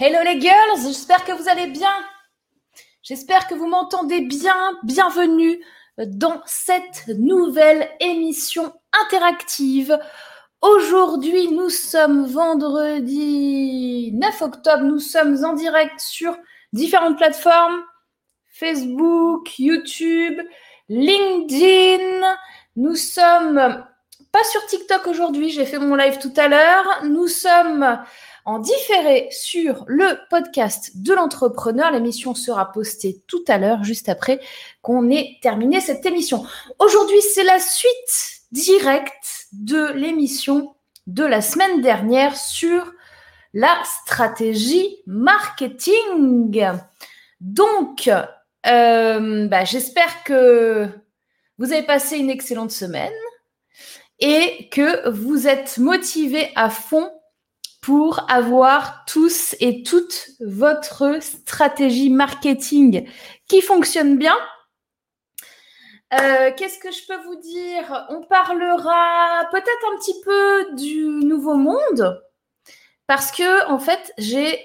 Hello les girls, j'espère que vous allez bien. J'espère que vous m'entendez bien. Bienvenue dans cette nouvelle émission interactive. Aujourd'hui, nous sommes vendredi 9 octobre. Nous sommes en direct sur différentes plateformes. Facebook, YouTube, LinkedIn. Nous sommes pas sur TikTok aujourd'hui, j'ai fait mon live tout à l'heure. Nous sommes en différé sur le podcast de l'entrepreneur. L'émission sera postée tout à l'heure, juste après qu'on ait terminé cette émission. Aujourd'hui, c'est la suite directe de l'émission de la semaine dernière sur la stratégie marketing. Donc, euh, bah, j'espère que vous avez passé une excellente semaine et que vous êtes motivés à fond pour avoir tous et toute votre stratégie marketing qui fonctionne bien. Euh, qu'est-ce que je peux vous dire? On parlera peut-être un petit peu du nouveau monde parce que en fait, j'ai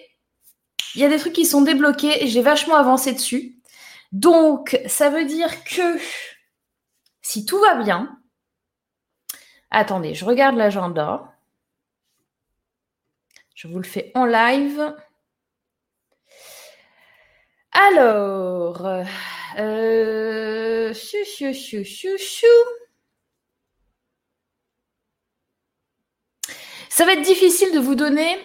il y a des trucs qui sont débloqués et j'ai vachement avancé dessus. Donc, ça veut dire que si tout va bien, attendez, je regarde l'agenda. Je vous le fais en live. Alors, euh, chou, chou, chou, ça va être difficile de vous donner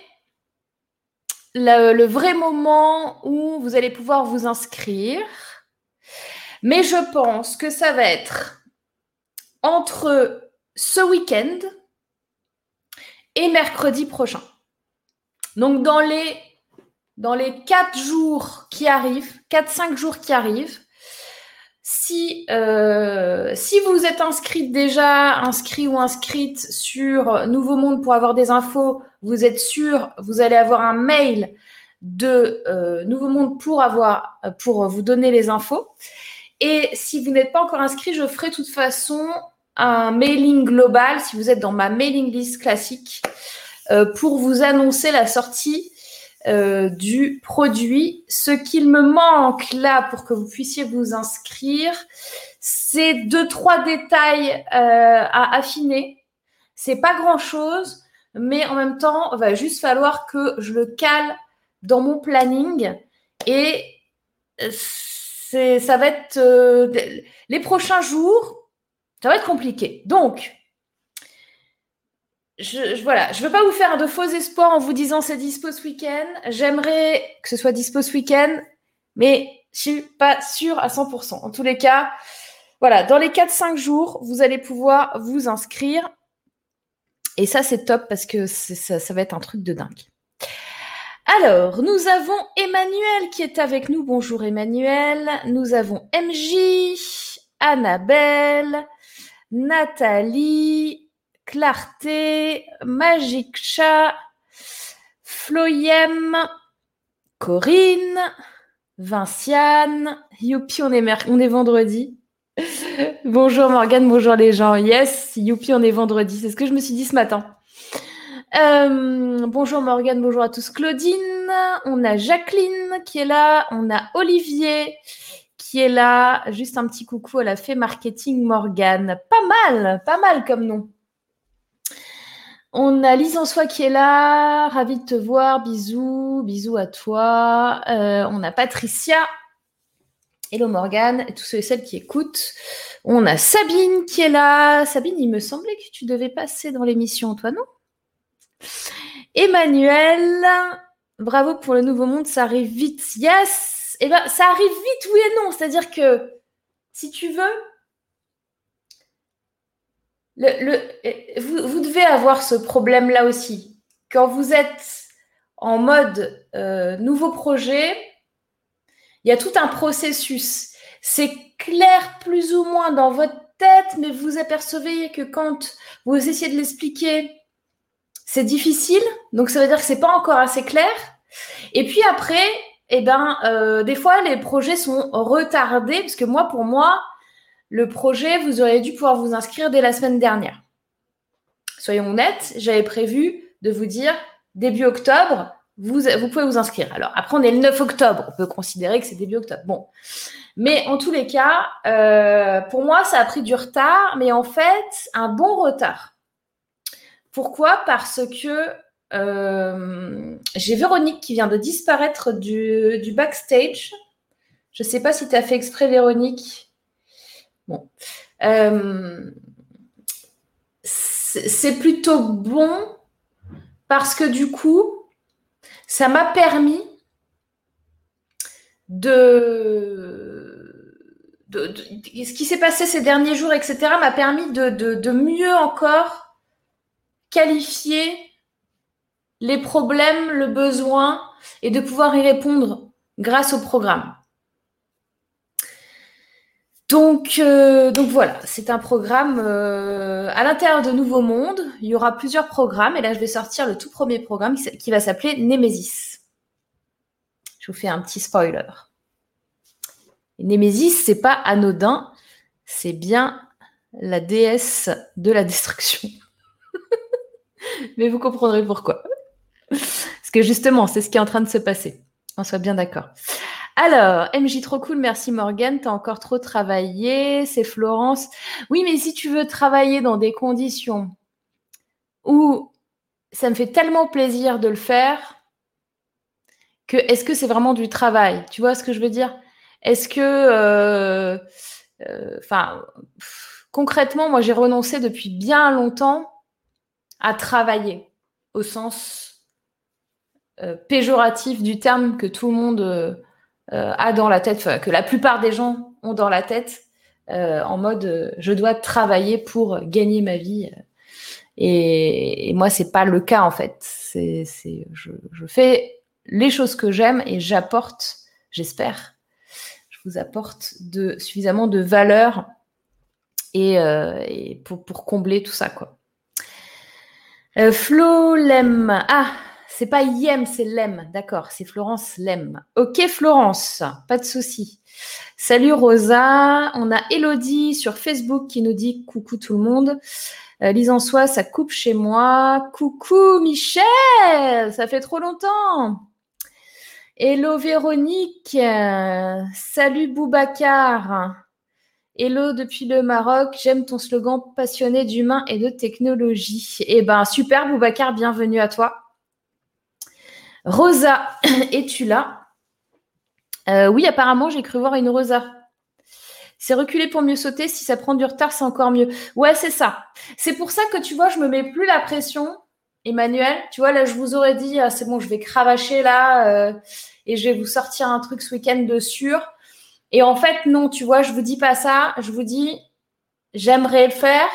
le, vrai moment où vous allez pouvoir vous inscrire. Mais je pense que ça va être entre ce week-end et mercredi prochain. Donc, dans les, dans les 4 jours qui arrivent, 4-5 jours qui arrivent, si, euh, vous êtes inscrite déjà, inscrit ou inscrite sur Nouveau Monde pour avoir des infos, vous êtes sûr, vous allez avoir un mail de euh, Nouveau Monde pour pour vous donner les infos. Et si vous n'êtes pas encore inscrit, je ferai de toute façon un mailing global si vous êtes dans ma mailing list classique pour vous annoncer la sortie euh, du produit. Ce qu'il me manque là pour que vous puissiez vous inscrire, c'est deux trois détails euh, à affiner. C'est pas grand chose, mais en même temps, il va juste falloir que je le cale dans mon planning et ça va être les prochains jours, ça va être compliqué. Donc je, voilà, je veux pas vous faire de faux espoirs en vous disant c'est dispo ce week-end. J'aimerais que ce soit dispo ce week-end, mais je suis pas sûre à 100%. En tous les cas, voilà, dans les 4-5 jours, vous allez pouvoir vous inscrire. Et ça, c'est top parce que ça, ça va être un truc de dingue. Alors, nous avons Emmanuel qui est avec nous. Bonjour Emmanuel. Nous avons MJ, Annabelle, Nathalie, Clarté, Magic Chat, Floyem, Corinne, Vinciane, youpi, on est, on est vendredi. bonjour Morgane, bonjour les gens. Yes, youpi, on est vendredi. C'est ce que je me suis dit ce matin. Euh, bonjour Morgane, bonjour à tous. Claudine, on a Jacqueline qui est là, on a Olivier qui est là. Juste un petit coucou à la fée marketing Morgane. Pas mal, pas mal comme nom. On a Lise en soi qui est là, ravie de te voir, bisous, bisous à toi. Euh, on a Patricia, hello Morgane, et tous ceux et celles qui écoutent. On a Sabine qui est là. Sabine, il me semblait que tu devais passer dans l'émission, toi, non? Emmanuel, bravo pour le nouveau monde, ça arrive vite. Yes Eh bien, ça arrive vite, oui et non. C'est-à-dire que si tu veux, vous, devez avoir ce problème-là aussi. Quand vous êtes en mode euh, nouveau projet, il y a tout un processus. C'est clair plus ou moins dans votre tête, mais vous apercevez que quand vous essayez de l'expliquer, c'est difficile. Donc ça veut dire que c'est pas encore assez clair. Et puis après, eh ben, euh, des fois les projets sont retardés parce que moi, pour moi, le projet, vous auriez dû pouvoir vous inscrire dès la semaine dernière. Soyons honnêtes, j'avais prévu de vous dire début octobre, vous, vous pouvez vous inscrire. Alors, après, on est le 9 octobre. On peut considérer que c'est début octobre. Bon. Mais en tous les cas, euh, pour moi, ça a pris du retard, mais en fait, un bon retard. Pourquoi? Parce que euh, j'ai Véronique qui vient de disparaître du, du backstage. Je ne sais pas si tu as fait exprès, Véronique. Euh, c'est plutôt bon parce que du coup, ça m'a permis de, ce qui s'est passé ces derniers jours, etc., m'a permis de, mieux encore qualifier les problèmes, le besoin et de pouvoir y répondre grâce au programme. Donc, euh, donc voilà, c'est un programme euh, à l'intérieur de Nouveau Monde. Il y aura plusieurs programmes et là, je vais sortir le tout premier programme qui va s'appeler Nemesis. Je vous fais un petit spoiler. Nemesis, c'est pas anodin, c'est bien la déesse de la destruction. Mais vous comprendrez pourquoi. Parce que justement, c'est ce qui est en train de se passer. On soit bien d'accord. Alors, MJ, trop cool, merci Morgane, t'as encore trop travaillé, c'est Florence. Oui, mais si tu veux travailler dans des conditions où ça me fait tellement plaisir de le faire, que est-ce que c'est vraiment du travail? Tu vois ce que je veux dire? Est-ce que, euh, euh, enfin, concrètement, moi j'ai renoncé depuis bien longtemps à travailler au sens euh, péjoratif du terme que tout le monde a dans la tête, que la plupart des gens ont dans la tête, euh, en mode euh, je dois travailler pour gagner ma vie. Et, et moi, c'est pas le cas en fait. C'est, je, je fais les choses que j'aime et j'apporte, j'espère, je vous apporte suffisamment de valeur et, euh, pour, combler tout ça. quoi. Euh, Flo Lem. Ah, c'est pas Yem, c'est Lem. D'accord, c'est Florence Lem. Ok, Florence, pas de souci. Salut Rosa. On a Elodie sur Facebook qui nous dit coucou tout le monde. Euh, Lise en soi, ça coupe chez moi. Coucou Michel, ça fait trop longtemps. Hello Véronique. salut Boubacar. Hello depuis le Maroc, j'aime ton slogan passionné d'humain et de technologie. Eh ben super Boubacar, bienvenue à toi. Rosa, es-tu là? Euh, Oui, apparemment, j'ai cru voir une Rosa. C'est reculer pour mieux sauter. Si ça prend du retard, c'est encore mieux. Ouais, c'est ça. C'est pour ça que tu vois, je me mets plus la pression, Emmanuel. Tu vois, là, je vous aurais dit, ah, c'est bon, je vais cravacher là euh, et je vais vous sortir un truc ce week-end de sûr. Et en fait, non, tu vois, je vous dis pas ça. Je vous dis, j'aimerais le faire,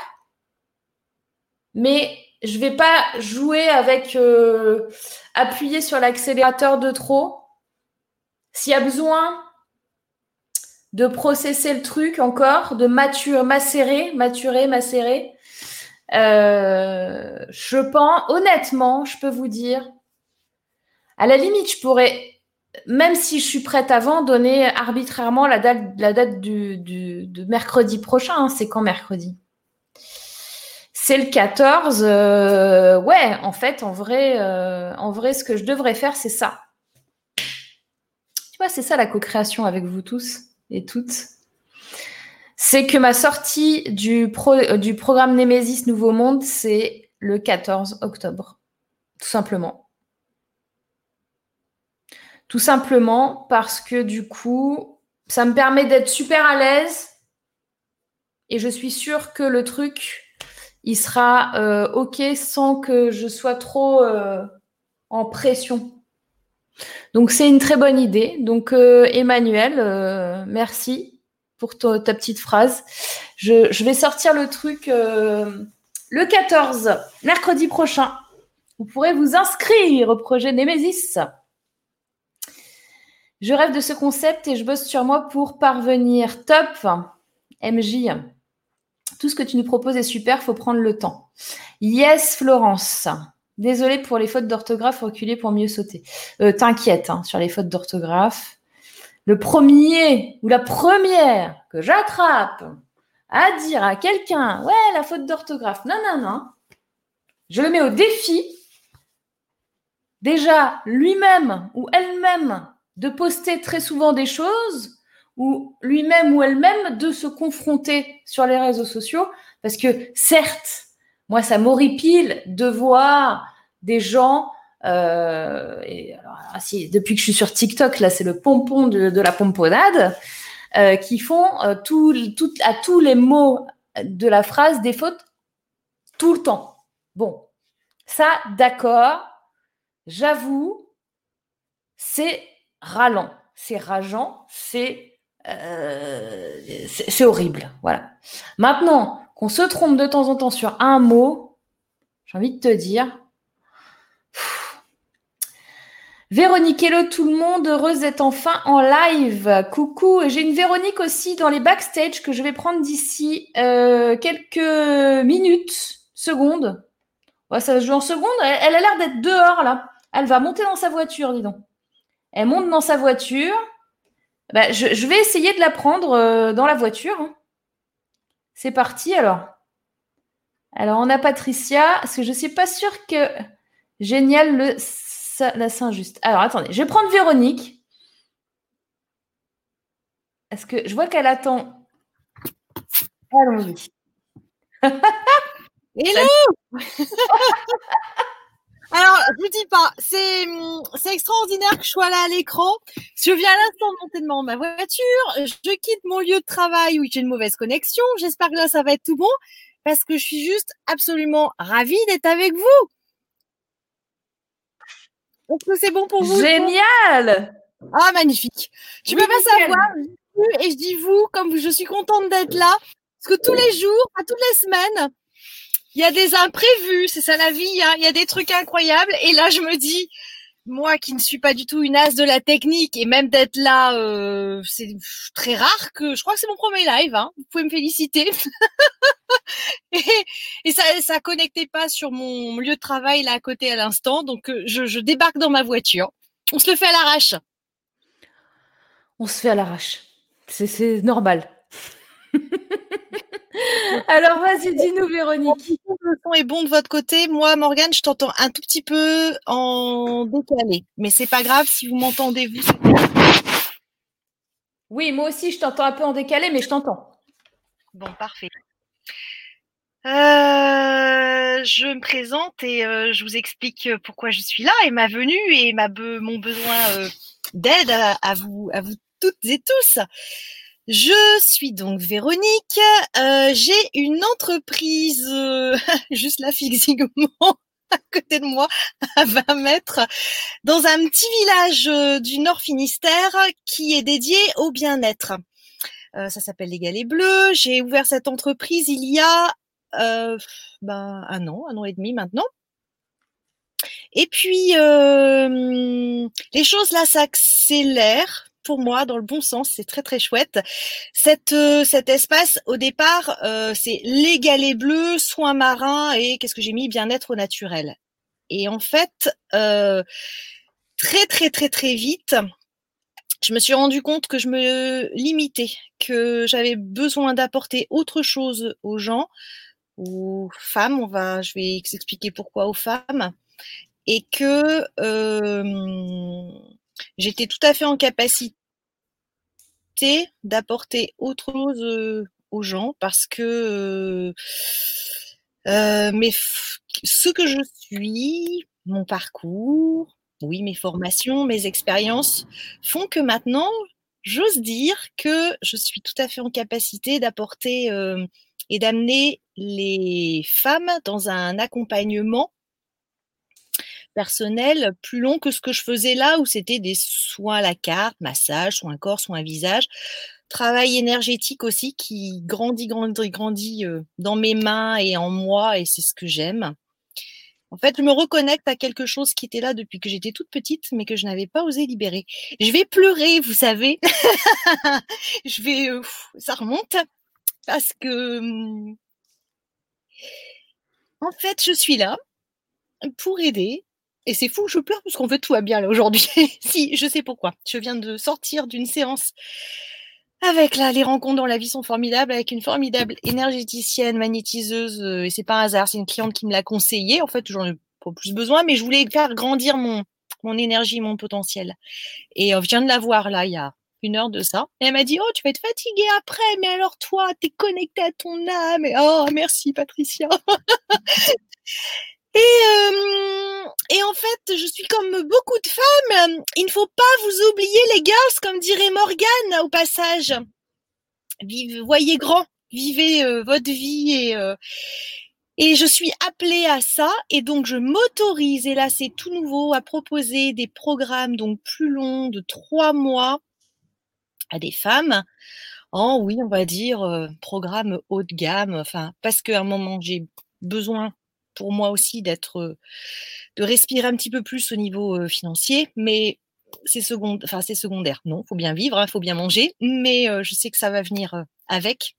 mais je vais pas jouer avec euh, appuyer sur l'accélérateur de trop. S'il y a besoin de processer le truc encore, de mature, macérer, maturer, macérer, euh, je pense, honnêtement, je peux vous dire, à la limite, je pourrais, même si je suis prête avant, donner arbitrairement la date, la date du, de mercredi prochain. Hein. C'est quand mercredi? C'est le 14. Euh, ouais, en fait, en vrai, euh, en vrai, ce que je devrais faire, c'est ça. Tu vois, c'est ça la co-création avec vous tous et toutes. C'est que ma sortie du, du programme Nemesis Nouveau Monde, c'est le 14 octobre. Tout simplement. Tout simplement parce que du coup, ça me permet d'être super à l'aise. Et je suis sûre que le truc, il sera euh, OK sans que je sois trop euh, en pression. Donc c'est une très bonne idée. Donc euh, Emmanuel, merci pour ta, petite phrase. Je, je, vais sortir le truc le 14, mercredi prochain. Vous pourrez vous inscrire au projet Nemesis. Je rêve de ce concept et je bosse sur moi pour parvenir. Top, MJ. Tout ce que tu nous proposes est super, faut prendre le temps. Yes, Florence. Désolée pour les fautes d'orthographe, reculer pour mieux sauter. Euh, t'inquiète hein, sur les fautes d'orthographe. Le premier ou la première que j'attrape à dire à quelqu'un, ouais, la faute d'orthographe, non, non, non, je le mets au défi déjà lui-même ou elle-même de poster très souvent des choses ou lui-même ou elle-même de se confronter sur les réseaux sociaux parce que certes, moi ça m'horripile de voir des gens euh, et depuis que je suis sur TikTok, là, c'est le pompon de, la pomponade, euh, qui font euh, à tous les mots de la phrase des fautes tout le temps. Bon, ça, d'accord, j'avoue, c'est ralent, c'est rageant, c'est c'est horrible. Voilà. Maintenant, qu'on se trompe de temps en temps sur un mot, j'ai envie de te dire, Véronique, hello tout le monde, heureuse d'être enfin en live. Coucou, j'ai une Véronique aussi dans les backstage que je vais prendre d'ici euh, quelques minutes, secondes. Ouais, ça se joue en secondes. Elle, a l'air d'être dehors là. Elle va monter dans sa voiture, dis donc. Elle monte dans sa voiture. Bah, je, vais essayer de la prendre euh, dans la voiture. Hein. C'est parti alors. Alors on a Patricia, parce que je ne suis pas sûre que Génial le la Saint-Just. Alors, attendez, je vais prendre Véronique. Est-ce que je vois qu'elle attend Allons-y. Hello Alors, je vous dis pas, c'est, c'est extraordinaire que je sois là à l'écran. Je viens à l'instant de monter dans ma voiture. Je quitte mon lieu de travail où j'ai une mauvaise connexion. J'espère que là, ça va être tout bon parce que je suis juste absolument ravie d'être avec vous. Est-ce que c'est bon pour vous Génial Ah, magnifique. Je ne peux pas savoir. Et je dis vous, comme je suis contente d'être là. Parce que tous les jours, à toutes les semaines, il y a des imprévus. C'est ça la vie. Hein. Il y a des trucs incroyables. Et là, je me dis, moi qui ne suis pas du tout une as de la technique et même d'être là, euh, c'est très rare que je crois que c'est mon premier live. Hein. Vous pouvez me féliciter. et, ça, ça connectait pas sur mon lieu de travail là à côté à l'instant, donc euh, je, je débarque dans ma voiture. On se le fait à l'arrache. On se fait à l'arrache. C'est normal. Alors, vas-y, dis-nous, Véronique. Le son est bon de votre côté. Moi, Morgane, je t'entends un tout petit peu en décalé. Mais c'est pas grave si vous m'entendez, vous. Oui, moi aussi, je t'entends un peu en décalé, mais je t'entends. Bon, parfait. Euh, je me présente et euh, je vous explique pourquoi je suis là et ma venue et ma mon besoin euh, d'aide à, vous, à vous toutes et tous. Je suis donc Véronique. Euh, j'ai une entreprise euh, juste là physiquement à côté de moi, à 20 mètres, dans un petit village euh, du Nord Finistère qui est dédié au bien-être. ça s'appelle Les Galets Bleus. J'ai ouvert cette entreprise il y a ben, un an, un an et demi maintenant. Et puis, les choses là s'accélèrent pour moi dans le bon sens, c'est très très chouette. Cette, euh, cet espace au départ, euh, c'est les galets bleus, soins marins et qu'est-ce que j'ai mis? Bien-être au naturel. Et en fait, euh, très très très très vite, je me suis rendu compte que je me limitais, que j'avais besoin d'apporter autre chose aux gens, aux femmes. On va, je vais expliquer pourquoi aux femmes, et que j'étais tout à fait en capacité d'apporter autre chose aux gens parce que mais ce que je suis, mon parcours, oui, mes formations, mes expériences font que maintenant, j'ose dire que je suis tout à fait en capacité d'apporter et d'amener les femmes dans un accompagnement personnel plus long que ce que je faisais là où c'était des soins à la carte, massage, soins corps, soins visage, travail énergétique aussi qui grandit, grandit, grandit dans mes mains et en moi et c'est ce que j'aime. En fait, je me reconnecte à quelque chose qui était là depuis que j'étais toute petite, mais que je n'avais pas osé libérer. Je vais pleurer, vous savez. je vais, ça remonte parce que, mmh, en fait, je suis là pour aider et c'est fou, je pleure parce qu'en fait tout va bien là aujourd'hui. si, je sais pourquoi. Je viens de sortir d'une séance avec là, les rencontres dans la vie sont formidables, avec une formidable énergéticienne, magnétiseuse, euh, et c'est pas un hasard, c'est une cliente qui me l'a conseillé. En fait, j'en ai pas plus besoin, mais je voulais faire grandir mon, mon énergie, mon potentiel. Et euh, je viens de la voir là, il y a une heure de ça. Et elle m'a dit, oh, tu vas être fatiguée après, mais alors toi, tu es connectée à ton âme. Et oh, merci Patricia. Et, euh, et en fait, je suis comme beaucoup de femmes. Il ne faut pas vous oublier les girls, comme dirait Morgane au passage. Vive, voyez grand, vivez euh, votre vie et euh, et je suis appelée à ça et donc je m'autorise et là c'est tout nouveau à proposer des programmes donc plus longs de trois mois à des femmes en oui on va dire euh, programme haut de gamme enfin parce qu'à un moment j'ai besoin pour moi aussi d'être, de respirer un petit peu plus au niveau financier, mais c'est secondaire, enfin c'est secondaire. Non, faut bien vivre, il hein, faut bien manger, mais je sais que ça va venir avec.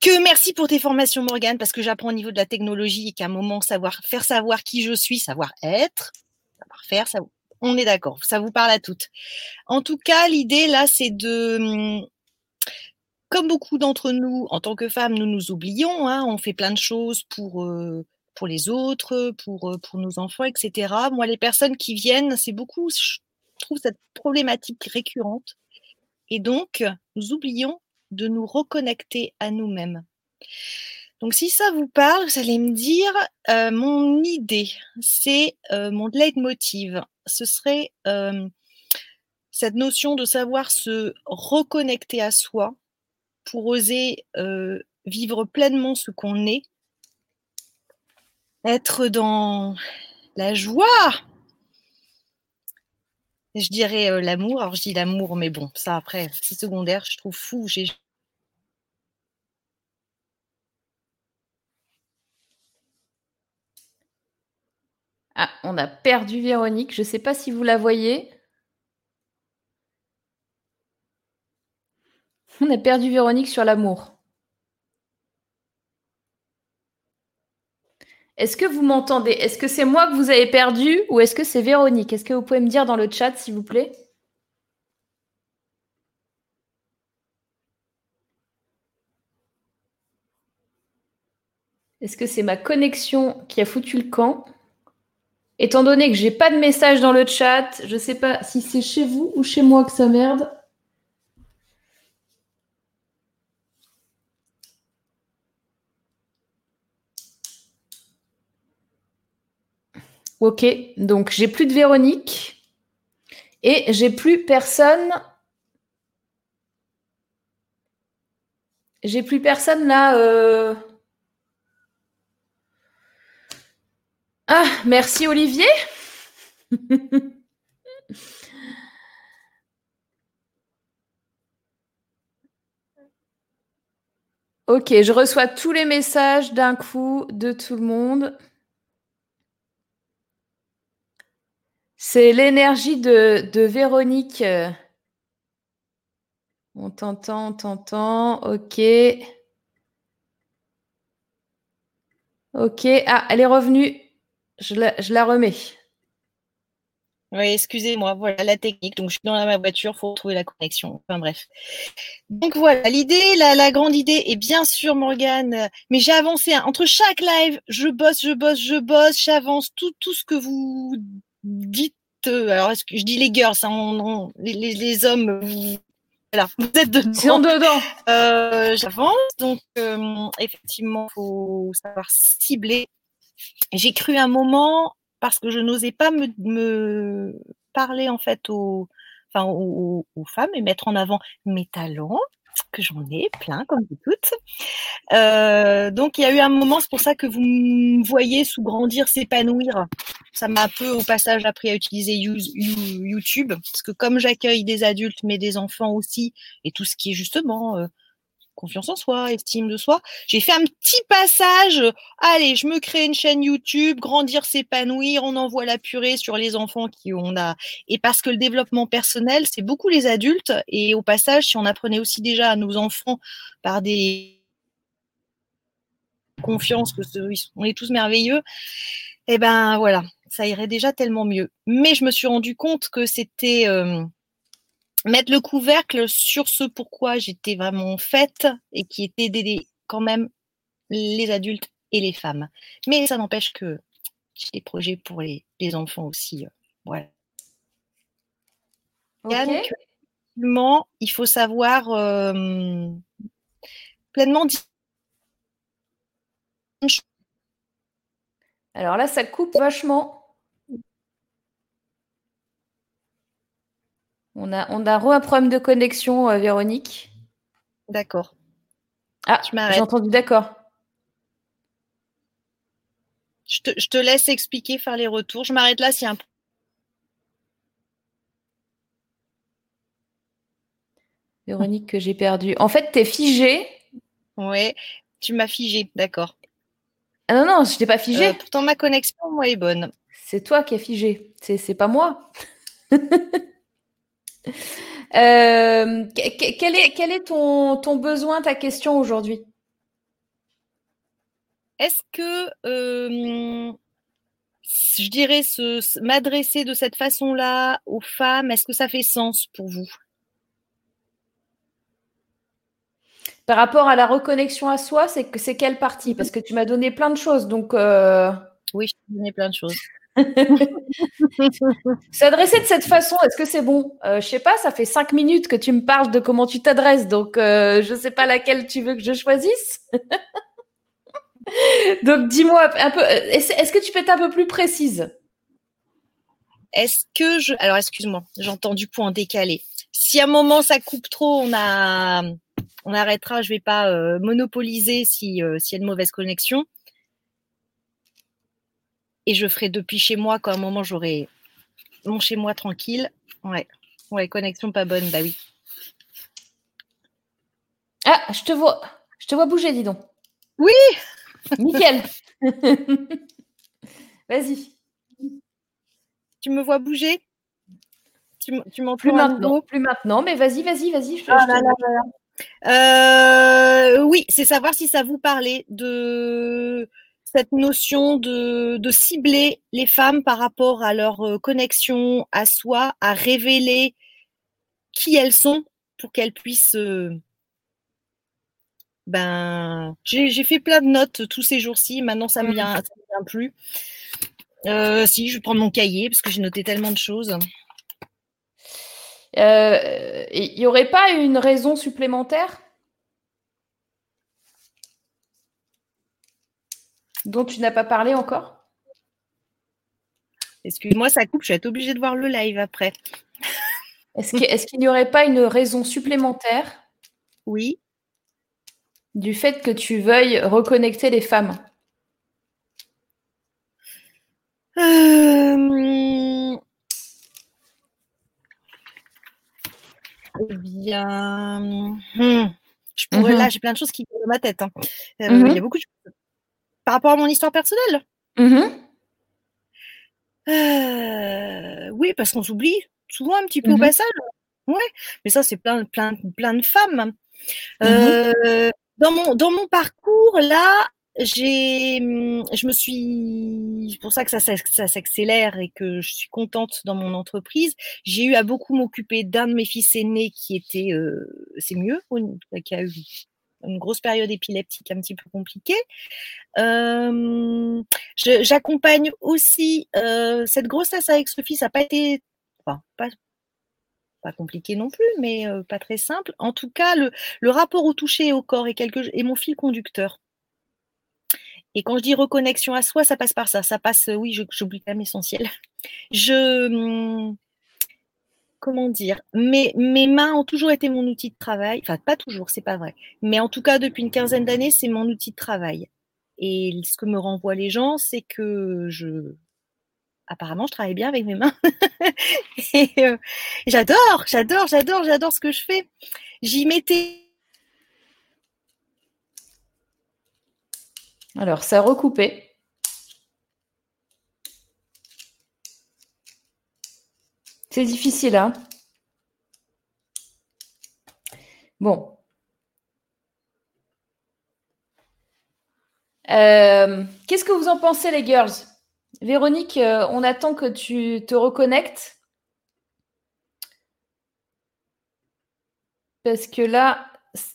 Que merci pour tes formations, Morgane, parce que j'apprends au niveau de la technologie et qu'à un moment, savoir faire savoir qui je suis, savoir être, savoir faire, ça, on est d'accord, ça vous parle à toutes. En tout cas, l'idée là, c'est de mmh, comme beaucoup d'entre nous, en tant que femmes, nous nous oublions. Hein, on fait plein de choses pour pour les autres, pour, pour nos enfants, etc. Moi, les personnes qui viennent, c'est beaucoup, je trouve cette problématique récurrente. Et donc, nous oublions de nous reconnecter à nous-mêmes. Donc, si ça vous parle, vous allez me dire, mon idée, c'est mon leitmotiv. Ce serait cette notion de savoir se reconnecter à soi pour oser vivre pleinement ce qu'on est être dans la joie. Je dirais euh, l'amour. Alors je dis l'amour, mais bon, ça après, c'est secondaire. Je trouve fou. Ah, on a perdu Véronique. Je ne sais pas si vous la voyez. On a perdu Véronique sur l'amour. Est-ce que vous m'entendez? Est-ce que c'est moi que vous avez perdu ou est-ce que c'est Véronique? Est-ce que vous pouvez me dire dans le chat, s'il vous plaît? Est-ce que c'est ma connexion qui a foutu le camp? Étant donné que j'ai pas de message dans le chat, je ne sais pas si c'est chez vous ou chez moi que ça merde. Ok, donc j'ai plus de Véronique et j'ai plus personne. J'ai plus personne là. Euh. Ah, merci Olivier. ok, je reçois tous les messages d'un coup de tout le monde. C'est l'énergie de, Véronique. On t'entend, on t'entend. Ok. Ok. Ah, elle est revenue. Je la, remets. Oui, excusez-moi, voilà la technique. Donc, je suis dans ma voiture, il faut retrouver la connexion. Enfin, bref. Donc, voilà, l'idée, la, grande idée est bien sûr, Morgane, mais j'ai avancé entre chaque live, je bosse, je bosse, je bosse, j'avance, tout, tout ce que vous dites, euh, alors est-ce que je dis les girls, hein, les, hommes, vous, vous êtes dedans. dedans. Euh, J'avance, donc euh, effectivement, il faut savoir cibler. J'ai cru un moment, parce que je n'osais pas me, me, parler en fait aux, enfin, aux, aux, femmes et mettre en avant mes talents, que j'en ai plein comme vous toutes. Euh, donc il y a eu un moment, c'est pour ça que vous me voyez sous grandir, s'épanouir. Ça m'a un peu au passage appris à utiliser YouTube, parce que comme j'accueille des adultes mais des enfants aussi, et tout ce qui est justement euh, confiance en soi, estime de soi. J'ai fait un petit passage. Allez, je me crée une chaîne YouTube, grandir, s'épanouir. On envoie la purée sur les enfants qui on a. Et parce que le développement personnel, c'est beaucoup les adultes. Et au passage, si on apprenait aussi déjà à nos enfants par des confiance que on est tous merveilleux, eh ben voilà, ça irait déjà tellement mieux. Mais je me suis rendu compte que c'était euh, mettre le couvercle sur ce pourquoi j'étais vraiment faite et qui était d'aider quand même les adultes et les femmes. Mais ça n'empêche que j'ai des projets pour les, enfants aussi euh, il faut savoir euh, pleinement Alors là, ça coupe vachement. On a, on a un problème de connexion, euh, Véronique. D'accord. Ah, j'ai entendu d'accord. Je te, je te, laisse expliquer, faire les retours. Je m'arrête là s'il y a un Véronique, que j'ai perdu. En fait, tu es figée. Oui, tu m'as figée, d'accord. Ah non, non, je t'ai pas figée. Euh, pourtant, ma connexion, moi, est bonne. C'est toi qui es figée. C'est pas moi. Euh, quel est, quel est ton, ton besoin, ta question aujourd'hui? Est-ce que, euh, je dirais, m'adresser de cette façon-là aux femmes, est-ce que ça fait sens pour vous? Par rapport à la reconnexion à soi, c'est que c'est quelle partie? Parce que tu m'as donné plein de choses, donc. Euh, oui, je t'ai donné plein de choses. S'adresser de cette façon, est-ce que c'est bon? Euh, Je sais pas, ça fait cinq minutes que tu me parles de comment tu t'adresses, donc euh, je sais pas laquelle tu veux que je choisisse. donc dis-moi un peu, est-ce que tu peux être un peu plus précise? Est-ce que je. Alors excuse-moi, j'entends du en décalé. Si à un moment ça coupe trop, on a on arrêtera, je vais pas euh, monopoliser si euh, s'il y a une mauvaise connexion. Et je ferai depuis chez moi quand à un moment j'aurai mon chez moi tranquille. Ouais. Ouais, connexion pas bonne, bah oui. Ah, je te vois. Je te vois bouger, dis donc. Oui Nickel. Vas-y. Tu me vois bouger? Tu m'entends plus maintenant, plus maintenant, mais vas-y, vas-y, vas-y. Ah euh, oui, c'est savoir si ça vous parlait de cette notion de, cibler les femmes par rapport à leur euh, connexion à soi, à révéler qui elles sont pour qu'elles puissent. Euh, ben, j'ai fait plein de notes tous ces jours-ci. Maintenant, ça me vient, me vient plus. si, je vais prendre mon cahier parce que j'ai noté tellement de choses. Il euh, n'y aurait pas une raison supplémentaire? Dont tu n'as pas parlé encore? Excuse-moi, ça coupe, je vais être obligée de voir le live après. Est-ce qu'il n'y aurait pas une raison supplémentaire? Oui. Du fait que tu veuilles reconnecter les femmes? Euh, Eh bien, hmm, je pourrais, là, mhm. j'ai plein de choses qui viennent dans ma tête. Hein. Euh, mhm. Il y a beaucoup de choses. Par rapport à mon histoire personnelle mhm. euh, Oui, parce qu'on s'oublie souvent un petit peu au passage. Ouais, mais ça, c'est plein, plein, plein de femmes. Euh, dans, mon, dans mon parcours, là, j'ai, je me suis, c'est pour ça que ça, ça, s'accélère et que je suis contente dans mon entreprise. J'ai eu à beaucoup m'occuper d'un de mes fils aînés qui était, euh, c'est mieux, qui a eu une grosse période épileptique un petit peu compliquée. Euh, j'accompagne aussi euh, cette grossesse avec fils, ça n'a pas été, pas, pas compliqué non plus, mais pas très simple. En tout cas, le, le rapport au toucher et au corps est, quelque, est mon fil conducteur. Et quand je dis reconnexion à soi, ça passe par ça. Ça passe, euh, oui, j'oublie quand même l'essentiel. Je. Comment dire mes, mes mains ont toujours été mon outil de travail. Enfin, pas toujours, c'est pas vrai. Mais en tout cas, depuis une quinzaine d'années, c'est mon outil de travail. Et ce que me renvoient les gens, c'est que je. Apparemment, je travaille bien avec mes mains. et euh, j'adore, j'adore, j'adore, j'adore ce que je fais. J'y mettais Alors, ça a recoupé. C'est difficile, hein Bon. Euh, qu'est-ce que vous en pensez, les girls? Véronique, euh, on attend que tu te reconnectes. Parce que là,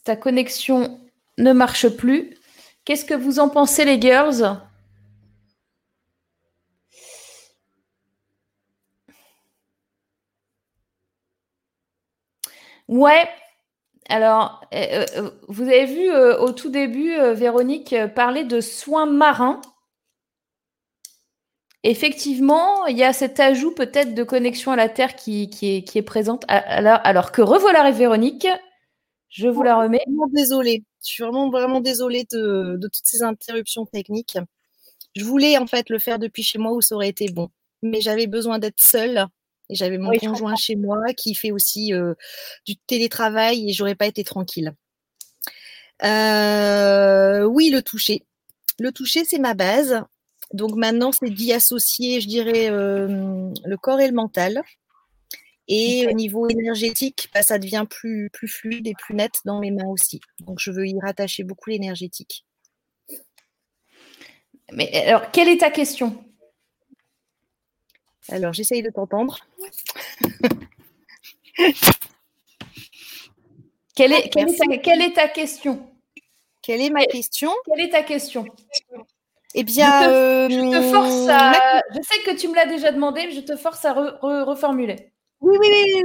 ta connexion ne marche plus. Qu'est-ce que vous en pensez, les girls? Ouais. Alors, euh, euh, vous avez vu au tout début, Véronique parler de soins marins. Effectivement, il y a cet ajout peut-être de connexion à la Terre qui, qui, est, qui est, présente. Alors, alors que revoilà Véronique, je vous la remets. Désolée, je suis vraiment, vraiment désolée de, de toutes ces interruptions techniques. Je voulais en fait le faire depuis chez moi où ça aurait été bon, mais j'avais besoin d'être seule et j'avais mon conjoint chez moi qui fait aussi euh, du télétravail et j'aurais pas été tranquille. Euh, oui, le toucher. Le toucher, c'est ma base. Donc maintenant, c'est d'y associer, je dirais, euh, le corps et le mental. Et au niveau énergétique, bah, ça devient plus, plus fluide et plus net dans mes mains aussi. Donc je veux y rattacher beaucoup l'énergétique. Mais alors, quelle est ta question? Alors, j'essaye de t'entendre. quelle, est, quelle, est ta, quelle, est ta, question? Quelle est ma question? Quelle est ta question? Eh bien, je te, euh, je te force à. Je sais que tu me l'as déjà demandé, mais je te force à reformuler. Oui, oui, oui,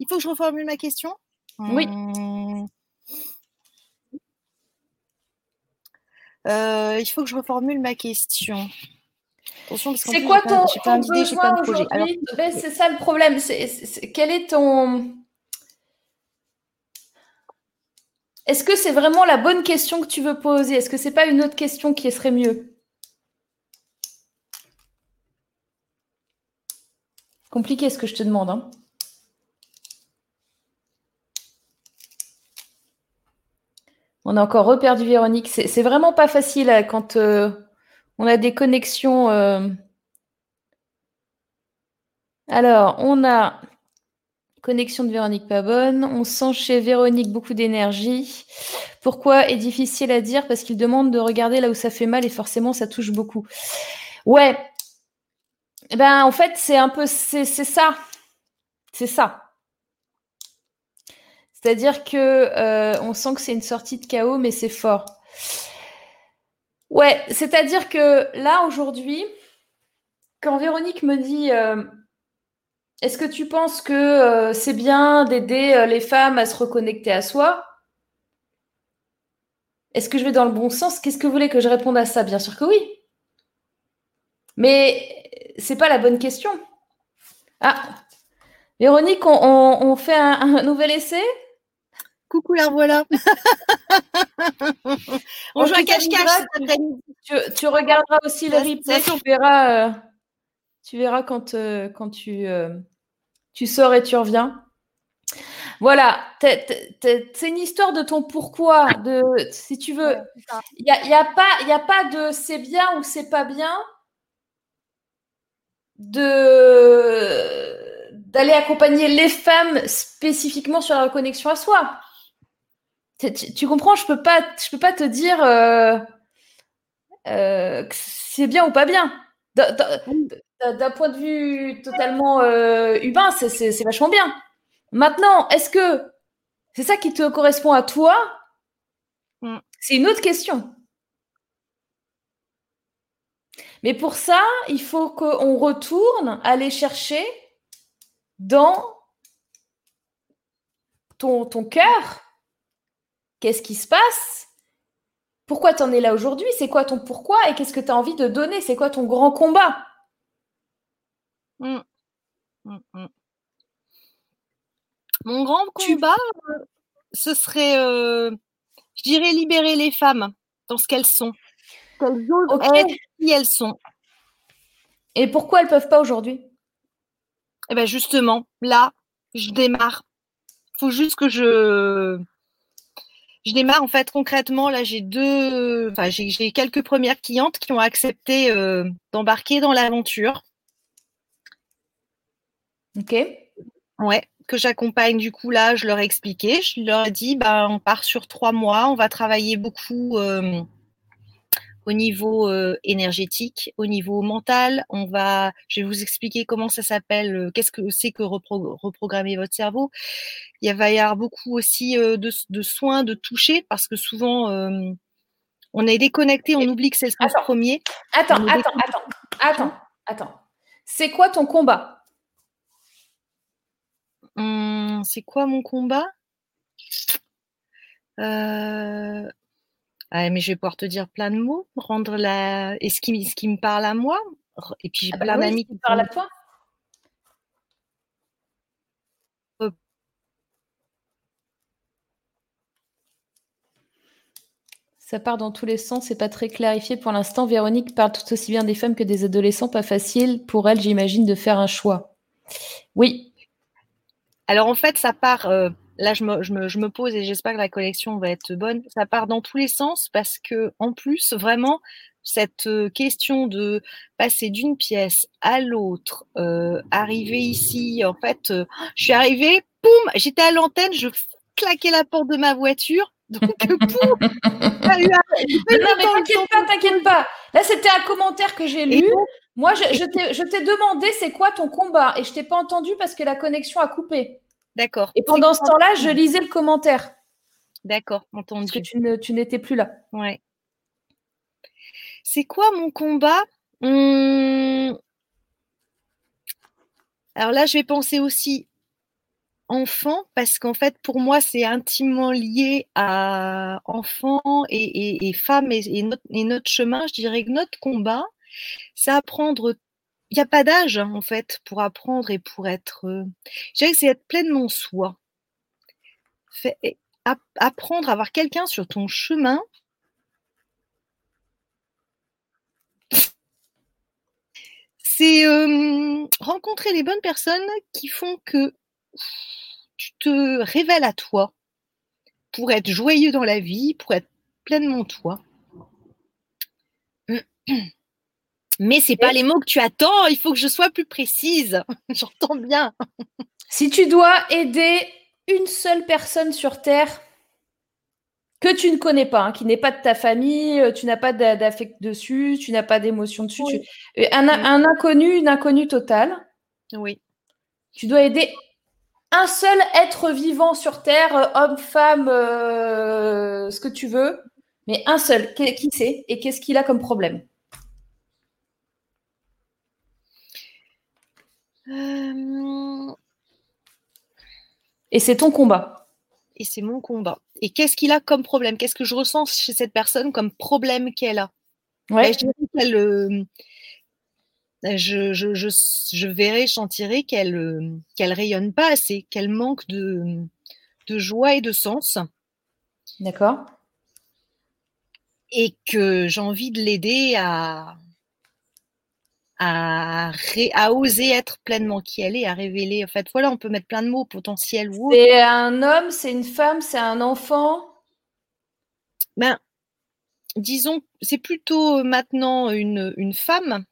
Il faut que je reformule ma question? Oui. Hum. Euh, il faut que je reformule ma question. C'est quoi ton, ton besoin aujourd'hui C'est ça le problème. quel est ton... Est-ce que c'est vraiment la bonne question que tu veux poser? Est-ce que c'est pas une autre question qui serait mieux? Compliqué ce que je te demande. Hein. On a encore reperdu Véronique. C'est vraiment pas facile euh, quand euh, on a des connexions. Euh. Alors, on a connexion de Véronique pas bonne. On sent chez Véronique beaucoup d'énergie. Pourquoi est difficile à dire? Parce qu'il demande de regarder là où ça fait mal et forcément ça touche beaucoup. Ouais. Eh ben, en fait, c'est un peu, c'est ça. C'est ça. C'est-à-dire que euh, on sent que c'est une sortie de chaos, mais c'est fort. Ouais, c'est-à-dire que là aujourd'hui, quand Véronique me dit euh, Est-ce que tu penses que euh, c'est bien d'aider les femmes à se reconnecter à soi? Est-ce que je vais dans le bon sens? Qu'est-ce que vous voulez que je réponde à ça? Bien sûr que oui. Mais c'est pas la bonne question. Ah, Véronique, on, fait un nouvel essai? Coucou, la voilà. On joue à cache-cache. Tu, regarderas aussi le replay, tu verras, euh, tu verras quand, euh, quand tu, euh, tu sors et tu reviens. Voilà, c'est une histoire de ton pourquoi, de si tu veux. Il n'y a, y a, pas, a pas de c'est bien ou c'est pas bien de d'aller accompagner les femmes spécifiquement sur la connexion à soi. Tu, comprends Je peux pas, je peux pas te dire euh, euh, que c'est bien ou pas bien. D'un point de vue totalement euh, humain, c'est vachement bien. Maintenant, est-ce que c'est ça qui te correspond à toi? Mm. C'est une autre question. Mais pour ça, il faut qu'on retourne aller chercher dans ton, ton cœur Qu'est-ce qui se passe? Pourquoi tu en es là aujourd'hui? C'est quoi ton pourquoi Et qu'est-ce que tu as envie de donner? C'est quoi ton grand combat? Mmh. Mmh, mmh. Mon grand combat, euh, ce serait, euh, je dirais, libérer les femmes dans ce qu'elles sont. Qu'elles osent qui elles sont. Et pourquoi elles ne peuvent pas aujourd'hui? Eh bien justement, là, je démarre. Il faut juste que je je démarre en fait concrètement. Là, j'ai deux, enfin, j'ai quelques premières clientes qui ont accepté euh, d'embarquer dans l'aventure. Ok. Ouais, que j'accompagne du coup là, je leur ai expliqué. Je leur ai dit, bah, on part sur trois mois, on va travailler beaucoup. Euh, au niveau euh, énergétique, au niveau mental. On va, je vais vous expliquer comment ça s'appelle, euh, qu'est-ce que c'est que reprogrammer votre cerveau. Il va y avoir beaucoup aussi euh, de, soins, de toucher, parce que souvent on est déconnecté, on oublie que c'est le premier. Attends, attends, attends, attends, attends. C'est quoi ton combat? Hum, c'est quoi mon combat? Ah, mais je vais pouvoir te dire plein de mots, rendre la. Et ce qui, ce qui me parle à moi. Et puis j'ai Ah bah plein oui, d'amis qui parle à toi. Ça part dans tous les sens, c'est pas très clarifié pour l'instant. Véronique parle tout aussi bien des femmes que des adolescents, pas facile pour elle, j'imagine, de faire un choix. Oui, Alors en fait, ça part. euh, là, je me, je, me, je me pose et j'espère que la collection va être bonne. Ça part dans tous les sens parce que en plus, vraiment, cette euh, question de passer d'une pièce à l'autre, euh, arriver ici, en fait, euh, je suis arrivée, boum, j'étais à l'antenne, je claquais la porte de ma voiture. Donc, boum, j'ai eu un- j'ai pas eu non, le mais temps de t'inquiète pas, t'inquiète pas. Là, c'était un commentaire que j'ai lu. donc, Moi, je, je t'ai je t'ai demandé c'est quoi ton combat? Et je t'ai pas entendu parce que la connexion a coupé. D'accord. Et pendant ce temps-là, je lisais le commentaire D'accord, parce que entendu. tu ne- tu n'étais plus là. Ouais. C'est quoi mon combat? Hum, Alors là, je vais penser aussi enfant, parce qu'en fait, pour moi, c'est intimement lié à enfant et, et, et femme et notre, et notre chemin. Je dirais que notre combat, c'est apprendre. Il n'y a pas d'âge, hein, en fait, pour apprendre et pour être. euh, Je dirais que c'est être pleinement soi. Apprendre à avoir quelqu'un sur ton chemin c'est rencontrer les bonnes personnes qui font que tu te révèles à toi pour être joyeux dans la vie, pour être pleinement toi. Mais c'est pas les mots que tu attends, il faut que je sois plus précise. J'entends bien. Si tu dois aider une seule personne sur Terre que tu ne connais pas, hein, qui n'est pas de ta famille, euh, tu n'as pas d'a- d'affect dessus, tu n'as pas d'émotion dessus, Oui. tu- un, un inconnu, une inconnue totale, Oui. tu dois aider un seul être vivant sur Terre, euh, homme, femme, euh, ce que tu veux, mais un seul. Qui, qui c'est et qu'est-ce qu'il a comme problème? Euh, Et c'est ton combat. et c'est mon combat. Et qu'est-ce qu'il a comme problème? Qu'est-ce que je ressens chez cette personne comme problème qu'elle a? Ouais. Ben, je dirais qu'elle, euh, je, je, je, je verrai, je sentirai qu'elle euh, qu'elle rayonne pas assez, qu'elle manque de, de joie et de sens, D'accord. et que j'ai envie de l'aider à, à, ré- à oser être pleinement qui elle est, à révéler. En fait, voilà, on peut mettre plein de mots, potentiel ou autre. C'est un homme, c'est une femme, c'est un enfant? Ben, disons, c'est plutôt maintenant une, une femme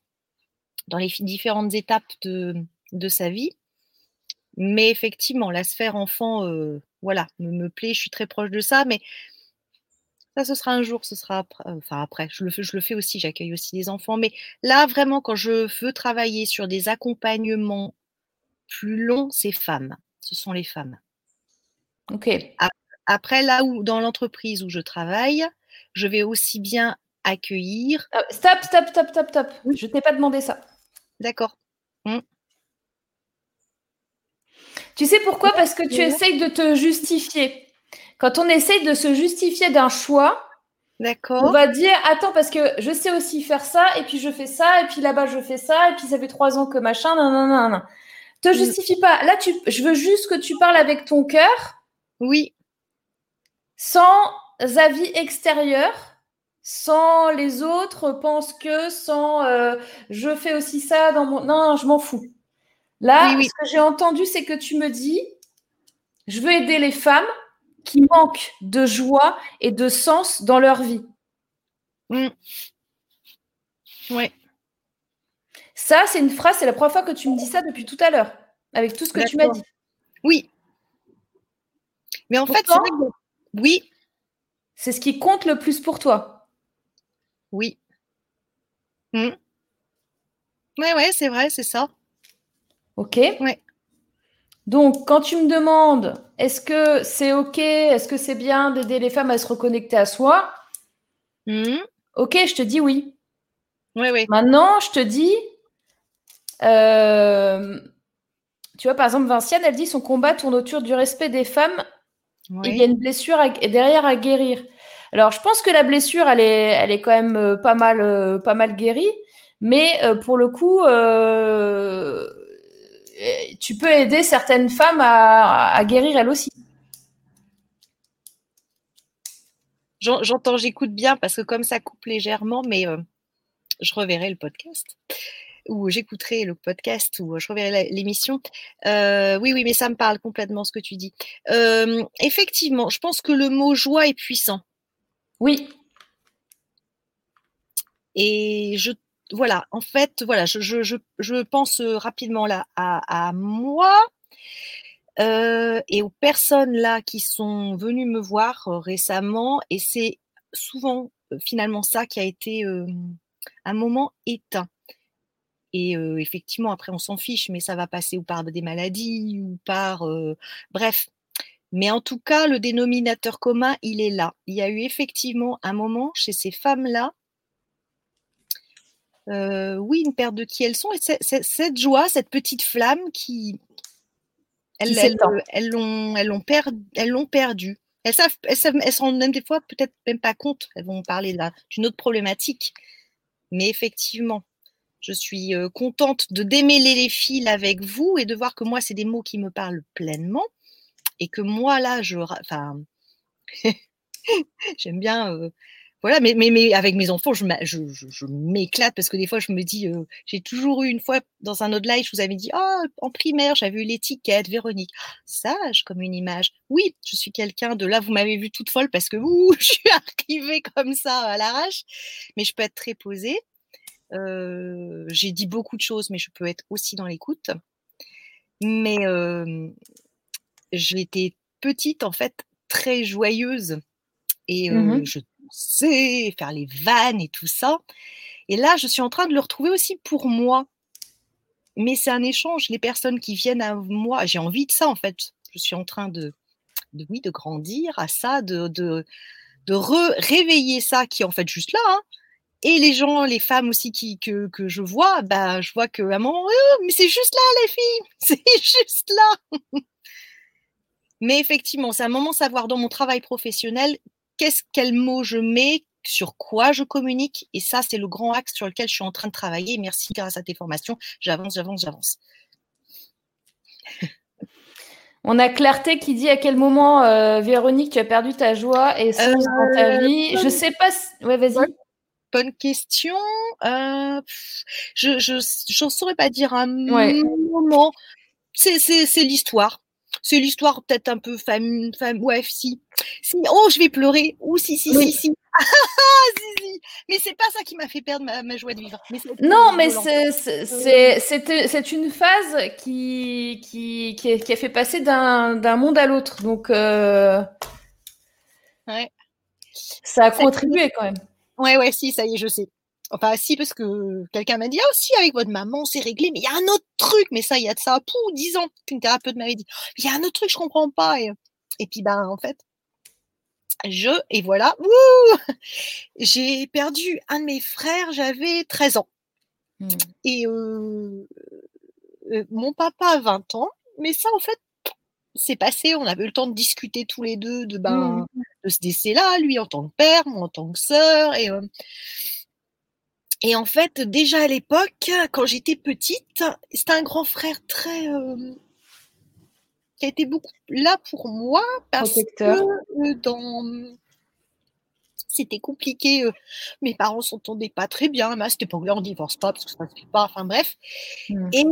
dans les différentes étapes de, de sa vie. Mais effectivement, la sphère enfant, euh, voilà, me, me plaît, je suis très proche de ça, mais ça, ce sera un jour, ce sera après, euh, enfin après, je le, fais- je le fais aussi, j'accueille aussi des enfants, mais là, vraiment, quand je veux travailler sur des accompagnements plus longs, c'est femmes, ce sont les femmes. Ok. Après, là où, dans l'entreprise où je travaille, je vais aussi bien accueillir, Euh, stop, stop, stop, stop, stop. Je t'ai pas demandé ça. d'accord, Tu sais pourquoi? Parce que tu essayes de te justifier. Quand on essaye de se justifier d'un choix, on va dire attends parce que je sais aussi faire ça et puis je fais ça et puis là-bas je fais ça et puis ça fait trois ans que machin nan nan nan. nan. Te Mm. justifie pas. Là tu, je veux juste que tu parles avec ton cœur oui, sans avis extérieur, sans les autres pensent que, sans euh, je fais aussi ça dans mon. Non, non, je m'en fous. Là, Oui, oui. ce que j'ai entendu, c'est que tu me dis je veux aider les femmes qui manquent de joie et de sens dans leur vie. Mm. ouais, Ça, c'est une phrase, c'est la première fois que tu me dis ça depuis tout à l'heure, avec tout ce que tu m'as dit. oui. Mais en fait, vrai que- oui, C'est ce qui compte le plus pour toi. oui. Mm. Ouais, ouais, c'est vrai, c'est ça. OK Ouais. Donc, quand tu me demandes est-ce que c'est OK, est-ce que c'est bien d'aider les femmes à se reconnecter à soi? Mm. OK, je te dis oui. Maintenant, je te dis euh, tu vois, par exemple, Vinciane, elle dit son combat tourne autour du respect des femmes. Il y a une blessure derrière à guérir. Alors, je pense que la blessure, elle est, elle est quand même euh, pas mal, euh, pas mal guérie. Mais euh, pour le coup, tu peux aider certaines femmes à, guérir elles aussi. J'entends, j'écoute bien parce que comme ça coupe légèrement, mais je reverrai le podcast ou j'écouterai le podcast ou je reverrai l'émission. oui, oui, mais ça me parle complètement ce que tu dis. effectivement, je pense que le mot joie est puissant. Oui. Et je voilà, en fait, voilà, je, pense rapidement là à, moi et aux personnes là qui sont venues me voir récemment, et c'est souvent finalement ça qui a été un moment éteint. Et effectivement, après, on s'en fiche, mais ça va passer ou par des maladies ou par. bref. Mais en tout cas, le dénominateur commun, il est là. Il y a eu effectivement un moment chez ces femmes-là, oui, une perte de qui elles sont, et cette joie, cette petite flamme qui. Elles, elles, l'ont, elles, l'ont perdu. Elles savent, elles, savent, elles se rendent même des fois peut-être même pas compte. Elles vont parler d'une autre problématique. Mais effectivement, je suis contente de démêler les fils avec vous et de voir que moi, c'est des mots qui me parlent pleinement et que moi, là, je. Enfin, j'aime bien. Voilà, mais, mais, mais, avec mes enfants, je, m'éclate parce que des fois, je me dis, j'ai toujours eu une fois dans un autre live, je vous avais dit, oh, en primaire, j'avais eu l'étiquette, Véronique, sage comme une image. Oui, je suis quelqu'un de là, vous m'avez vu toute folle parce que ouh, je suis arrivée comme ça à l'arrache, mais je peux être très posée j'ai dit beaucoup de choses, mais je peux être aussi dans l'écoute. Mais j'étais petite, en fait, très joyeuse. Et mmh je faire les vannes et tout ça. Et là, je suis en train de le retrouver aussi pour moi. Mais c'est un échange. Les personnes qui viennent à moi, j'ai envie de ça, en fait. Je suis en train de, de oui, de grandir à ça, de, de, de réveiller ça qui est en fait juste là. Hein et les gens, les femmes aussi qui, que, que je vois, bah, je vois un moment, oh, mais c'est juste là, les filles, c'est juste là. mais effectivement, c'est un moment savoir dans mon travail professionnel qu'est-ce quel mot je mets, sur quoi je communique. Et ça, c'est le grand axe sur lequel je suis en train de travailler. Merci grâce à tes formations. J'avance, j'avance, j'avance. On a Clarté qui dit à quel moment, euh, Véronique, tu as perdu ta joie et sens dans ta euh, vie. Je sais pas. Si... Ouais, vas-y bonne question. Euh, je n'en saurais pas dire un moment. C'est l'histoire. C'est l'histoire peut-être un peu femme, femme, ouais, si. si. Oh, je vais pleurer. Ou si, si, si, si. Ah, si, si. Mais c'est pas ça qui m'a fait perdre ma, joie de vivre. non, mais c'est une phase qui, qui, qui, a fait passer d'un monde à l'autre. Donc, euh, ouais. ça a contribué quand même. Ouais, ouais, si, ça y est, je sais. Enfin, si, parce que quelqu'un m'a dit, ah, aussi, avec votre maman, c'est réglé, mais il y a un autre truc, mais ça, il y a de ça, pou, dix ans, qu'une thérapeute m'avait dit, il y a un autre truc, je comprends pas. Et, et puis, ben, en fait, je, et voilà, j'ai perdu un de mes frères, j'avais 13 ans. Mmh. Et euh, euh, mon papa a 20 ans, mais ça, en fait, c'est passé, on avait eu le temps de discuter tous les deux de, ben, mmh. de ce décès-là, lui en tant que père, moi en tant que sœur. Et, euh, et en fait, déjà à l'époque, quand j'étais petite, c'était un grand frère très. Euh, qui a été beaucoup là pour moi parce que euh, dans. C'était compliqué. mes parents s'entendaient pas très bien. Mais à cette époque-là, on divorce pas parce que ça se fait pas. Enfin bref. Mmh. Et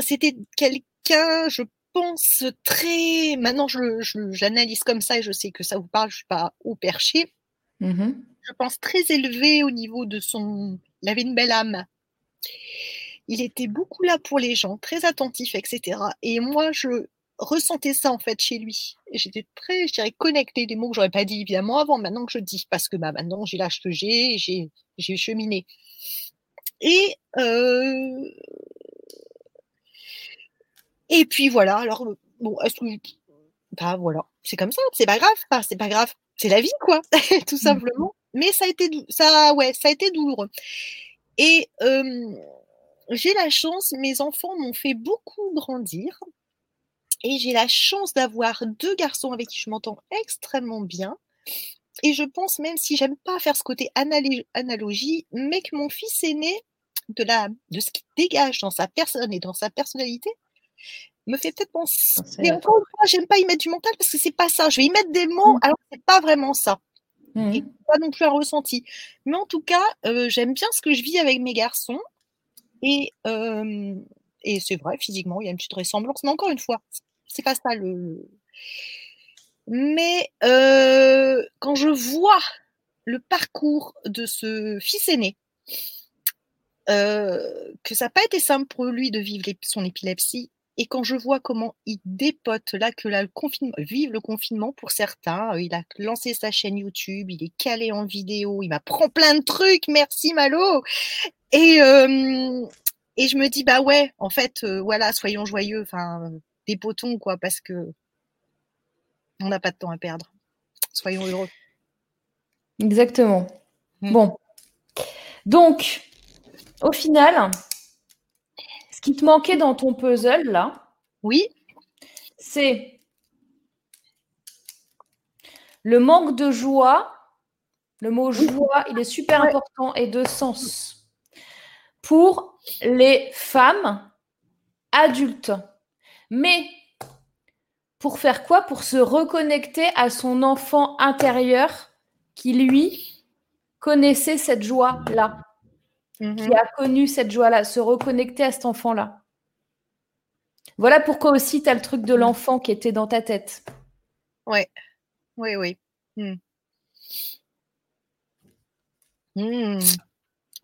c'était quelqu'un, je pense très. Maintenant, je, j'analyse comme ça et je sais que ça vous parle, je ne suis pas au perché. Mmh je pense très élevé au niveau de son. Il avait une belle âme. Il était beaucoup là pour les gens, très attentif, etc. Et moi, je ressentais ça en fait chez lui. J'étais très, je dirais, connectée, des mots que j'aurais pas dit évidemment avant, maintenant que je dis, parce que bah, maintenant j'ai l'âge que j'ai, j'ai, j'ai cheminé. Et euh, et puis voilà, alors, bon, est-ce que. Bah voilà, c'est comme ça, c'est pas grave, c'est pas grave, c'est la vie, quoi, tout mmh. simplement. Mais ça a été, ça, ouais, ça a été douloureux. Et j'ai la chance, mes enfants m'ont fait beaucoup grandir. Et j'ai la chance d'avoir deux garçons avec qui je m'entends extrêmement bien. Et je pense, même si j'aime pas faire ce côté analogie, mais que mon fils aîné, de, la, de ce qui dégage dans sa personne et dans sa personnalité, me fait peut-être penser. Mais encore une fois, j'aime pas y mettre du mental parce que c'est pas ça. Je vais y mettre des mots, mmh. alors c'est pas vraiment ça. Mmh. Et pas non plus un ressenti. Mais en tout cas, euh, j'aime bien ce que je vis avec mes garçons. Et, euh, et c'est vrai, physiquement, il y a une petite ressemblance. Mais encore une fois, c'est pas ça le. Mais euh, quand je vois le parcours de ce fils aîné, que ça n'a pas été simple pour lui de vivre son épilepsie, et quand je vois comment il dépote là que là, le confinement, vive le confinement pour certains, il a lancé sa chaîne YouTube, il est calé en vidéo, il m'apprend plein de trucs, merci Malo. Et et je me dis bah ouais, en fait voilà, soyons joyeux, enfin des potons quoi, parce que on n'a pas de temps à perdre. Soyons heureux. Exactement. Mmh. Bon, donc au final, ce qui te manquait dans ton puzzle, là, oui, c'est le manque de joie. Le mot joie, il est super important et de sens pour les femmes adultes. Mais pour faire quoi? Pour se reconnecter à son enfant intérieur qui, lui, connaissait cette joie-là qui mhm. a connu cette joie-là, se reconnecter à cet enfant-là. Voilà pourquoi aussi tu as le truc de mhm. l'enfant qui était dans ta tête. Oui, oui. Hmm. Hmm.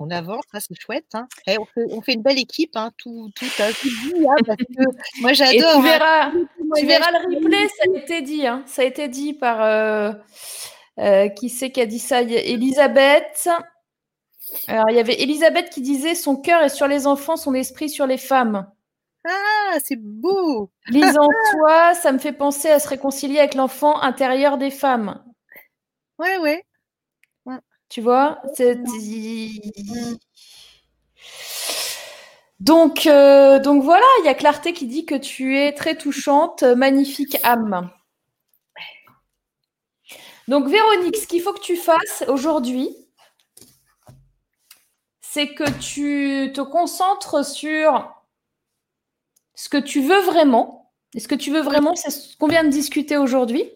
On avance, c'est chouette. Hein. Eh, on, fait, une belle équipe, hein, tout, tout, hein, moi j'adore. Tu verras, tu verras le replay, ça a été dit. Ça a été dit par euh, euh, qui c'est qui a dit ça? Elisabeth. Alors, il y avait Elisabeth qui disait Son cœur est sur les enfants, son esprit sur les femmes. Ah, c'est beau Lisant toi, ça me fait penser à se réconcilier avec l'enfant intérieur des femmes. Ouais, ouais. Tu vois donc, euh, donc voilà, il y a Clarté qui dit que tu es très touchante, magnifique âme. Donc Véronique, ce qu'il faut que tu fasses aujourd'hui, c'est que tu te concentres sur ce que tu veux vraiment. Et ce que tu veux vraiment, c'est ce qu'on vient de discuter aujourd'hui?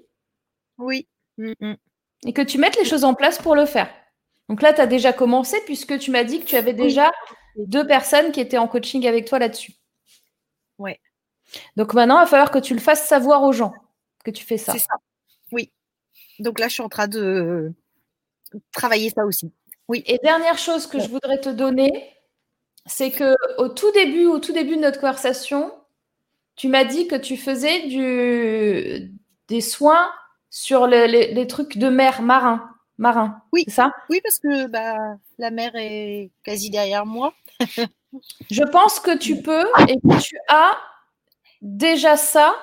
Oui. Mm, mm. Et que tu mettes les choses en place pour le faire. Donc là, tu as déjà commencé puisque tu m'as dit que tu avais déjà deux personnes qui étaient en coaching avec toi là-dessus. Oui. Donc maintenant, il va falloir que tu le fasses savoir aux gens que tu fais ça. C'est ça. Oui. Donc là, je suis en train de travailler ça aussi. Oui. Et dernière chose que je voudrais te donner, c'est que au tout début, au tout début de notre conversation, tu m'as dit que tu faisais du, des soins sur les, trucs de mer, marin, marin. Oui, ça? Oui, parce que bah, la mer est quasi derrière moi. je pense que tu peux et que tu as déjà ça,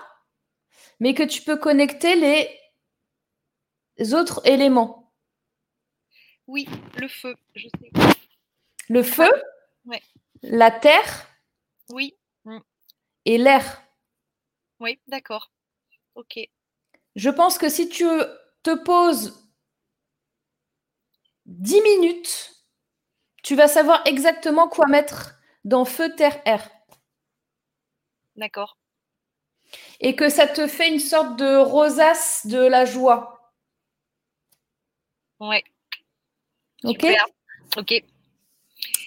mais que tu peux connecter les autres éléments. Oui, le feu, je sais. Le feu Oui. La terre Oui. Mm. Et l'air Oui, d'accord. Ok. Je pense que si tu te poses 10 minutes, tu vas savoir exactement quoi mettre dans feu, terre, air. D'accord. Et que ça te fait une sorte de rosace de la joie. Ouais. Ok. Ok.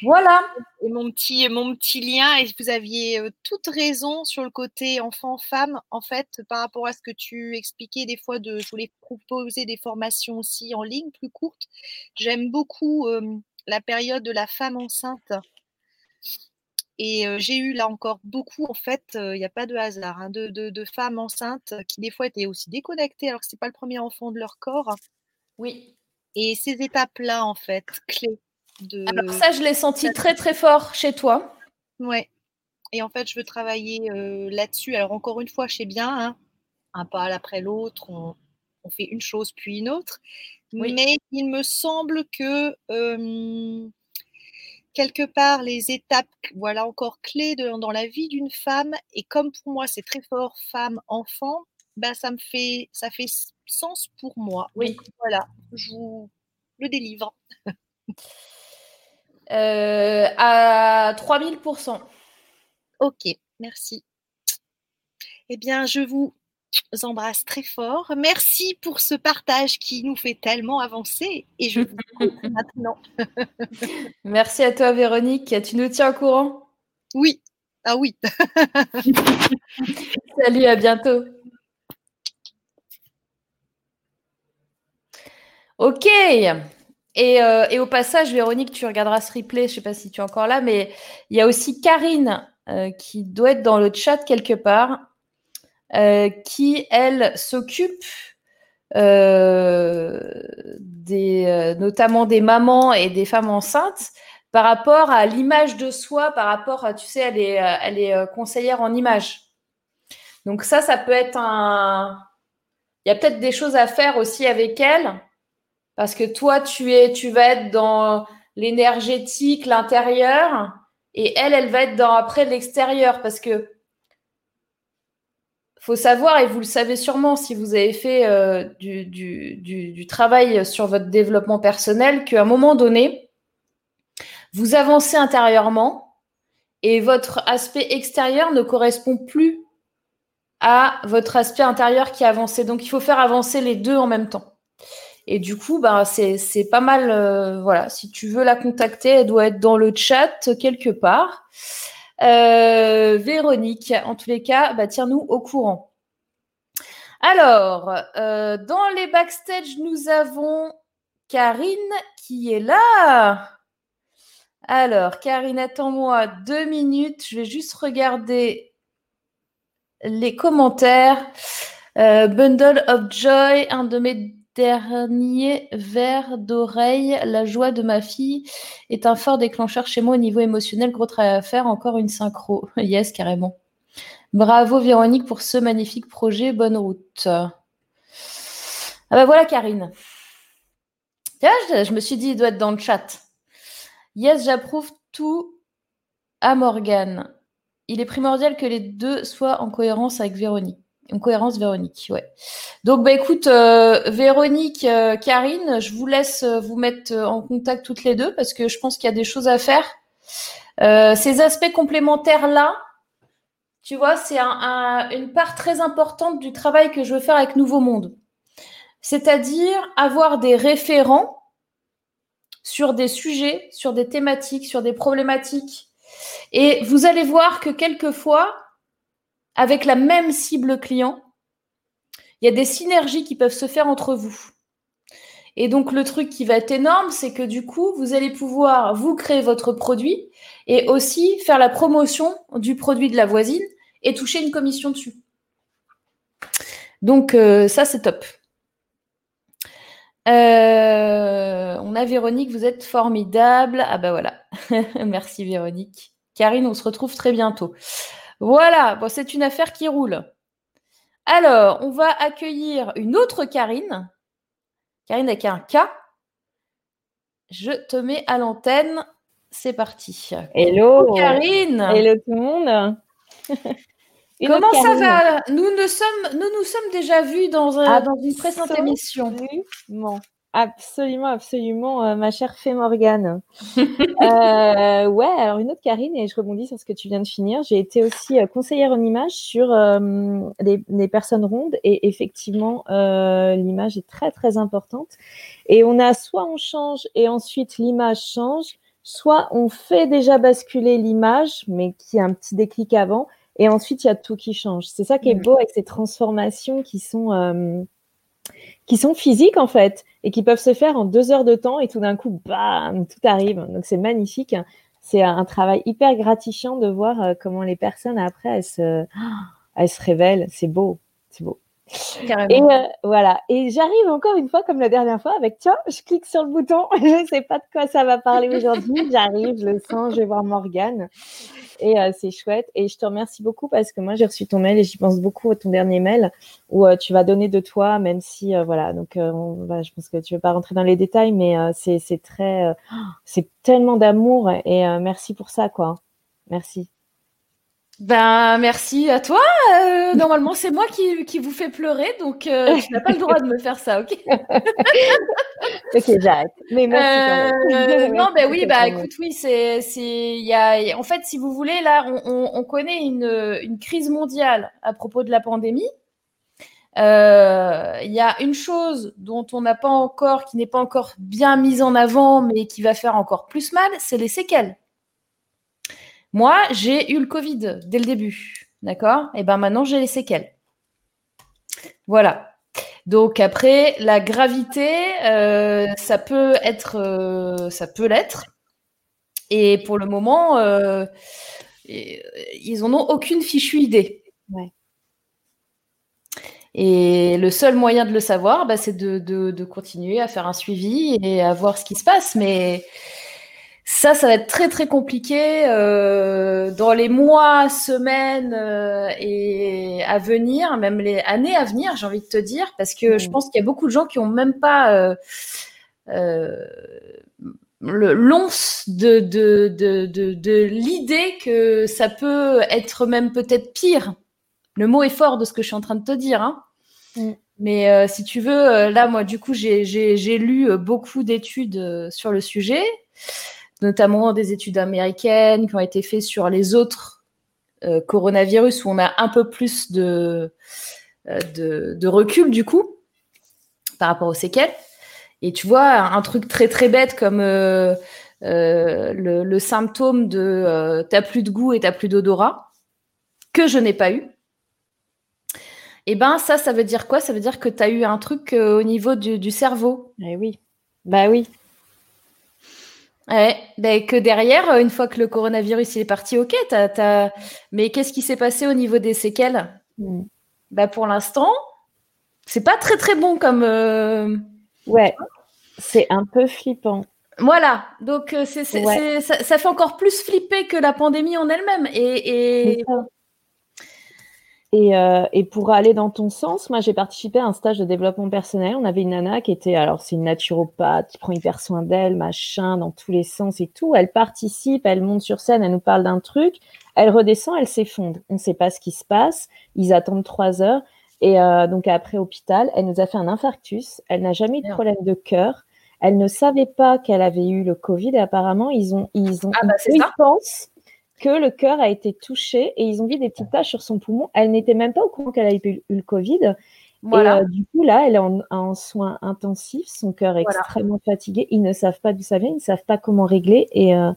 Voilà. Et mon petit, mon petit lien, et vous aviez euh, toute raison sur le côté enfant-femme, en fait, par rapport à ce que tu expliquais des fois, de, je voulais proposer des formations aussi en ligne plus courtes. J'aime beaucoup euh, la période de la femme enceinte. Et euh, j'ai eu là encore beaucoup, en fait, il n'y a pas de hasard, hein, de, de, de, femmes enceintes qui des fois étaient aussi déconnectées alors que ce n'est pas le premier enfant de leur corps. Oui. Et ces étapes-là, en fait, clés de. Alors, ça, je l'ai senti très, très fort chez toi. Ouais. Et en fait, je veux travailler euh, là-dessus. Alors, encore une fois, je sais bien, hein, un pas après l'autre, on, fait une chose puis une autre. Mais il me semble que quelque part les étapes, voilà encore clés dans la vie d'une femme. Et comme pour moi c'est très fort, femme, enfant, ben ça me fait, ça fait sens pour moi. Oui. voilà, je vous le délivre. euh, à 3000%. Ok, merci. Eh bien, je vous embrasse très fort. Merci pour ce partage qui nous fait tellement avancer et je vous maintenant. Merci à toi Véronique. Tu nous tiens au courant? Oui. Ah oui. Salut, à bientôt. Ok. Et, euh, et, au passage, Véronique, tu regarderas ce replay, je ne sais pas si tu es encore là, mais il y a aussi Karine euh, qui doit être dans le chat quelque part euh, qui, elle, s'occupe des, notamment des mamans et des femmes enceintes par rapport à l'image de soi, par rapport à, tu sais, elle est, elle est conseillère en image. Donc ça, ça peut être un... Il y a peut-être des choses à faire aussi avec elle, parce que toi, tu, es, tu vas être dans l'énergétique, l'intérieur, et elle, elle va être dans après l'extérieur, parce que faut savoir, et vous le savez sûrement si vous avez fait euh, du, du, du, travail sur votre développement personnel, qu'à un moment donné, vous avancez intérieurement et votre aspect extérieur ne correspond plus à votre aspect intérieur qui a avancé. Donc, il faut faire avancer les deux en même temps. Et du coup, bah, c'est pas mal. Euh, voilà, si tu veux la contacter, elle doit être dans le chat quelque part. Euh, Véronique, en tous les cas, bah, tiens-nous au courant. Alors, euh, dans les backstage, nous avons Karine qui est là. Alors, Karine, attends-moi deux minutes. Je vais juste regarder les commentaires. Bundle of Joy, un de mes dernier verre d'oreille. La joie de ma fille est un fort déclencheur chez moi au niveau émotionnel. Gros travail à faire. Encore une synchro. yes, carrément. Bravo Véronique pour ce magnifique projet. Bonne route. Ah bah voilà Karine. Je, je me suis dit, il doit être dans le chat. Yes, j'approuve tout à Morgane. Il est primordial que les deux soient en cohérence avec Véronique. Une cohérence Véronique, ouais. Donc, bah, écoute, euh, Véronique, euh, Karine, je vous laisse euh, vous mettre en contact toutes les deux parce que je pense qu'il y a des choses à faire. ces aspects complémentaires-là, tu vois, c'est une part très importante du travail que je veux faire avec Nouveau Monde. C'est-à-dire avoir des référents sur des sujets, sur des thématiques, sur des problématiques. Et vous allez voir que quelquefois, avec la même cible client, il y a des synergies qui peuvent se faire entre vous. Et donc, le truc qui va être énorme, c'est que du coup, vous allez pouvoir vous créer votre produit et aussi faire la promotion du produit de la voisine et toucher une commission dessus. Donc, euh, ça, c'est top. Euh, on a Véronique, vous êtes formidable. Ah bah voilà. Merci Véronique. Karine, on se retrouve très bientôt. Voilà, bon, c'est une affaire qui roule. Alors, on va accueillir une autre Karine. Karine avec un K. Je te mets à l'antenne. C'est parti. Hello. Karine. Hello tout le monde. Comment ça va? Nous, nous, sommes, nous nous sommes déjà vus dans, dans une précédente émission. Absolument, absolument, euh, ma chère Fée Morgane. euh, ouais, alors une autre Karine, et je rebondis sur ce que tu viens de finir. J'ai été aussi euh, conseillère en image sur euh, les, personnes rondes, et effectivement, l'image est très, très importante. Et on a soit on change et ensuite l'image change, soit on fait déjà basculer l'image, mais qui a un petit déclic avant, et ensuite il y a tout qui change. C'est ça qui est mmh. beau avec ces transformations qui sont qui sont physiques en fait et qui peuvent se faire en deux heures de temps et tout d'un coup, bam, tout arrive. Donc c'est magnifique. C'est un travail hyper gratifiant de voir euh, comment les personnes après elles se, elles se révèlent. C'est beau, c'est beau. Et euh, voilà. Et j'arrive encore une fois, comme la dernière fois, avec tiens, je clique sur le bouton. je ne sais pas de quoi ça va parler aujourd'hui. J'arrive, je le sens, je vais voir Morgane. Et c'est chouette. Et je te remercie beaucoup parce que moi, j'ai reçu ton mail et j'y pense beaucoup à ton dernier mail où tu vas donner de toi, même si, voilà, donc je pense que tu ne veux pas rentrer dans les détails, mais c'est très, c'est tellement d'amour et merci pour ça, quoi. Merci. Ben merci à toi. Euh, normalement c'est moi qui, qui, vous fais pleurer, donc euh, tu n'as pas le droit de me faire ça, ok? Ok, j'arrête. Mais merci. Euh, non, ben oui, bah écoute, oui, c'est c'est il y a en fait si vous voulez là, on, on, connaît une, une crise mondiale à propos de la pandémie. Il y a une chose dont on n'a pas encore, qui n'est pas encore bien mise en avant, mais qui va faire encore plus mal, c'est les séquelles. Moi, j'ai eu le Covid dès le début. D'accord? Et ben maintenant, j'ai les séquelles. Voilà. Donc après, la gravité, euh, ça peut être, euh, ça peut l'être. Et pour le moment, euh, ils n'en ont aucune fichue idée. Et le seul moyen de le savoir, bah, c'est de, de, continuer à faire un suivi et à voir ce qui se passe. Mais ça, ça va être très très compliqué euh, dans les mois, semaines euh, et à venir, même les années à venir, j'ai envie de te dire, parce que je mmh. pense qu'il y a beaucoup de gens qui ont même pas euh, euh l'once de, de, de, de, de l'idée que ça peut être même peut-être pire. Le mot est fort de ce que je suis en train de te dire. Hein. Mmh. Mais euh, si tu veux, là, moi, du coup, j'ai lu beaucoup d'études sur le sujet notamment des études américaines qui ont été faites sur les autres euh, coronavirus où on a un peu plus de, euh, recul du coup par rapport aux séquelles. Et tu vois, un truc très très bête comme euh, le, symptôme de t'as plus de goût et t'as plus d'odorat, que je n'ai pas eu. Et eh ben ça, ça veut dire quoi? Ça veut dire que tu as eu un truc au niveau du, du cerveau. Eh oui. Bah oui. Ouais, ben que derrière, une fois que le coronavirus il est parti, ok, t'as, mais qu'est-ce qui s'est passé au niveau des séquelles? Mm. bah, Pour l'instant, c'est pas très très bon comme. Euh, ouais, c'est un peu flippant. Voilà, donc euh, c'est, ça, ça, fait encore plus flipper que la pandémie en elle-même. Et, et... Euh, et, pour aller dans ton sens, moi j'ai participé à un stage de développement personnel. On avait une nana qui était, alors c'est une naturopathe, qui prend hyper soin d'elle, machin, dans tous les sens et tout. Elle participe, elle monte sur scène, elle nous parle d'un truc, elle redescend, elle s'effondre. On ne sait pas ce qui se passe. Ils attendent trois heures. Et euh, donc après hôpital, elle nous a fait un infarctus. Elle n'a jamais eu de problème de cœur. Elle ne savait pas qu'elle avait eu le Covid et apparemment ils ont ils ont ah bah, ils pensent que le cœur a été touché et ils ont vu des petites taches sur son poumon. Elle n'était même pas au courant qu'elle avait eu, le Covid. Voilà. Et euh, du coup, là, elle est en, soins intensifs, son cœur est extrêmement fatigué. Ils ne savent pas d'où ça vient, ils ne savent pas comment régler. Et euh,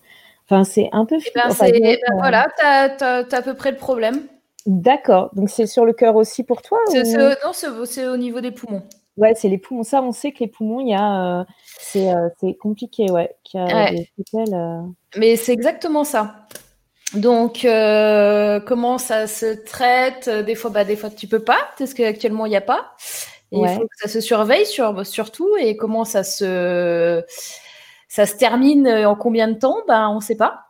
enfin, c'est un peu. Eh ben, ben euh, voilà, tu as, à peu près le problème. D'accord. Donc, c'est sur le cœur aussi pour toi Non, c'est au niveau des poumons. Ouais, c'est les poumons. Ça, on sait que les poumons, il y a, c'est compliqué, ouais. Mais c'est exactement ça. Donc, euh, comment ça se traite? Des fois, bah, des fois, tu peux pas, parce qu'actuellement, il n'y a pas. Il faut que ça se surveille sur, surtout. Et comment ça se, ça se termine en combien de temps? Bah, On ne sait pas.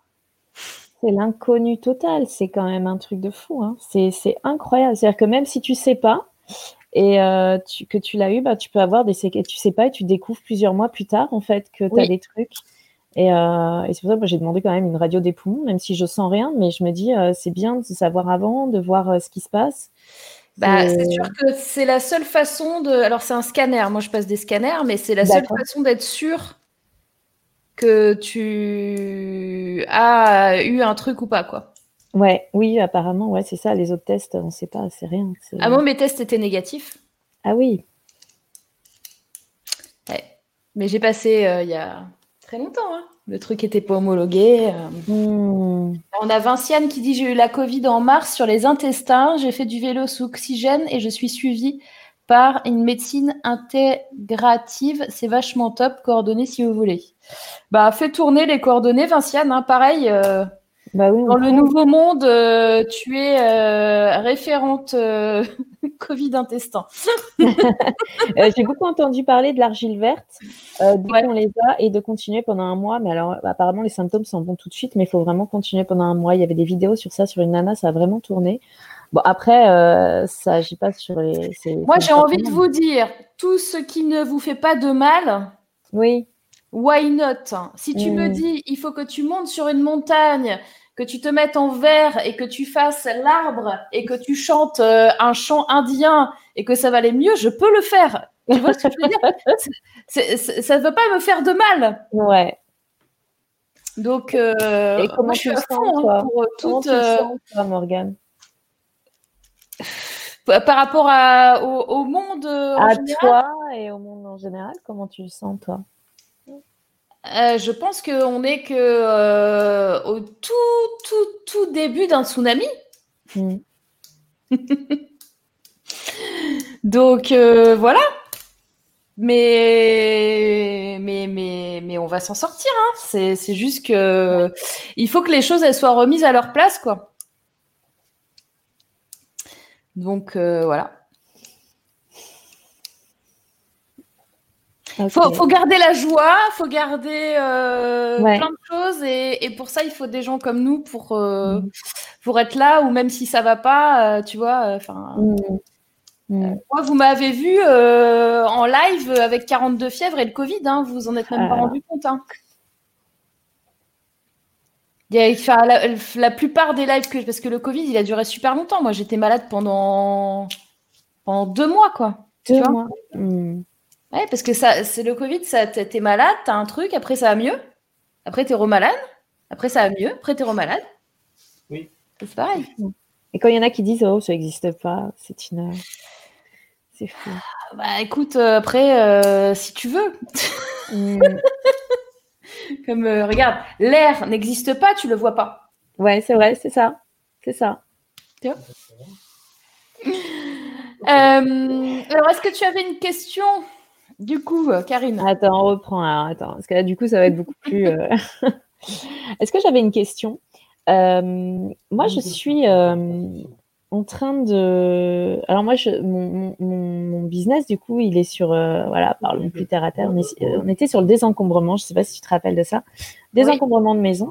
C'est l'inconnu total. C'est quand même un truc de fou. Hein. C'est incroyable. C'est-à-dire que même si tu sais pas et euh, que tu l'as eu, bah, tu peux avoir des séquelles. Tu sais pas et tu découvres plusieurs mois plus tard, en fait, que tu as des trucs. Euh, et, c'est pour ça que j'ai demandé quand même une radio des poumons, même si je sens rien, mais je me dis euh, c'est bien de savoir avant, de voir euh, ce qui se passe. Bah, c'est sûr que c'est la seule façon de. Alors c'est un scanner, moi je passe des scanners, mais c'est la seule façon d'être sûr que tu as eu un truc ou pas, quoi. Ouais, oui, apparemment, ouais, c'est ça. Les autres tests, on ne sait pas, c'est rien. Ah moi, mes tests étaient négatifs? Ah oui. Ouais. Mais j'ai passé il y a très longtemps. Hein. Le truc n'était pas homologué. Euh. Hmm. On a Vinciane qui dit J'ai eu la Covid en mars sur les intestins. J'ai fait du vélo sous oxygène et je suis suivie par une médecine intégrative. C'est vachement top. Coordonnées si vous voulez. Bah, fais tourner les coordonnées, Vinciane. Hein. pareil. Euh, Bah oui, Dans le nouveau monde, euh, tu es euh, référente euh, Covid intestin. J'ai beaucoup entendu parler de l'argile verte, dès Ouais. qu'on les a, et de continuer pendant un mois. Mais alors, apparemment, les symptômes s'en vont tout de suite, mais il faut vraiment continuer pendant un mois. Il y avait des vidéos sur ça, sur une nana, ça a vraiment tourné. Bon, après, euh, ça agit pas sur les. Moi, j'ai envie de vous dire, tout ce qui ne vous fait pas de mal. Oui, why not? Si tu me Mm. dis, il faut que tu montes sur une montagne, que tu te mettes en verre et que tu fasses l'arbre et que tu chantes euh, un chant indien et que ça va aller mieux, je peux le faire. Tu vois ce que je veux dire? Ça ne veut pas me faire de mal. ouais. Donc, euh, Et comment moi, je suis tu sens, fond toi? pour Comment toute, tu euh, sens, toi, Morgane? Par rapport à, au, au monde euh, en À général? toi et au monde en général, comment tu le sens, toi? Euh, je pense qu'on n'est que euh, au tout, tout, tout début d'un tsunami. Mm. Donc euh, voilà. Mais, mais, mais, mais on va s'en sortir. Hein. C'est, c'est juste que il faut que les choses elles soient remises à leur place, quoi. Donc voilà. Ok. Faut, faut garder la joie, faut garder euh, Ouais. plein de choses et, et pour ça il faut des gens comme nous pour euh, Mhm. pour être là ou même si ça va pas, euh, tu vois. Enfin, Mm. Mm. moi vous m'avez vu en live avec 42 fièvres et le Covid, hein, vous vous en êtes même pas Ah. rendu compte. Hein. Il y a- enfin, la, la plupart des lives que parce que le Covid il a duré super longtemps. Moi j'étais malade pendant pendant deux mois quoi. tu Deux vois mois. Mm. Ouais, parce que ça, c'est le Covid, ça, t'es malade, t'as un truc, après ça va mieux, après t'es remalade, après ça va mieux, après t'es remalade. Oui. C'est pareil. Et quand il y en a qui disent oh ça n'existe pas, c'est une c'est fou. Bah écoute, euh, après, euh, si tu veux, Mm. comme euh, regarde, l'air n'existe pas, tu le vois pas. Ouais, c'est vrai, c'est ça. C'est ça. Euh, alors, est-ce que tu avais une question? Du coup, euh, Karine Attends, on reprend. Alors, attends, parce que là, du coup, ça va être beaucoup plus. euh, Est-ce que j'avais une question? Euh, Moi, je suis euh, en train de. Alors, moi, je... mon, mon- mon- mon business, du coup, il est sur. Voilà, parlons plus terre à terre. On, est- on était sur le désencombrement. Je ne sais pas si tu te rappelles de ça. Désencombrement de maison.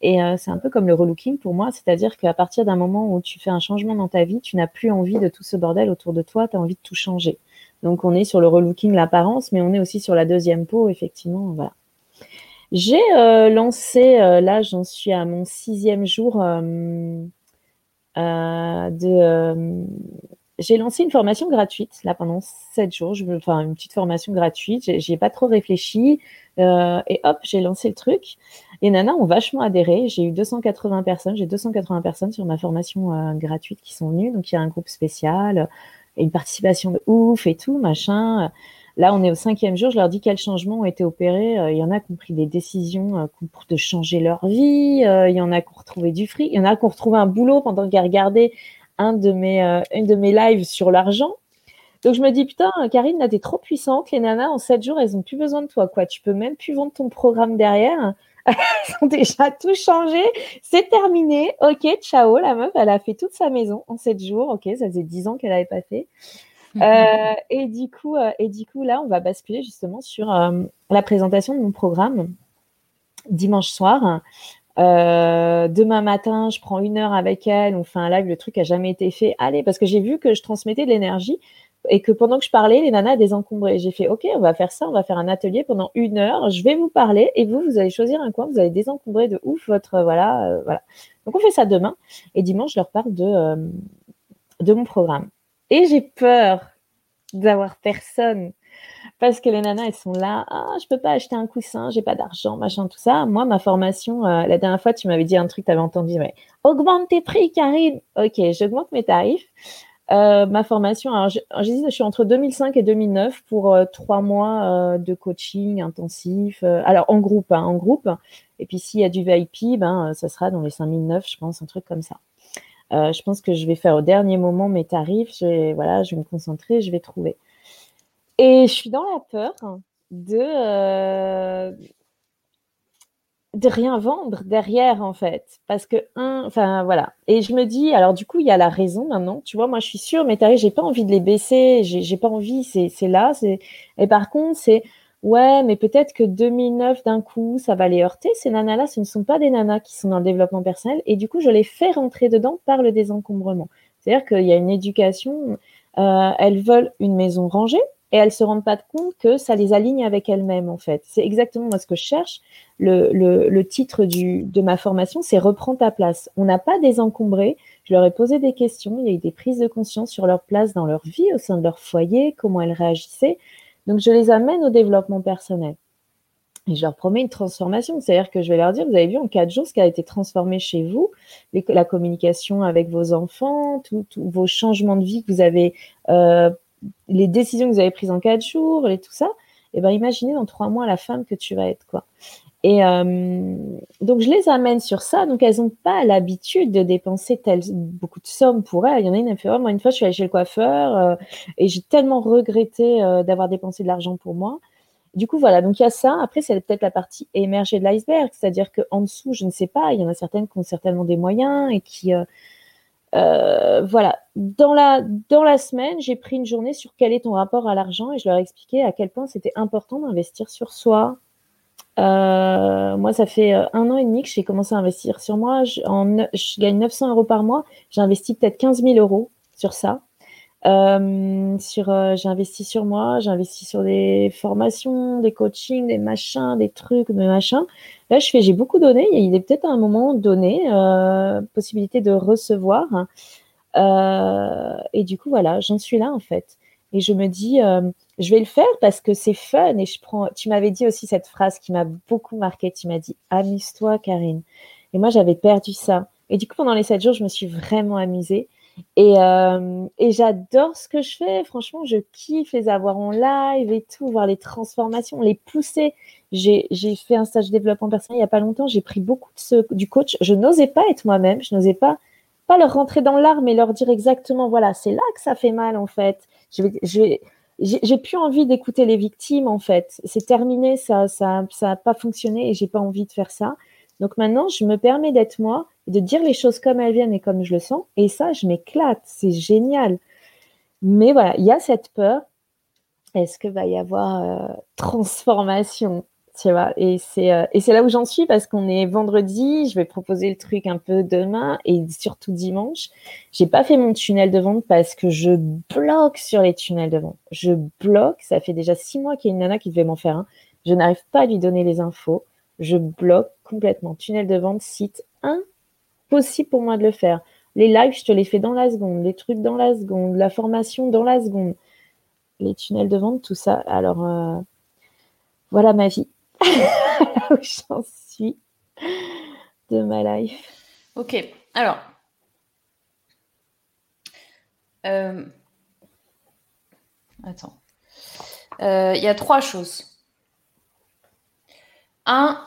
Et c'est un peu comme le relooking pour moi. C'est-à-dire qu'à partir d'un moment où tu fais un changement dans ta vie, tu n'as plus envie de tout ce bordel autour de toi. Tu as envie de tout changer. Donc, on est sur le relooking, l'apparence, mais on est aussi sur la deuxième peau, effectivement. J'ai euh, lancé, euh, là, j'en suis à mon sixième jour euh, de. j'ai lancé une formation gratuite, là, pendant sept jours. Enfin, une petite formation gratuite. J'y ai pas trop réfléchi. et hop, j'ai lancé le truc. Les nanas ont vachement adhéré. J'ai eu 280 personnes. J'ai 280 personnes sur ma formation gratuite qui sont venues. Donc, il y a un groupe spécial, et une participation de ouf et tout, machin. Là, on est au cinquième jour. Je leur dis quels changements ont été opérés. Euh, Il y en a qui ont pris des décisions euh, pour de changer leur vie. Euh, il y en a qui ont retrouvé du fric. Il y en a qui ont retrouvé un boulot pendant qu'ils regardaient un de mes, une de mes lives sur l'argent. Donc je me dis putain, Karine, là t'es trop puissante. Les nanas en 7 jours, elles ont plus besoin de toi, quoi. Tu peux même plus vendre ton programme derrière. Elles ont déjà tout changé. C'est terminé. Ok, ciao. La meuf, elle a fait toute sa maison en 7 jours. Ok, ça faisait 10 ans qu'elle n'avait pas fait. Euh, et du coup, euh, et du coup, là, on va basculer justement sur euh, la présentation de mon programme dimanche soir. Euh, demain matin, je prends une heure avec elle, on fait un live, le truc a jamais été fait. Allez, parce que j'ai vu que je transmettais de l'énergie et que pendant que je parlais, les nanas désencombraient. J'ai fait, ok, on va faire ça, on va faire un atelier pendant une heure. Je vais vous parler et vous, vous allez choisir un coin, vous allez désencombrer de ouf votre euh, voilà, euh, voilà. Donc on fait ça demain et dimanche, je leur parle de euh, de mon programme. Et j'ai peur d'avoir personne parce que les nanas elles sont là ah je peux pas acheter un coussin j'ai pas d'argent machin tout ça moi ma formation la dernière fois tu m'avais dit un truc tu avais entendu ouais. augmente tes prix Karine ok j'augmente mes tarifs euh, ma formation alors je, je, suis entre 2005 et 2009 pour euh, trois mois euh, de coaching intensif alors en groupe hein, en groupe. Et puis s'il y a du VIP ben ça sera dans les 5009 je pense un truc comme ça. Je pense que je vais faire au dernier moment mes tarifs je vais, voilà je vais me concentrer je vais trouver. Et je suis dans la peur de, de rien vendre derrière en fait. Parce que un enfin voilà. Et je me dis alors du coup il y a la raison maintenant. Tu vois moi je suis sûre mes tarifs j'ai pas envie de les baisser. J'ai pas envie. C'est c'est là. C'est et par contre c'est ouais mais peut-être que 2009 d'un coup ça va les heurter ces nanas là ce ne sont pas des nanas qui sont dans le développement personnel. Et du coup je les fais rentrer dedans par le désencombrement. C'est-à-dire qu'il y a une éducation euh, elles veulent une maison rangée et elles se rendent pas compte que ça les aligne avec elles-mêmes en fait. C'est exactement moi ce que je cherche. Le, le, le titre du, de ma formation, c'est Reprends ta place. On n'a pas désencombré. Je leur ai posé des questions. Il y a eu des prises de conscience sur leur place dans leur vie, au sein de leur foyer, comment elles réagissaient. Donc je les amène au développement personnel. Et je leur promets une transformation. C'est-à-dire que je vais leur dire, vous avez vu en quatre jours ce qui a été transformé chez vous, la communication avec vos enfants, tous vos changements de vie que vous avez euh, les décisions que vous avez prises en quatre jours et tout ça, et eh ben imaginez dans trois mois la femme que tu vas être quoi. Et euh, donc je les amène sur ça. Donc elles n'ont pas l'habitude de dépenser tel, beaucoup de sommes pour elles. Il y en a une, elle fait moi une fois je suis allée chez le coiffeur euh, et j'ai tellement regretté euh, d'avoir dépensé de l'argent pour moi. Du coup voilà, donc il y a ça. Après c'est peut-être la partie émergée de l'iceberg, c'est-à-dire qu'en dessous je ne sais pas. Il y en a certaines qui ont certainement des moyens et qui euh, voilà, dans la, dans la semaine, j'ai pris une journée sur quel est ton rapport à l'argent et je leur ai expliqué à quel point c'était important d'investir sur soi. Euh, moi, ça fait euh, un an et demi que j'ai commencé à investir sur moi. Je, je gagne 900 euros par mois. J'ai investi peut-être 15 000 euros sur ça. Euh, sur, euh, j'ai investi sur moi, j'ai investi sur des formations, des coachings, des machins, des trucs, des machins. Là, je fais, j'ai beaucoup donné. Il est peut-être à un moment donné euh, possibilité de recevoir. Euh, et du coup, voilà, j'en suis là en fait. Et je me dis, je vais le faire parce que c'est fun. Et je prends. Tu m'avais dit aussi cette phrase qui m'a beaucoup marqué. Tu m'as dit, amuse-toi, Karine. Et moi, j'avais perdu ça. Et du coup, pendant les sept jours, je me suis vraiment amusée. Et, euh, et j'adore ce que je fais. Franchement, je kiffe les avoir en live et tout, voir les transformations, les pousser. J'ai fait un stage de développement personnel il n'y a pas longtemps. J'ai pris beaucoup de ce, du coach. Je n'osais pas être moi-même. Je n'osais pas, leur rentrer dans l'art, mais leur dire exactement voilà, c'est là que ça fait mal en fait. Je vais, j'ai plus envie d'écouter les victimes en fait. C'est terminé, ça, ça, ça n'a pas fonctionné et j'ai pas envie de faire ça. Donc maintenant, je me permets d'être moi de dire les choses comme elles viennent et comme je le sens. Et ça, je m'éclate. C'est génial. Mais voilà, il y a cette peur. Est-ce que va y avoir euh, transformation tu vois, et c'est euh, et c'est là où j'en suis parce qu'on est vendredi, je vais proposer le truc un peu demain et surtout dimanche. J'ai pas fait mon tunnel de vente parce que je bloque sur les tunnels de vente. Je bloque, ça fait déjà six mois qu'il y a une nana qui devait m'en faire un. Je n'arrive pas à lui donner les infos. Je bloque complètement. Tunnel de vente, site impossible pour moi de le faire. Les lives, je te les fais dans la seconde, les trucs dans la seconde, la formation dans la seconde, les tunnels de vente, tout ça. Alors, euh, voilà ma vie. où j'en suis de ma life. Ok, alors. Euh, attends. Euh, il y a trois choses. Un,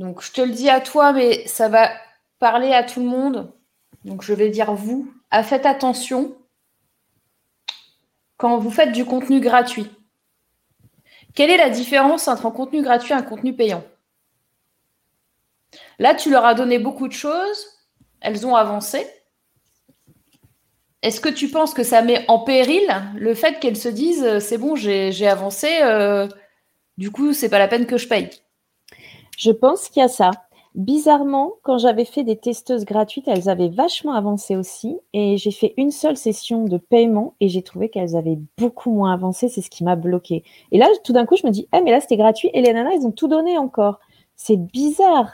donc, je te le dis à toi, mais ça va parler à tout le monde. Donc, je vais dire vous. Ah, faites attention quand vous faites du contenu gratuit. Quelle est la différence entre un contenu gratuit et un contenu payant? Là, tu leur as donné beaucoup de choses. Elles ont avancé. Est-ce que tu penses que ça met en péril le fait qu'elles se disent c'est bon, j'ai avancé, euh, du coup, c'est pas la peine que je paye? Je pense qu'il y a ça. Bizarrement, quand j'avais fait des testeuses gratuites, elles avaient vachement avancé aussi. Et j'ai fait une seule session de paiement et j'ai trouvé qu'elles avaient beaucoup moins avancé. C'est ce qui m'a bloqué. Et là, tout d'un coup, je me dis, ah, mais là, c'était gratuit. Et les nanas, elles ont tout donné encore. C'est bizarre.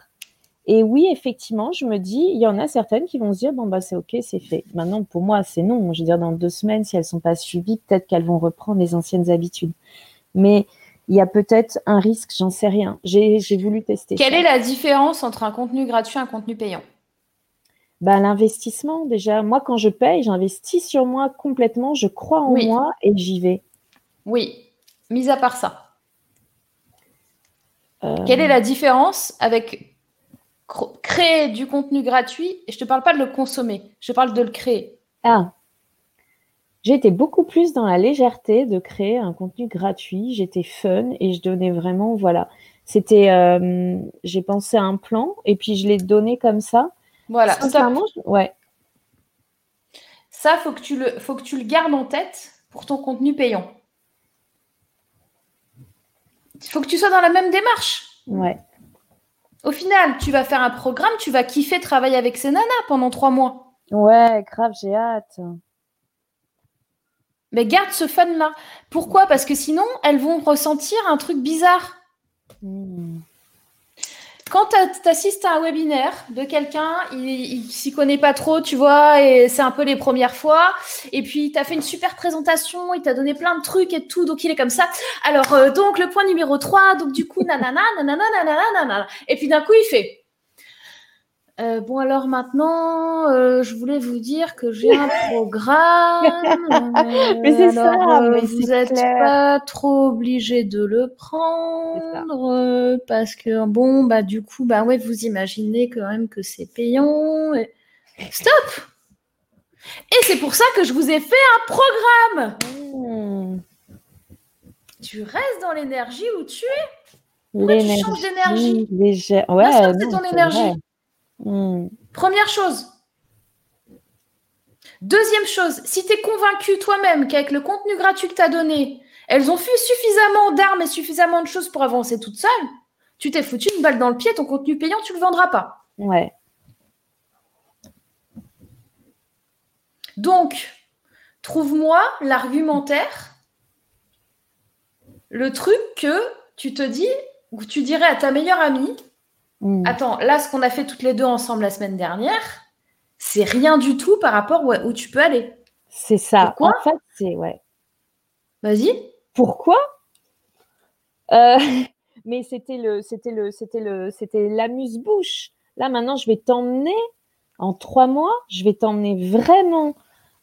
Et oui, effectivement, je me dis, il y en a certaines qui vont se dire, bon, bah, c'est OK, c'est fait. Maintenant, pour moi, c'est non. Je veux dire, dans deux semaines, si elles sont pas suivies, peut-être qu'elles vont reprendre les anciennes habitudes. Mais il y a peut-être un risque, j'en sais rien. J'ai voulu tester. Quelle est la différence entre un contenu gratuit et un contenu payant? Ben, L'investissement, déjà. Moi, quand je paye, j'investis sur moi complètement, je crois en moi et j'y vais. Oui, mis à part ça. Euh. Quelle est la différence avec créer du contenu gratuit? Et je ne te parle pas de le consommer, je parle de le créer Ah, J'étais beaucoup plus dans la légèreté de créer un contenu gratuit. J'étais fun et je donnais vraiment, voilà. C'était, euh, j'ai pensé à un plan et puis je l'ai donné comme ça. Voilà. Sincèrement, je- ouais. Ça, faut que tu le, faut que tu le gardes en tête pour ton contenu payant. Il faut que tu sois dans la même démarche. Ouais. Au final, tu vas faire un programme, tu vas kiffer travailler avec ces nanas pendant trois mois. Ouais, grave, j'ai hâte. Mais garde ce fun-là. Pourquoi? Parce que sinon, elles vont ressentir un truc bizarre. Hmm. Quand tu assistes à un webinaire de quelqu'un, il, il s'y connaît pas trop, tu vois, et c'est un peu les premières fois, et puis tu as fait une super présentation, il t'a donné plein de trucs et tout, donc il est comme ça. Alors, euh, donc le point numéro 3, donc du coup, nanana, nanana, nanana, nanana. Et puis d'un coup, il fait. Euh, bon, alors maintenant, euh, je voulais vous dire que j'ai un programme. euh, Mais c'est ça, mais vous n'êtes pas trop obligé de le prendre parce que bon, bah du coup, bah ouais, vous imaginez quand même que c'est payant. et- Stop. Et c'est pour ça que je vous ai fait un programme. Hmm. Tu restes dans l'énergie où tu es? Pourquoi tu changes d'énergie? légère. Ouais, c'est ton énergie. vrai. Hmm. Première chose. Deuxième chose, si tu es convaincu toi-même qu'avec le contenu gratuit que tu as donné, elles ont fait suffisamment d'armes et suffisamment de choses pour avancer toutes seules, tu t'es foutu une balle dans le pied, ton contenu payant, tu ne le vendras pas. Ouais. Donc, trouve-moi l'argumentaire, le truc que tu te dis, ou tu dirais à ta meilleure amie, Hmm. attends, là, ce qu'on a fait toutes les deux ensemble la semaine dernière, c'est rien du tout par rapport où, où tu peux aller. C'est ça. Pourquoi en fait, c'est ouais. Vas-y. Pourquoi? Euh, Mais c'était le, c'était le, c'était le, c'était l'amuse-bouche. Là maintenant, je vais t'emmener en trois mois. Je vais t'emmener vraiment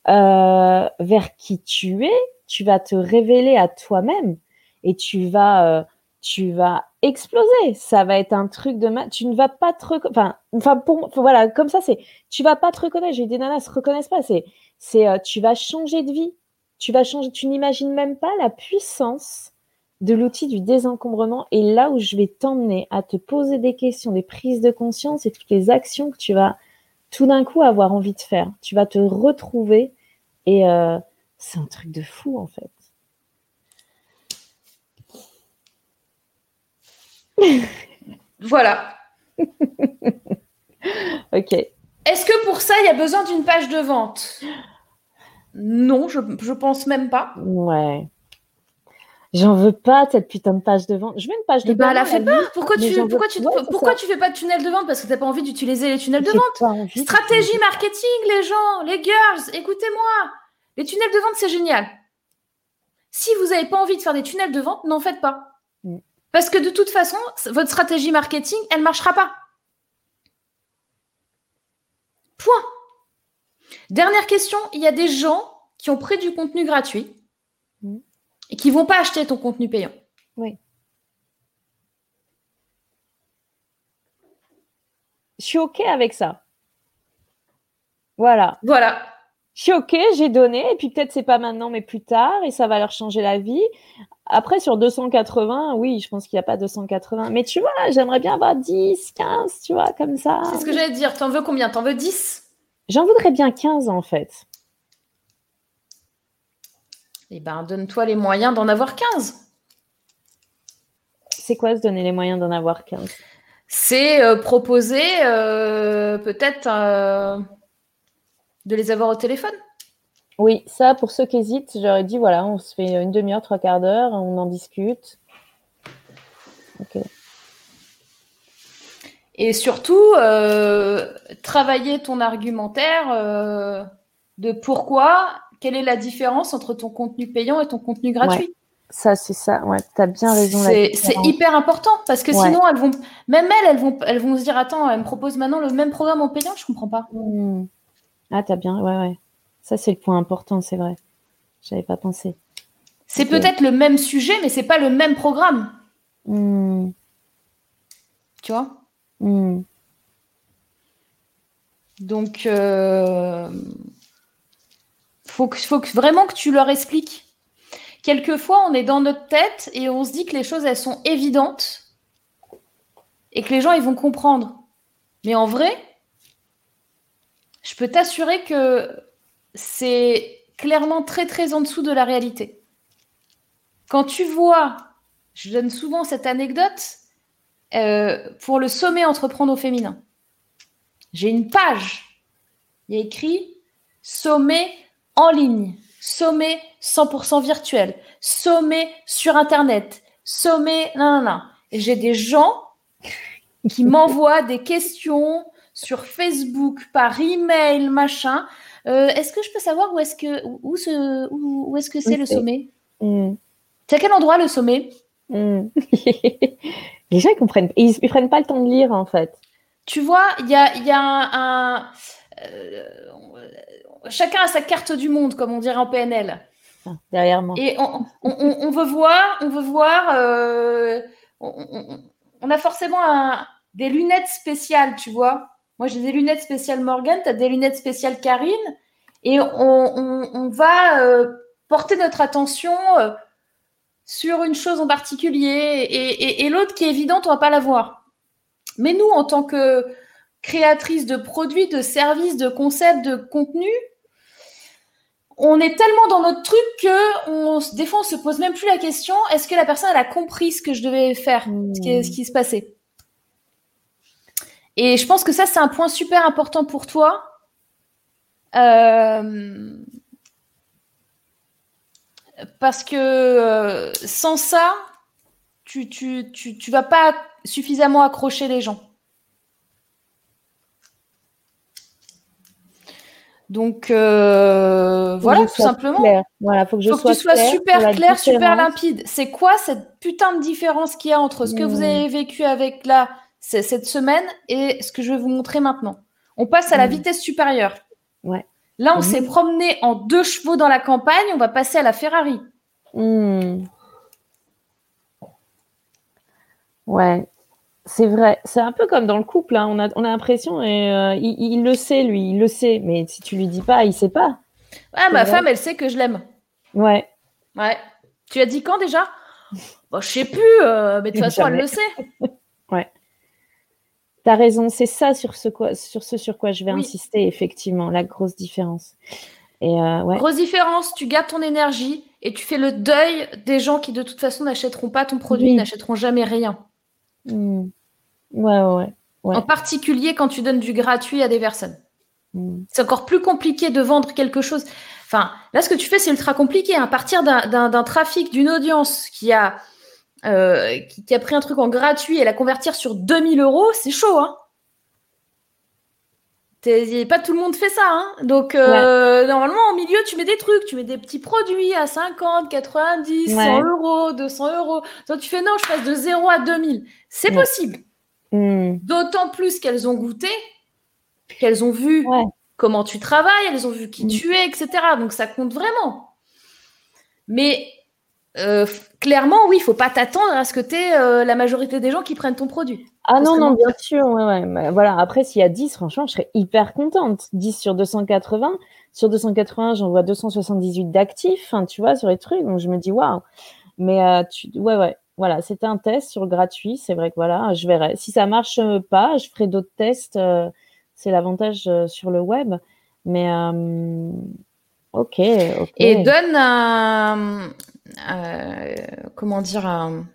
euh, vers qui tu es. Tu vas te révéler à toi-même et tu vas, euh, tu vas exploser. Ça va être un truc de ma... Tu ne vas pas te reco- enfin, enfin pour, voilà, comme ça c'est. Tu vas pas te reconnaître. J'ai des nanas se reconnaissent pas. C'est, c'est, euh, tu vas changer de vie. Tu vas changer. Tu n'imagines même pas la puissance de l'outil du désencombrement et là où je vais t'emmener à te poser des questions, des prises de conscience et toutes les actions que tu vas tout d'un coup avoir envie de faire. Tu vas te retrouver et euh, c'est un truc de fou en fait. Voilà. Ok. Est-ce que pour ça, il y a besoin d'une page de vente? Non, je, je pense même pas. Ouais. J'en veux pas cette putain de page de vente. Je veux une page de Eh ben, vente. la fais pas. Pourquoi tu, veux- pourquoi tu, Ouais, pourquoi tu fais pas de tunnel de vente? Parce que tu n'as pas envie d'utiliser les tunnels de vente. Stratégie marketing, les gens, les girls, écoutez-moi. Les tunnels de vente, c'est génial. Si vous n'avez pas envie de faire des tunnels de vente, n'en faites pas. Parce que de toute façon, votre stratégie marketing, elle ne marchera pas. Point. Dernière question, il y a des gens qui ont pris du contenu gratuit Mm. et qui ne vont pas acheter ton contenu payant. Je suis ok avec ça. Voilà. Voilà. Je suis ok, j'ai donné, et puis peut-être c'est pas maintenant, mais plus tard, et ça va leur changer la vie. Après, sur 280, oui, je pense qu'il n'y a pas 280. Mais tu vois, j'aimerais bien avoir 10, 15, tu vois, comme ça. C'est ce que j'allais dire. T'en veux combien? T'en veux 10 J'en voudrais bien 15, en fait. Eh ben, donne-toi les moyens d'en avoir 15. C'est quoi se donner les moyens d'en avoir 15 C'est euh, proposer euh, peut-être euh, de les avoir au téléphone? Oui, ça, pour ceux qui hésitent, j'aurais dit, voilà, on se fait une demi-heure, trois quarts d'heure, on en discute. Et surtout, euh, travailler ton argumentaire euh, de pourquoi, quelle est la différence entre ton contenu payant et ton contenu gratuit? Ça, c'est ça. Ouais, tu as bien raison. C'est hyper important parce que Ouais. sinon, elles vont, même elles, elles vont, elles vont se dire Attends, elle me propose maintenant le même programme en payant, je comprends pas. Hmm. Ah, t'as bien. Ouais, ouais. Ça, c'est le point important, c'est vrai. J'avais pas pensé. C'est peut-être le même sujet, mais c'est pas le même programme. Hmm. Tu vois? Hmm. Donc, euh, faut, que, faut que vraiment que tu leur expliques. Quelquefois, on est dans notre tête et on se dit que les choses, elles sont évidentes et que les gens, ils vont comprendre. Mais en vrai, je peux t'assurer que c'est clairement très, très en dessous de la réalité. Quand tu vois, je donne souvent cette anecdote, euh, pour le sommet entreprendre au féminin. J'ai une page, il y a écrit sommet en ligne, sommet 100% virtuel, sommet sur Internet, sommet... Non, non, non. J'ai des gens qui m'envoient des questions sur Facebook, par email, machin. Euh, est-ce que je peux savoir où est-ce que où, ce, où, est-ce que c'est le sommet? Mm. C'est à quel endroit le sommet? Mm. Les gens ils comprennent, ils, ils, prennent pas le temps de lire en fait. Tu vois, il y a, y a un, euh, chacun a sa carte du monde, comme on dirait en PNL. Ah, derrière moi. Et on, on, on, veut voir, on veut voir. Euh, on, a forcément un, des lunettes spéciales, tu vois. Moi, j'ai des lunettes spéciales Morgan, tu as des lunettes spéciales Karine. Et on, va euh, porter notre attention euh, sur une chose en particulier. Et, l'autre qui est évidente, on va pas la voir. Mais nous, en tant que créatrice de produits, de services, de concepts, de contenu, on est tellement dans notre truc que on, des fois, on se pose même plus la question est-ce que la personne elle a compris ce que je devais faire, ce, qui, ce qui se passait? Et je pense que ça, c'est un point super important pour toi. Euh, parce que euh, sans ça, tu, tu, tu, vas pas suffisamment accrocher les gens. Donc euh, voilà, tout simplement. Voilà, faut que je faut que tu sois super clair, super limpide. C'est quoi cette putain de différence qu'il y a entre ce que vous avez vécu avec la cette semaine et ce que je vais vous montrer maintenant. On passe à la mm. vitesse supérieure. Ouais. Là, on mm. s'est promené en deux chevaux dans la campagne, on va passer à la Ferrari. Mm. Ouais, c'est vrai. C'est un peu comme dans le couple. Hein. On a, on a l'impression, et euh, il, le sait, lui, il le sait. Mais si tu lui dis pas, il sait pas. Ah, ma femme, elle sait que je l'aime. Ouais. Ouais. Tu as dit quand déjà? Bon, Je sais plus, euh, mais de toute façon, elle le sait. Tu as raison, c'est ça sur ce, quoi, sur ce sur quoi je vais insister, effectivement, la grosse différence. Et euh, ouais. Grosse différence, tu gardes ton énergie et tu fais le deuil des gens qui de toute façon n'achèteront pas ton produit, n'achèteront jamais rien. Hmm. Ouais, ouais, ouais, En particulier quand tu donnes du gratuit à des personnes. Hmm. C'est encore plus compliqué de vendre quelque chose. Enfin, là, ce que tu fais, c'est ultra compliqué. À partir d'un trafic, d'une audience qui a euh, qui, a pris un truc en gratuit et la convertir sur 2000 euros, c'est chaud, hein pas tout le monde fait ça, hein Donc, euh, normalement, en milieu, tu mets des trucs, tu mets des petits produits à 50, 90, 100 euros, 200 euros. Toi, tu fais non, je passe de 0 à 2000. C'est possible. Hmm. D'autant plus qu'elles ont goûté, qu'elles ont vu comment tu travailles, elles ont vu qui hmm. tu es, etc. Donc, ça compte vraiment. Mais euh, clairement, oui, il faut pas t'attendre à ce que tu aies euh, la majorité des gens qui prennent ton produit. Ah non, non, bien sûr. Ouais, voilà. Après, s'il y a 10, franchement, je serais hyper contente. 10 sur 280. Sur 280, j'en vois 278 d'actifs, tu vois, sur les trucs. Donc, je me dis, waouh. Mais, euh, tu... ouais, ouais. Voilà, c'était un test sur le gratuit. C'est vrai que voilà, je verrai. Si ça marche pas, je ferai d'autres tests. c'est l'avantage sur le web. Mais, ok. Et donne un euh, comment dire, un,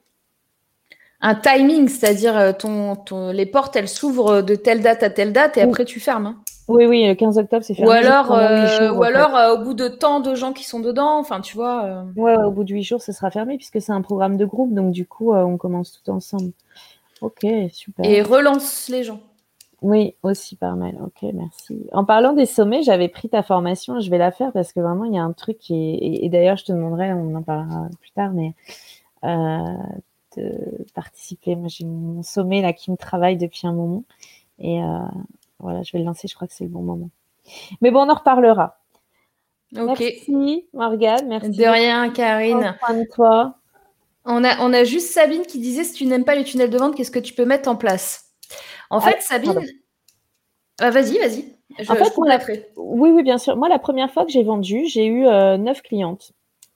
timing, c'est-à-dire euh, ton, les portes, elles s'ouvrent de telle date à telle date et après tu fermes. Hein. Oui, oui, le 15 octobre, c'est fermé. Ou alors, euh, ou alors au bout de tant de gens qui sont dedans, enfin, tu vois. Ouais, au bout de 8 jours, ce sera fermé puisque c'est un programme de groupe, donc du coup, on commence tout ensemble. Ok, super. Et relance les gens. Oui, aussi par mail. Ok, merci. En parlant des sommets, j'avais pris ta formation, je vais la faire parce que vraiment, il y a un truc qui est... Et, d'ailleurs, je te demanderai, on en parlera plus tard, mais euh, de participer. Moi, j'ai mon sommet là qui me travaille depuis un moment. Et euh, voilà, je vais le lancer, je crois que c'est le bon moment. Mais bon, on en reparlera. Ok. Merci, Morgane. Merci. De rien, Karine. toi. On a, on a juste Sabine qui disait si tu n'aimes pas les tunnels de vente, qu'est-ce que tu peux mettre en place? En fait, Sabine. Ah, vas-y, vas-y. en fait, oui, oui, bien sûr. Moi, la première fois que j'ai vendu, j'ai eu neuf clientes.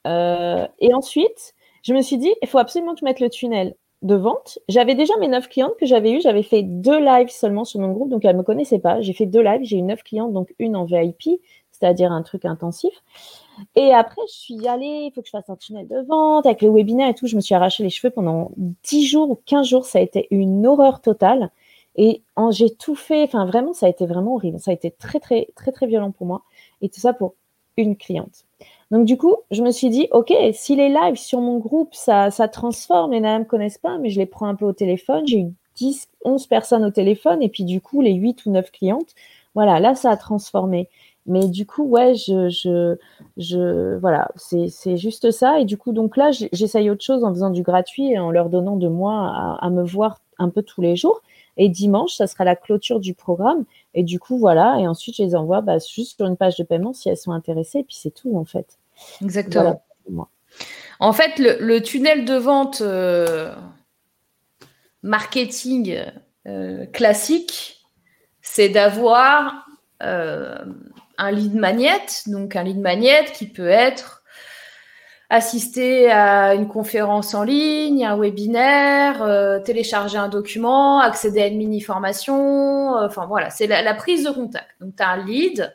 et ensuite, je me suis dit, il faut absolument que je mette le tunnel de vente. J'avais déjà mes neuf clientes que j'avais eues. J'avais fait deux lives seulement sur mon groupe, donc elles ne me connaissaient pas. J'ai fait deux lives. J'ai eu neuf clientes, donc une en VIP, c'est-à-dire un truc intensif. Et après, je suis allée, il faut que je fasse un tunnel de vente avec les webinaires et tout. Je me suis arraché les cheveux pendant 10 jours ou 15 jours. Ça a été une horreur totale. Et j'ai tout fait. Enfin, vraiment, ça a été vraiment horrible. Ça a été très, très, très, très violent pour moi. Et tout ça pour une cliente. Donc, du coup, je me suis dit, OK, si les lives sur mon groupe, ça, ça transforme, les nanas ne me connaissent pas, mais je les prends un peu au téléphone. J'ai eu 10, 11 personnes au téléphone et puis, du coup, les 8 ou 9 clientes. Voilà, là, ça a transformé. Mais du coup, ouais, je, je, je voilà, c'est juste ça. Et du coup, donc là, j'essaye autre chose en faisant du gratuit et en leur donnant de moi à, me voir un peu tous les jours. Et dimanche, ça sera la clôture du programme. Et du coup, voilà. Et ensuite, je les envoie bah, juste sur une page de paiement si elles sont intéressées. Et puis, c'est tout, en fait. Exactement. En fait, le, tunnel de vente euh, marketing euh, classique, c'est d'avoir euh, un lead magnet, donc un lead magnet qui peut être assister à une conférence en ligne, un webinaire, euh, télécharger un document, accéder à une mini-formation, euh, enfin voilà, c'est la, prise de contact. Donc tu as un lead,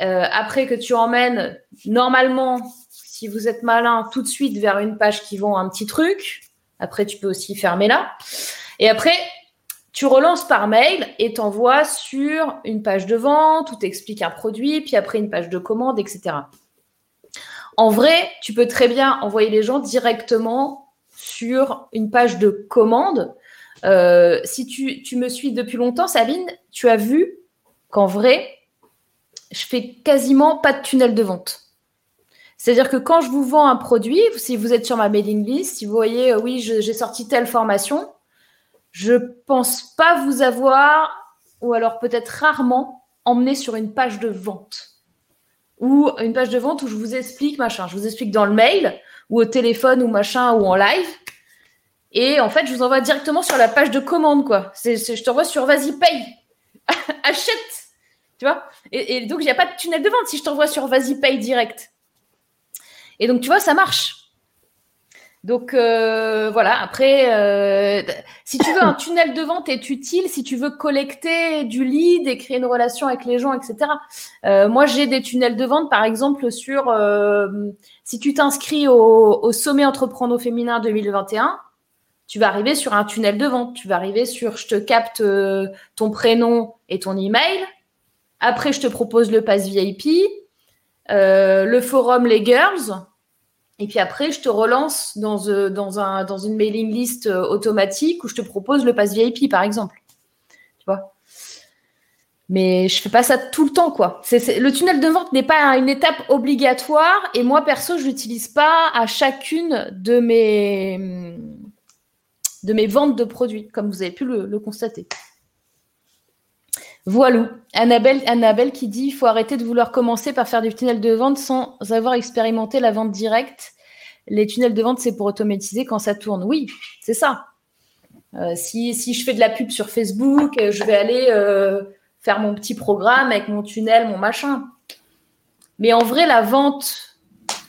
euh, après que tu emmènes normalement, si vous êtes malin, tout de suite vers une page qui vend un petit truc, après tu peux aussi fermer là, et après tu relances par mail et t'envoies sur une page de vente où t'expliques un produit, puis après une page de commande, etc. En vrai, tu peux très bien envoyer les gens directement sur une page de commande. Euh, si tu, me suis depuis longtemps, Sabine, tu as vu qu'en vrai, je fais quasiment pas de tunnel de vente. C'est-à-dire que quand je vous vends un produit, si vous êtes sur ma mailing list, si vous voyez, euh, oui, j'ai sorti telle formation, je pense pas vous avoir, ou alors peut-être rarement, emmené sur une page de vente. Ou une page de vente où je vous explique machin. Je vous explique dans le mail, ou au téléphone, ou machin, ou en live. Et en fait, je vous envoie directement sur la page de commande, quoi. Je t'envoie sur vas-y, paye. Achète. Tu vois? Et, et, donc, il n'y a pas de tunnel de vente si je t'envoie sur vas-y, paye direct. Et donc, tu vois, ça marche. Donc euh, voilà, après, euh, si tu veux, un tunnel de vente est utile si tu veux collecter du lead et créer une relation avec les gens, etc. Euh, moi, j'ai des tunnels de vente, par exemple, sur si tu t'inscris au, sommet entreprendre au féminin 2021, tu vas arriver sur un tunnel de vente. Tu vas arriver sur je te capte ton prénom et ton email. Après, je te propose le pass VIP, le forum Les Girls et puis après, je te relance dans, euh, une mailing list euh, automatique où je te propose le pass VIP, par exemple. Tu vois? Mais je fais pas ça tout le temps, quoi. le tunnel de vente n'est pas une étape obligatoire. Et moi, perso, je l'utilise pas à chacune de mes, de mes ventes de produits, comme vous avez pu le, constater. Voilà. Annabelle, qui dit il faut arrêter de vouloir commencer par faire du tunnel de vente sans avoir expérimenté la vente directe. Les tunnels de vente, c'est pour automatiser quand ça tourne. Oui, c'est ça. Euh, si, je fais de la pub sur Facebook, euh, je vais aller euh, faire mon petit programme avec mon tunnel, mon machin. Mais en vrai, la vente,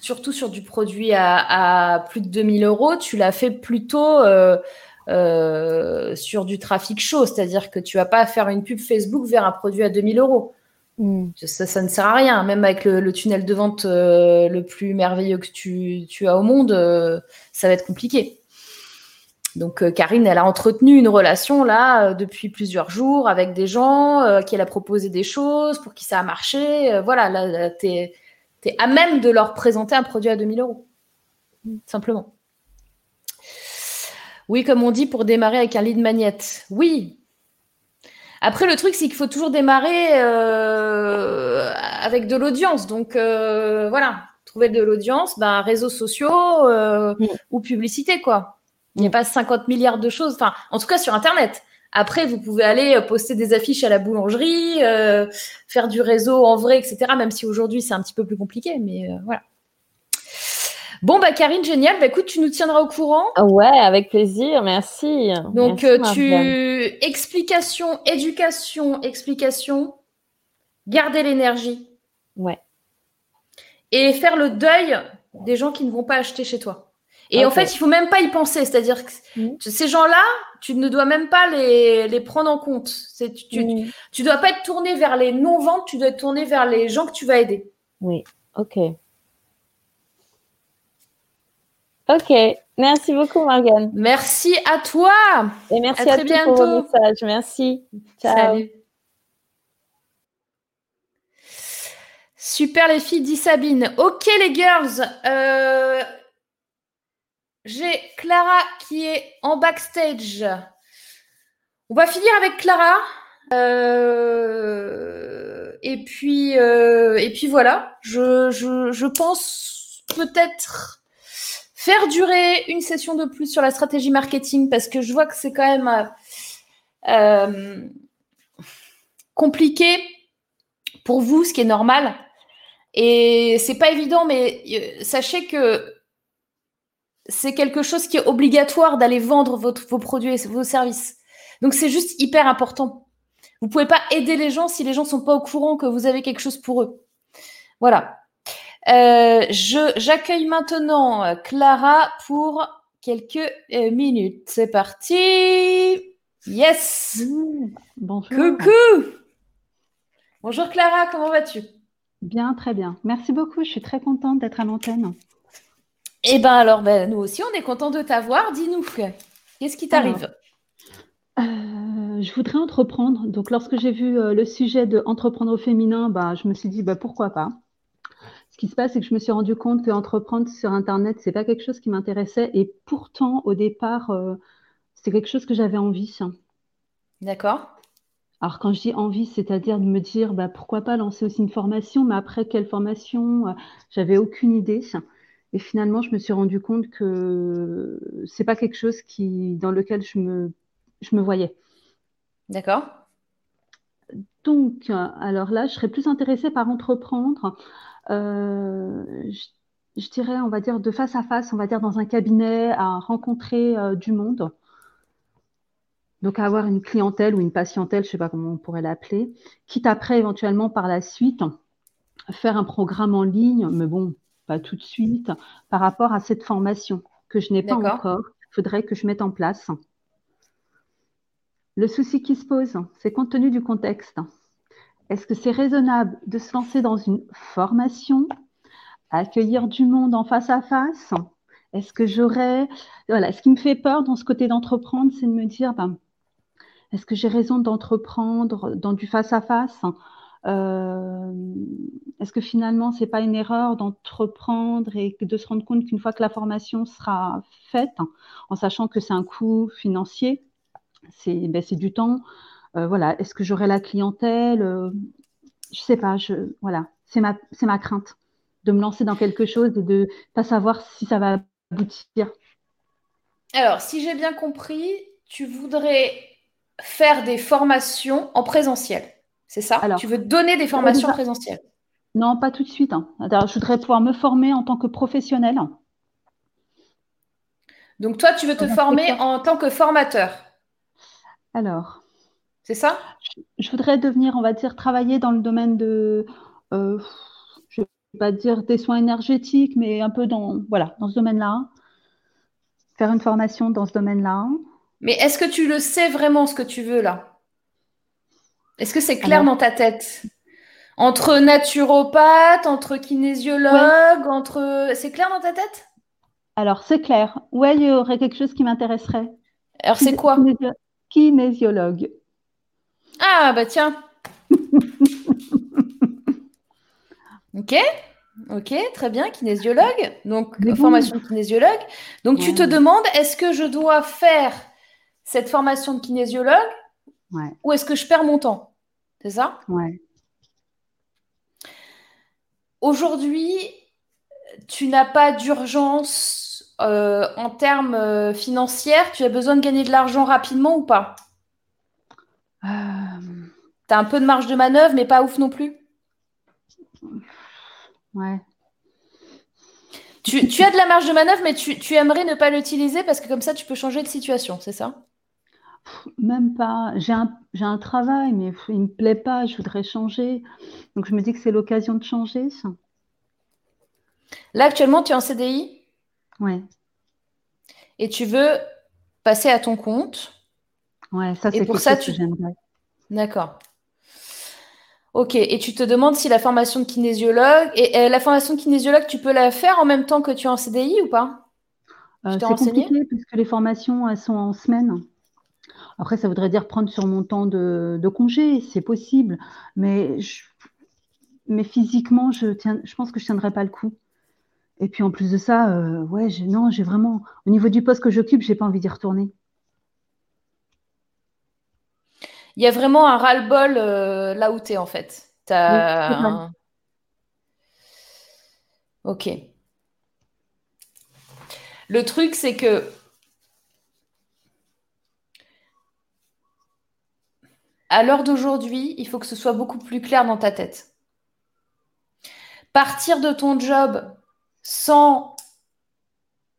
surtout sur du produit à, plus de 2000 euros, tu l'as fait plutôt sur du trafic chaud, c'est-à-dire que tu vas pas faire une pub Facebook vers un produit à 2000 euros. Hmm. Ça, ne sert à rien, même avec le, tunnel de vente euh, le plus merveilleux que tu, as au monde, euh, ça va être compliqué. Donc Karine, elle a entretenu une relation là depuis plusieurs jours avec des gens, qui elle a proposé des choses pour qui ça a marché. voilà, là, tu es, à même de leur présenter un produit à 2000 euros, simplement. Oui, comme on dit, pour démarrer avec un lead magnet. Oui. Après, le truc, c'est qu'il faut toujours démarrer euh, avec de l'audience. Donc, euh, voilà, trouver de l'audience, ben, réseaux sociaux euh, mm. ou publicité, quoi. Il n'y a mm. pas 50 milliards de choses. Enfin, en tout cas, sur Internet. Après, vous pouvez aller poster des affiches à la boulangerie, faire du réseau en vrai, etc. Même si aujourd'hui, c'est un petit peu plus compliqué. Mais voilà. Bon, bah, Karine, génial. Bah, écoute, tu nous tiendras au courant. Ouais, avec plaisir. Merci. Donc, euh, tu. Explication, éducation, explication. garder l'énergie. Ouais. Et faire le deuil des gens qui ne vont pas acheter chez toi. Et en fait, il faut même pas y penser. C'est-à-dire que mmh. ces gens-là, tu ne dois même pas les, les prendre en compte. C'est, tu, ne mmh. dois pas être tourné vers les non-ventes, tu dois être tourné vers les gens que tu vas aider. Oui, ok. Ok, merci beaucoup Morgane. Merci à toi. Et merci à, très bientôt. pour vos messages. Merci. Ciao. Super les filles, dit Sabine. Ok les girls, euh, j'ai Clara qui est en backstage. On va finir avec Clara. Euh, et puis euh, et puis voilà. Je, je pense peut-être faire durer une session de plus sur la stratégie marketing parce que je vois que c'est quand même compliqué pour vous, ce qui est normal. Et c'est pas évident, mais euh, sachez que c'est quelque chose qui est obligatoire d'aller vendre vos produits et vos services. Donc c'est juste hyper important. Vous pouvez pas aider les gens si les gens sont pas au courant que vous avez quelque chose pour eux. Voilà. Euh, j'accueille maintenant euh, Clara pour quelques minutes. C'est parti. Yes. Mmh. bonjour. Coucou. Bonjour Clara, comment vas-tu? Bien, très bien. Merci beaucoup. Je suis très contente d'être à l'antenne. Eh bien, alors, ben, nous aussi, on est content de t'avoir. Dis-nous, qu'est-ce qui t'arrive? Euh, Je voudrais entreprendre. Donc, lorsque j'ai vu euh, le sujet de entreprendre au féminin, bah, je me suis dit bah, pourquoi pas? Ce qui se passe, c'est que je me suis rendu compte que entreprendre sur Internet, c'est pas quelque chose qui m'intéressait. Et pourtant, au départ, euh, c'est quelque chose que j'avais envie. D'accord. Alors, quand je dis envie, c'est-à-dire de me dire bah, pourquoi pas lancer aussi une formation, mais après, quelle formation euh, J'avais aucune idée. Et finalement, je me suis rendu compte que c'est pas quelque chose qui, dans lequel je me, je me voyais. D'accord. Donc, euh, alors là, je serais plus intéressée par entreprendre. Euh, je, dirais, on va dire, de face à face, on va dire dans un cabinet, à rencontrer du monde. Donc avoir une clientèle ou une patientèle, je ne sais pas comment on pourrait l'appeler, quitte après éventuellement par la suite faire un programme en ligne, mais bon, pas tout de suite, par rapport à cette formation que je n'ai pas encore, il faudrait que je mette en place. Le souci qui se pose, c'est compte tenu du contexte. Est-ce que c'est raisonnable de se lancer dans une formation, accueillir du monde en face à face? Est-ce que j'aurais... Voilà, ce qui me fait peur dans ce côté d'entreprendre, c'est de me dire, ben, est-ce que j'ai raison d'entreprendre dans du face-à-face euh, Est-ce que finalement, ce n'est pas une erreur d'entreprendre et de se rendre compte qu'une fois que la formation sera faite, en sachant que c'est un coût financier, c'est ben, du temps, voilà, est-ce que j'aurai la clientèle euh, Je ne sais pas, je, voilà, c'est ma, ma crainte de me lancer dans quelque chose et de ne pas savoir si ça va aboutir. Alors, si j'ai bien compris, tu voudrais faire des formations en présentiel. C'est ça? Tu veux donner des formations en présentiel? Non, pas tout de suite. Hein. je voudrais pouvoir me former en tant que professionnel. Donc toi, tu veux te former en tant que formateur? Alors. C'est ça? Je, voudrais devenir, on va dire, travailler dans le domaine de, euh, je ne vais pas dire des soins énergétiques, mais un peu dans, voilà, dans ce domaine-là. Faire une formation dans ce domaine-là. Mais est-ce que tu le sais vraiment ce que tu veux là? Est-ce que c'est clair dans ta tête? Entre naturopathe, entre kinésiologue, entre. C'est clair dans ta tête? Alors, c'est clair. Ouais, il y aurait quelque chose qui m'intéresserait. Alors, c'est quoi? Kinésiologue. Ah, bah tiens. ok. Ok, très bien, kinésiologue. Donc, formation de kinésiologue. Donc, tu te demandes, est-ce que je dois faire cette formation de kinésiologue ou est-ce que je perds mon temps? C'est ça? Ouais. Aujourd'hui, tu n'as pas d'urgence euh, en termes euh, financiers. Tu as besoin de gagner de l'argent rapidement ou pas? Euh... Tu as un peu de marge de manœuvre, mais pas ouf non plus Ouais. Tu, as de la marge de manœuvre, mais tu, tu aimerais ne pas l'utiliser parce que comme ça, tu peux changer de situation, c'est ça? Même pas. J'ai un, travail, mais il ne me plaît pas, je voudrais changer. Donc je me dis que c'est l'occasion de changer. Là, actuellement, tu es en CDI Ouais. Et tu veux passer à ton compte? Ouais, ça, c'est pour ça, tu- que j'aimerais. D'accord. Ok, et tu te demandes si la formation de kinésiologue, et euh, la formation de kinésiologue, tu peux la faire en même temps que tu es en CDI ou pas? Euh, c'est compliqué puisque les formations, elles sont en semaine. Après, ça voudrait dire prendre sur mon temps de, de congé, c'est possible. Mais, je- mais physiquement, je tiens, je pense que je tiendrai pas le coup. Et puis en plus de ça, euh, ouais, non, j'ai vraiment, au niveau du poste que j'occupe, j'ai pas envie d'y retourner. Il y a vraiment un ras-le-bol euh, là où tu es en fait. Oui, un- Ok. Le truc, c'est que à l'heure d'aujourd'hui, il faut que ce soit beaucoup plus clair dans ta tête. Partir de ton job sans...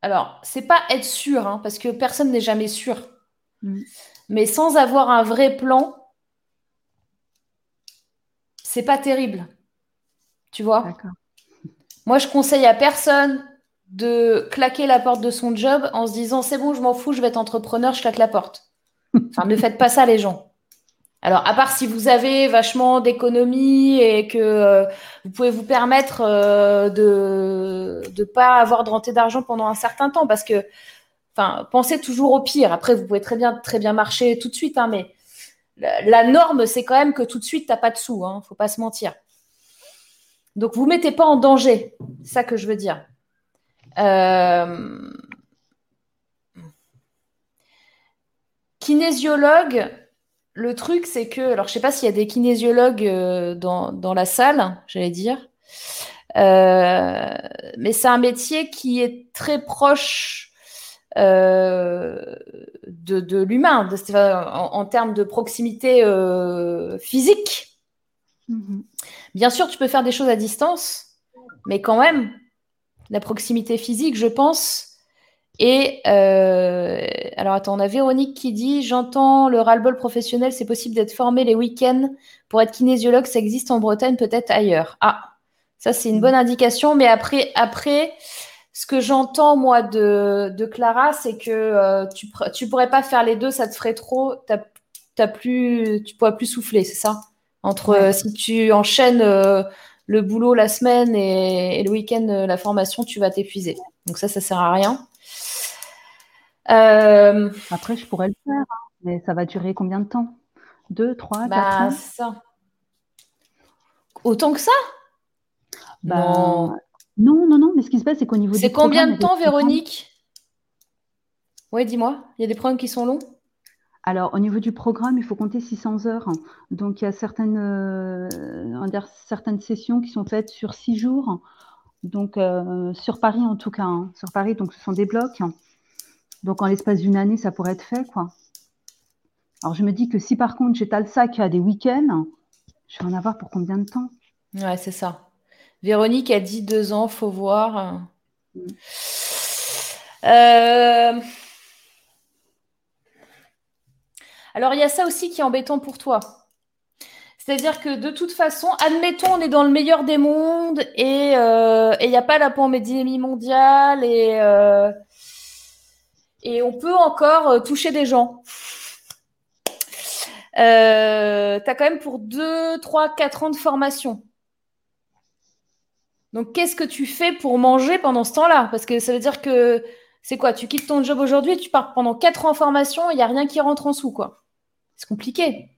Alors, c'est pas être sûr, hein, parce que personne n'est jamais sûr. Mais sans avoir un vrai plan, c'est pas terrible. Tu vois? Moi, je conseille à personne de claquer la porte de son job en se disant c'est bon, je m'en fous, je vais être entrepreneur, je claque la porte. Enfin, ne faites pas ça, les gens. Alors, à part si vous avez vachement d'économies et que euh, vous pouvez vous permettre euh, de ne pas avoir de rentrée d'argent pendant un certain temps, parce que, enfin, pensez toujours au pire. Après, vous pouvez très bien, très marcher tout de suite, hein, mais la, norme, c'est quand même que tout de suite, t'as pas de sous, hein, faut pas se mentir. Donc, vous mettez pas en danger, c'est ça que je veux dire. Euh, Kinésiologue, le truc, c'est que, alors je sais pas s'il y a des kinésiologues euh, dans, dans la salle, j'allais dire, Euh, mais c'est un métier qui est très proche euh, de, de l'humain, en, en termes de proximité euh, physique. Mhm. Bien sûr, tu peux faire des choses à distance, mais quand même, la proximité physique, je pense. Et euh, alors, attends, on a Véronique qui dit J'entends le ras-le-bol professionnel, c'est possible d'être formé les week-ends pour être kinésiologue, ça existe en Bretagne, peut-être ailleurs. Ah, ça, c'est une bonne indication, mais après, après ce que j'entends, moi, de, de Clara, c'est que euh, tu, tu pourrais pas faire les deux, ça te ferait trop, t'as, t'as plus, tu pourrais plus souffler, c'est ça? Entre Ouais. euh, si tu enchaînes euh, le boulot la semaine et, et le week-end la formation, tu vas t'épuiser. Donc ça, ça sert à rien. Après, je pourrais le faire, hein, mais ça va durer combien de temps? Deux, trois, quatre bah, ans? ça. Autant que ça? Bah, Non. Non, non, non, mais ce qui se passe, c'est qu'au niveau C'est combien de temps, Véronique? Oui, dis-moi. Il y a des programmes qui sont longs? Alors, au niveau du programme, il faut compter 600 heures. Donc, il y a certaines, euh, certaines sessions qui sont faites sur six jours. Donc, euh, sur Paris en tout cas. hein. Sur Paris, donc ce sont des blocs. Donc, en l'espace d'une année, ça pourrait être fait, quoi. Alors, je me dis que si par contre j'étale ça qu'à des week-ends, je vais en avoir pour combien de temps? Ouais, c'est ça. Véronique a dit deux ans, faut voir. Mm. Euh, Alors, il y a ça aussi qui est embêtant pour toi. C'est-à-dire que de toute façon, admettons, on est dans le meilleur des mondes et euh, il n'y a pas la pandémie mondiale et, euh, et on peut encore euh, toucher des gens. Euh, tu as quand même pour 2, 3, 4 ans de formation. Donc, qu'est-ce que tu fais pour manger pendant ce temps-là? Parce que ça veut dire que c'est quoi? Tu quittes ton job aujourd'hui, tu pars pendant 4 ans en formation, il n'y a rien qui rentre en sous, quoi. C'est compliqué.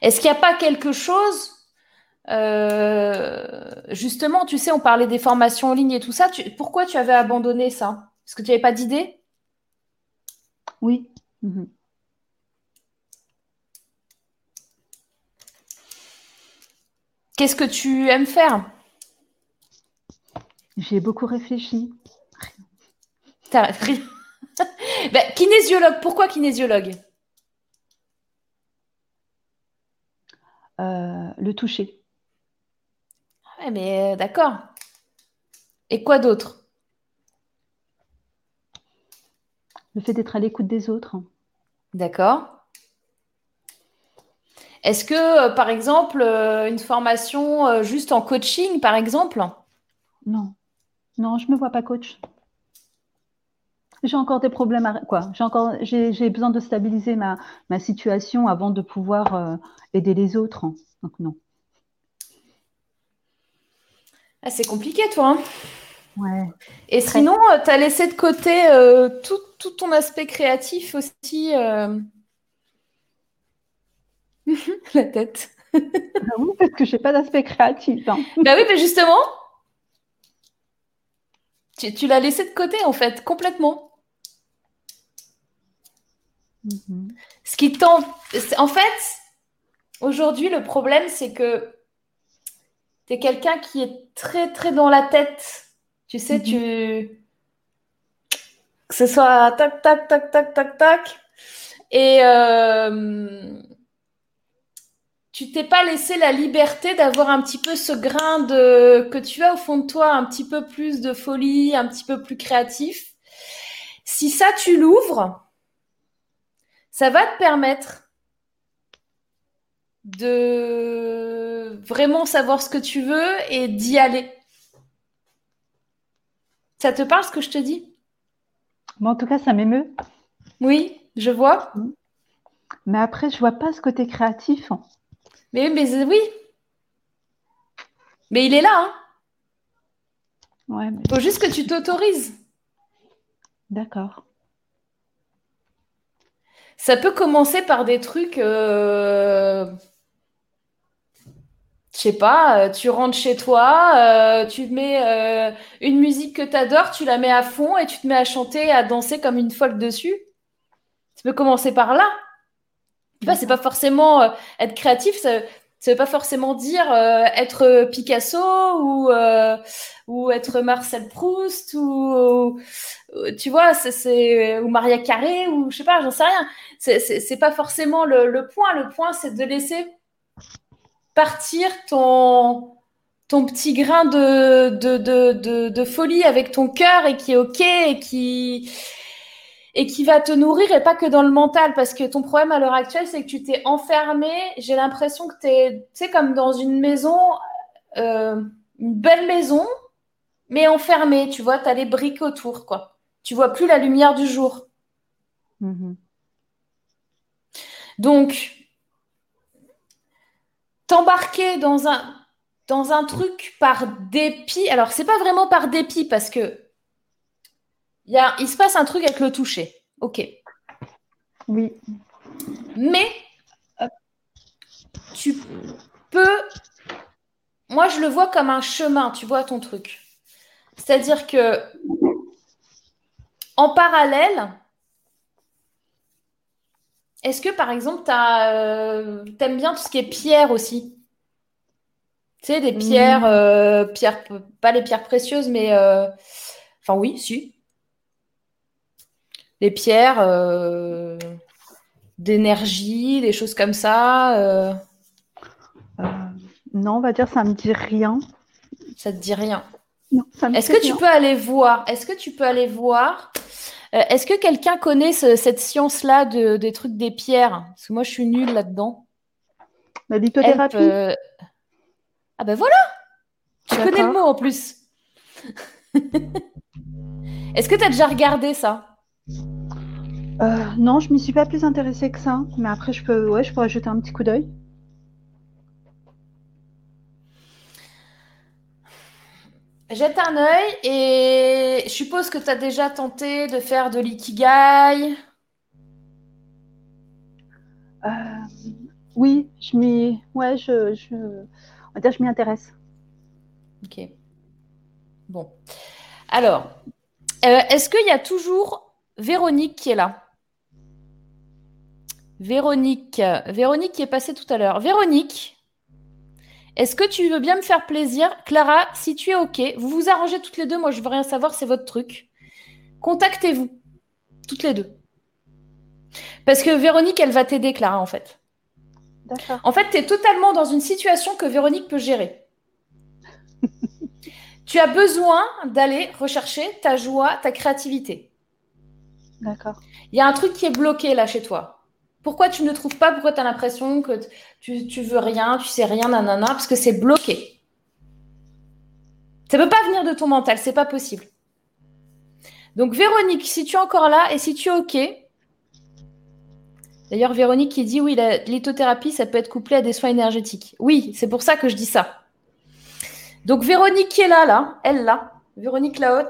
Est-ce qu'il n'y a pas quelque chose euh, Justement, tu sais, on parlait des formations en ligne et tout ça. pourquoi tu avais abandonné ça? Parce que tu n'avais pas d'idée? Oui. Mhm. Qu'est-ce que tu aimes faire? J'y ai beaucoup réfléchi. T'as- Ben, Kinésiologue, pourquoi kinésiologue? Euh, le toucher. Ouais, mais euh, d'accord. Et quoi d'autre? Le fait d'être à l'écoute des autres. D'accord. Est-ce que, euh, par exemple, euh, une formation euh, juste en coaching, par exemple? Non. Non, je ne me vois pas coach. J'ai encore des problèmes à... quoi J'ai encore j'ai besoin de stabiliser ma, ma situation avant de pouvoir aider les autres. Donc non. Ah, c'est compliqué, toi. Hein ouais. Et sinon, tu as laissé de côté tout, tout, ton aspect créatif aussi. la tête. Ah oui, parce que je n'ai pas d'aspect créatif. Hein. Bah oui, mais justement, tu, l'as laissé de côté, en fait, complètement. Mm-hmm. Ce qui tente. En fait, aujourd'hui, le problème, c'est que tu es quelqu'un qui est très, très dans la tête. Tu sais, mm-hmm. tu. Que ce soit tac, tac, tac, tac, tac, tac. Et. Euh tu t'es pas laissé la liberté d'avoir un petit peu ce grain de que tu as au fond de toi, un petit peu plus de folie, un petit peu plus créatif. Si ça tu l'ouvres, ça va te permettre de vraiment savoir ce que tu veux et d'y aller. Ça te parle ce que je te dis? En tout cas, ça m'émeut. Oui, je vois. Mais après, je vois pas ce côté créatif. Mais, mais oui. Mais il est là. Hein. Ouais, Faut juste que tu t'autorises. D'accord. Ça peut commencer par des trucs. Euh... Je sais pas, euh, tu rentres chez toi, euh, tu mets euh, une musique que tu adores, tu la mets à fond et tu te mets à chanter, à danser comme une folle dessus. Ça peut commencer par là. Tu vois, c'est pas forcément euh, être créatif, ça, veut pas forcément dire euh, être Picasso ou euh, ou être Marcel Proust ou, tu vois, c'est ou Maria Carré ou je sais pas, j'en sais rien. C'est pas forcément le, point. Le point, c'est de laisser partir ton ton petit grain de, de, de, de, de folie avec ton cœur et qui est ok et qui et qui va te nourrir et pas que dans le mental. Parce que ton problème à l'heure actuelle c'est que tu t'es enfermé. J'ai l'impression que tu es tu sais comme dans une maison euh, une belle maison mais enfermée tu vois tu as les briques autour quoi. Tu vois plus la lumière du jour. Mm-hmm. donc t'embarquer dans un dans un truc par dépit. Alors c'est pas vraiment par dépit parce que il, se passe un truc avec le toucher. Ok. Oui. Mais tu peux. Moi, je le vois comme un chemin, tu vois ton truc. C'est-à-dire que en parallèle, est-ce que par exemple, tu euh, aimes bien tout ce qui est pierre aussi? Tu sais, des pierres, euh, pierres, pas les pierres précieuses, mais. Euh, enfin, oui, si les pierres euh, d'énergie, des choses comme ça euh. Euh, Non, on va dire ça me dit rien. Ça te dit rien. Est-ce que tu peux aller voir Est-ce que tu peux aller voir Est-ce que quelqu'un connaît cette science-là de, des trucs des pierres? Parce que moi, je suis nulle là-dedans. La lithothérapie. Ah ben voilà Tu connais le mot en plus. Est-ce que tu as déjà regardé ça? Euh, non, je m'y suis pas plus intéressée que ça. Mais après, je peux, ouais, je pourrais jeter un petit coup d'œil. Jette un œil et je suppose que tu as déjà tenté de faire de l'ikigai. Euh, oui, je m'y, ouais, je, je, on va dire, je m'y intéresse. Ok. Bon. Alors, euh, est-ce qu'il y a toujours Véronique qui est là? Véronique. Véronique qui est passée tout à l'heure. Véronique, est-ce que tu veux bien me faire plaisir? Clara, si tu es OK, vous vous arrangez toutes les deux. Moi, je veux rien savoir, c'est votre truc. Contactez-vous, toutes les deux. Parce que Véronique, elle va t'aider, Clara, en fait. D'accord. En fait, tu es totalement dans une situation que Véronique peut gérer. tu as besoin d'aller rechercher ta joie, ta créativité. D'accord. Il y a un truc qui est bloqué là chez toi. Pourquoi tu ne trouves pas Pourquoi tu as l'impression que tu, veux rien, tu sais rien, nanana Parce que c'est bloqué. Ça ne peut pas venir de ton mental, c'est pas possible. Donc Véronique, si tu es encore là et si tu es OK, d'ailleurs Véronique qui dit oui, la lithothérapie, ça peut être couplé à des soins énergétiques. Oui, c'est pour ça que je dis ça. Donc Véronique qui est là, là, elle là, Véronique là-haut,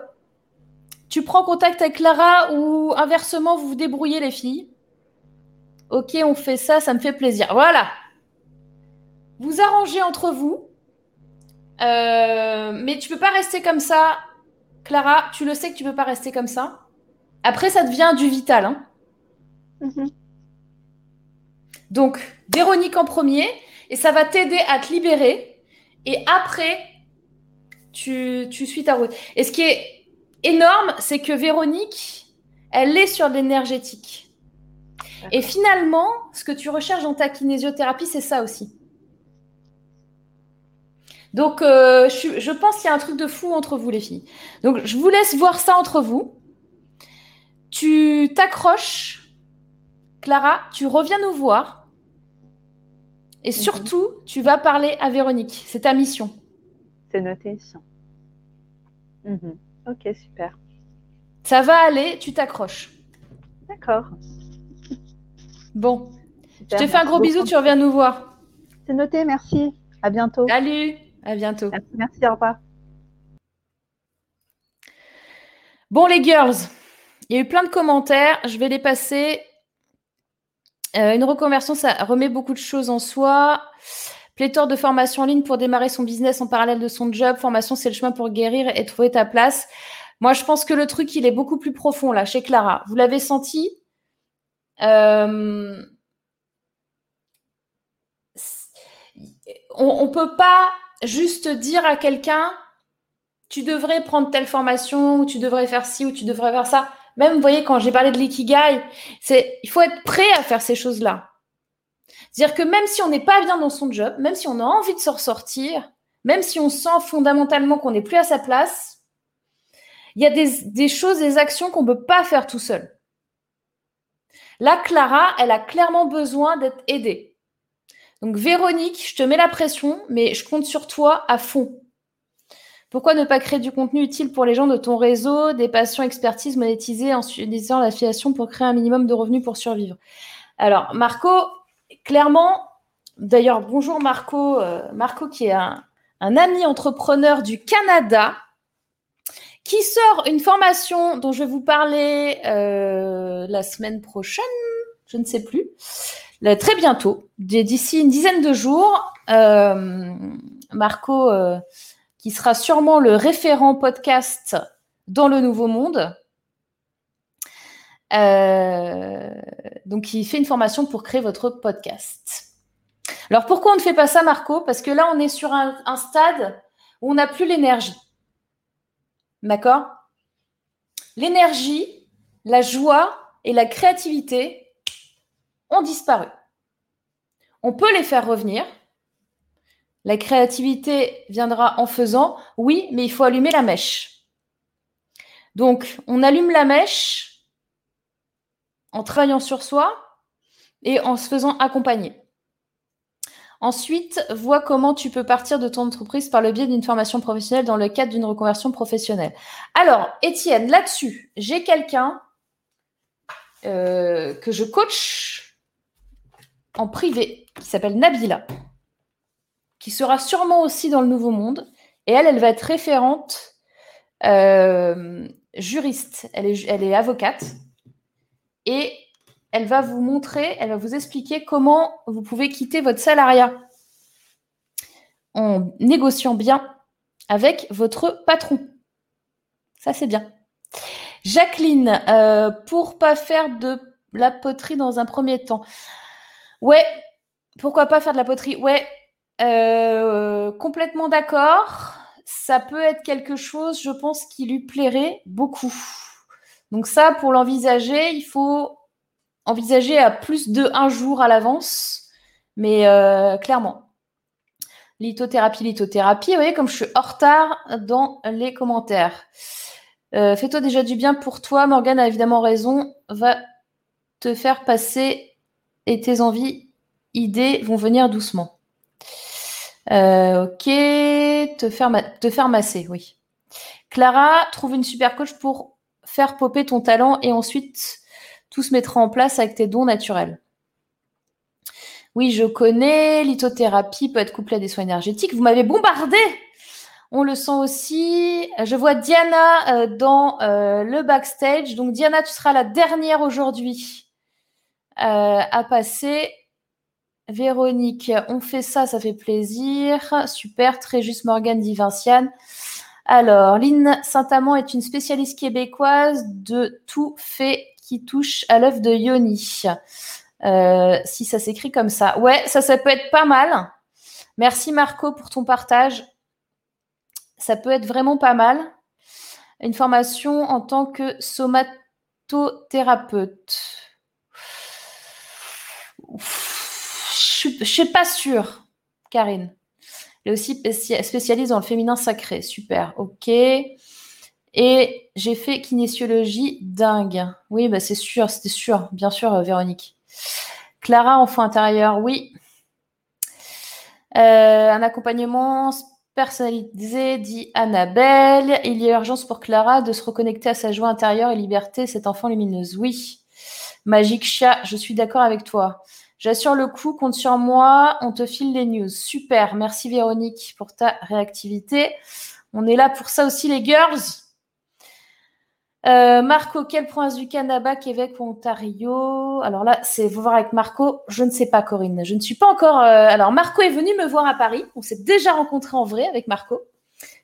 tu prends contact avec Clara ou inversement, vous vous débrouillez les filles. Ok, on fait ça, ça me fait plaisir. Voilà. Vous arrangez entre vous. Euh, mais tu peux pas rester comme ça. Clara, tu le sais que tu peux pas rester comme ça. Après, ça devient du vital. Hein. Mhm. Donc, Véronique en premier, et ça va t'aider à te libérer. Et après, tu, tu suis ta route. Et ce qui est énorme, c'est que Véronique, elle est sur l'énergétique. Et finalement, ce que tu recherches dans ta kinésiothérapie, c'est ça aussi. Donc, euh, je, je pense qu'il y a un truc de fou entre vous, les filles. Donc, je vous laisse voir ça entre vous. Tu t'accroches, Clara, tu reviens nous voir. Et surtout, tu vas parler à Véronique. C'est ta mission. C'est noté. Mhm. Ok, super. Ça va aller, tu t'accroches. D'accord. Bon, Super, je te fais un gros bisou, tu reviens nous voir. C'est noté, merci. À bientôt. Salut, à bientôt. Merci, merci, au revoir. Bon, les girls, il y a eu plein de commentaires. Je vais les passer. Euh, une reconversion, ça remet beaucoup de choses en soi. Pléthore de formations en ligne pour démarrer son business en parallèle de son job. Formation, c'est le chemin pour guérir et trouver ta place. Moi, je pense que le truc, il est beaucoup plus profond là, chez Clara. Vous l'avez senti? Euh, On ne peut pas juste dire à quelqu'un tu devrais prendre telle formation, ou tu devrais faire ci, ou tu devrais faire ça. Même, vous voyez, quand j'ai parlé de l'ikigai, c'est, il faut être prêt à faire ces choses-là. C'est-à-dire que même si on n'est pas bien dans son job, même si on a envie de se ressortir, même si on sent fondamentalement qu'on n'est plus à sa place, il y a des, des choses, des actions qu'on ne peut pas faire tout seul. Là, Clara, elle a clairement besoin d'être aidée. Donc, Véronique, je te mets la pression, mais je compte sur toi à fond. Pourquoi ne pas créer du contenu utile pour les gens de ton réseau, des passions, expertise monétisées en utilisant l'affiliation pour créer un minimum de revenus pour survivre? Alors, Marco, clairement, d'ailleurs, bonjour Marco, euh, Marco qui est un ami entrepreneur du Canada, qui sort une formation dont je vais vous parler euh, la semaine prochaine, je ne sais plus, très bientôt, d'ici une dizaine de jours. Euh, Marco, euh, qui sera sûrement le référent podcast dans le Nouveau Monde. Donc, il fait une formation pour créer votre podcast. Alors, pourquoi on ne fait pas ça, Marco? Parce que là, on est sur un, un stade où on n'a plus l'énergie. D'accord? L'énergie, la joie et la créativité ont disparu. On peut les faire revenir. La créativité viendra en faisant, oui, mais il faut allumer la mèche. Donc, on allume la mèche en travaillant sur soi et en se faisant accompagner. Ensuite, vois comment tu peux partir de ton entreprise par le biais d'une formation professionnelle dans le cadre d'une reconversion professionnelle. Alors, Étienne, là-dessus, j'ai quelqu'un euh, que je coach en privé qui s'appelle Nabila, qui sera sûrement aussi dans le Nouveau Monde. Et elle, elle va être référente euh, juriste. Elle est, elle est avocate. Et elle va vous montrer, elle va vous expliquer comment vous pouvez quitter votre salariat en négociant bien avec votre patron. Ça, c'est bien. Jacqueline, euh, pour pas faire de la poterie dans un premier temps. Ouais, pourquoi pas faire de la poterie? Ouais, euh, complètement d'accord. Ça peut être quelque chose, je pense, qui lui plairait beaucoup. Donc ça, pour l'envisager, il faut envisager à plus de un jour à l'avance, mais euh, clairement. Lithothérapie, lithothérapie, vous voyez comme je suis en retard dans les commentaires. Euh, fais-toi déjà du bien pour toi. Morgane a évidemment raison. Va te faire passer et tes envies, idées vont venir doucement. Euh, ok, te faire masser, oui. Clara, trouve une super coach pour faire popper ton talent et ensuite tout se mettra en place avec tes dons naturels. Oui, je connais. Lithothérapie peut être couplée à des soins énergétiques. Vous m'avez bombardé. On le sent aussi. Je vois Diana euh, dans euh, le backstage. Donc Diana, tu seras la dernière aujourd'hui euh, à passer. Véronique, on fait ça, ça fait plaisir. Super, très juste Morgane Divinciane. Alors, Lynn Saint-Amand est une spécialiste québécoise de tout fait qui touche à l'œuvre de Yoni. Euh, si ça s'écrit comme ça. Ouais, ça, ça peut être pas mal. Merci Marco pour ton partage. Ça peut être vraiment pas mal. Une formation en tant que somatothérapeute. Je ne suis pas sûre, Karine. Elle est aussi spécialiste dans le féminin sacré. Super, ok. Et j'ai fait kinésiologie dingue. Oui, bah c'est sûr, c'était sûr, bien sûr, euh, Véronique. Clara, enfant intérieur, oui. Euh, un accompagnement personnalisé, dit Annabelle. Il y a urgence pour Clara de se reconnecter à sa joie intérieure et liberté, cet enfant lumineuse. Oui. Magique chat, je suis d'accord avec toi. J'assure le coup, compte sur moi, on te file les news. Super, merci Véronique pour ta réactivité. On est là pour ça aussi les girls. Euh, Marco, quelle province du Canada, Québec ou Ontario? Alors là, c'est vous voir avec Marco. Je ne sais pas, Corinne. Je ne suis pas encore. Euh, alors, Marco est venu me voir à Paris. On s'est déjà rencontré en vrai avec Marco.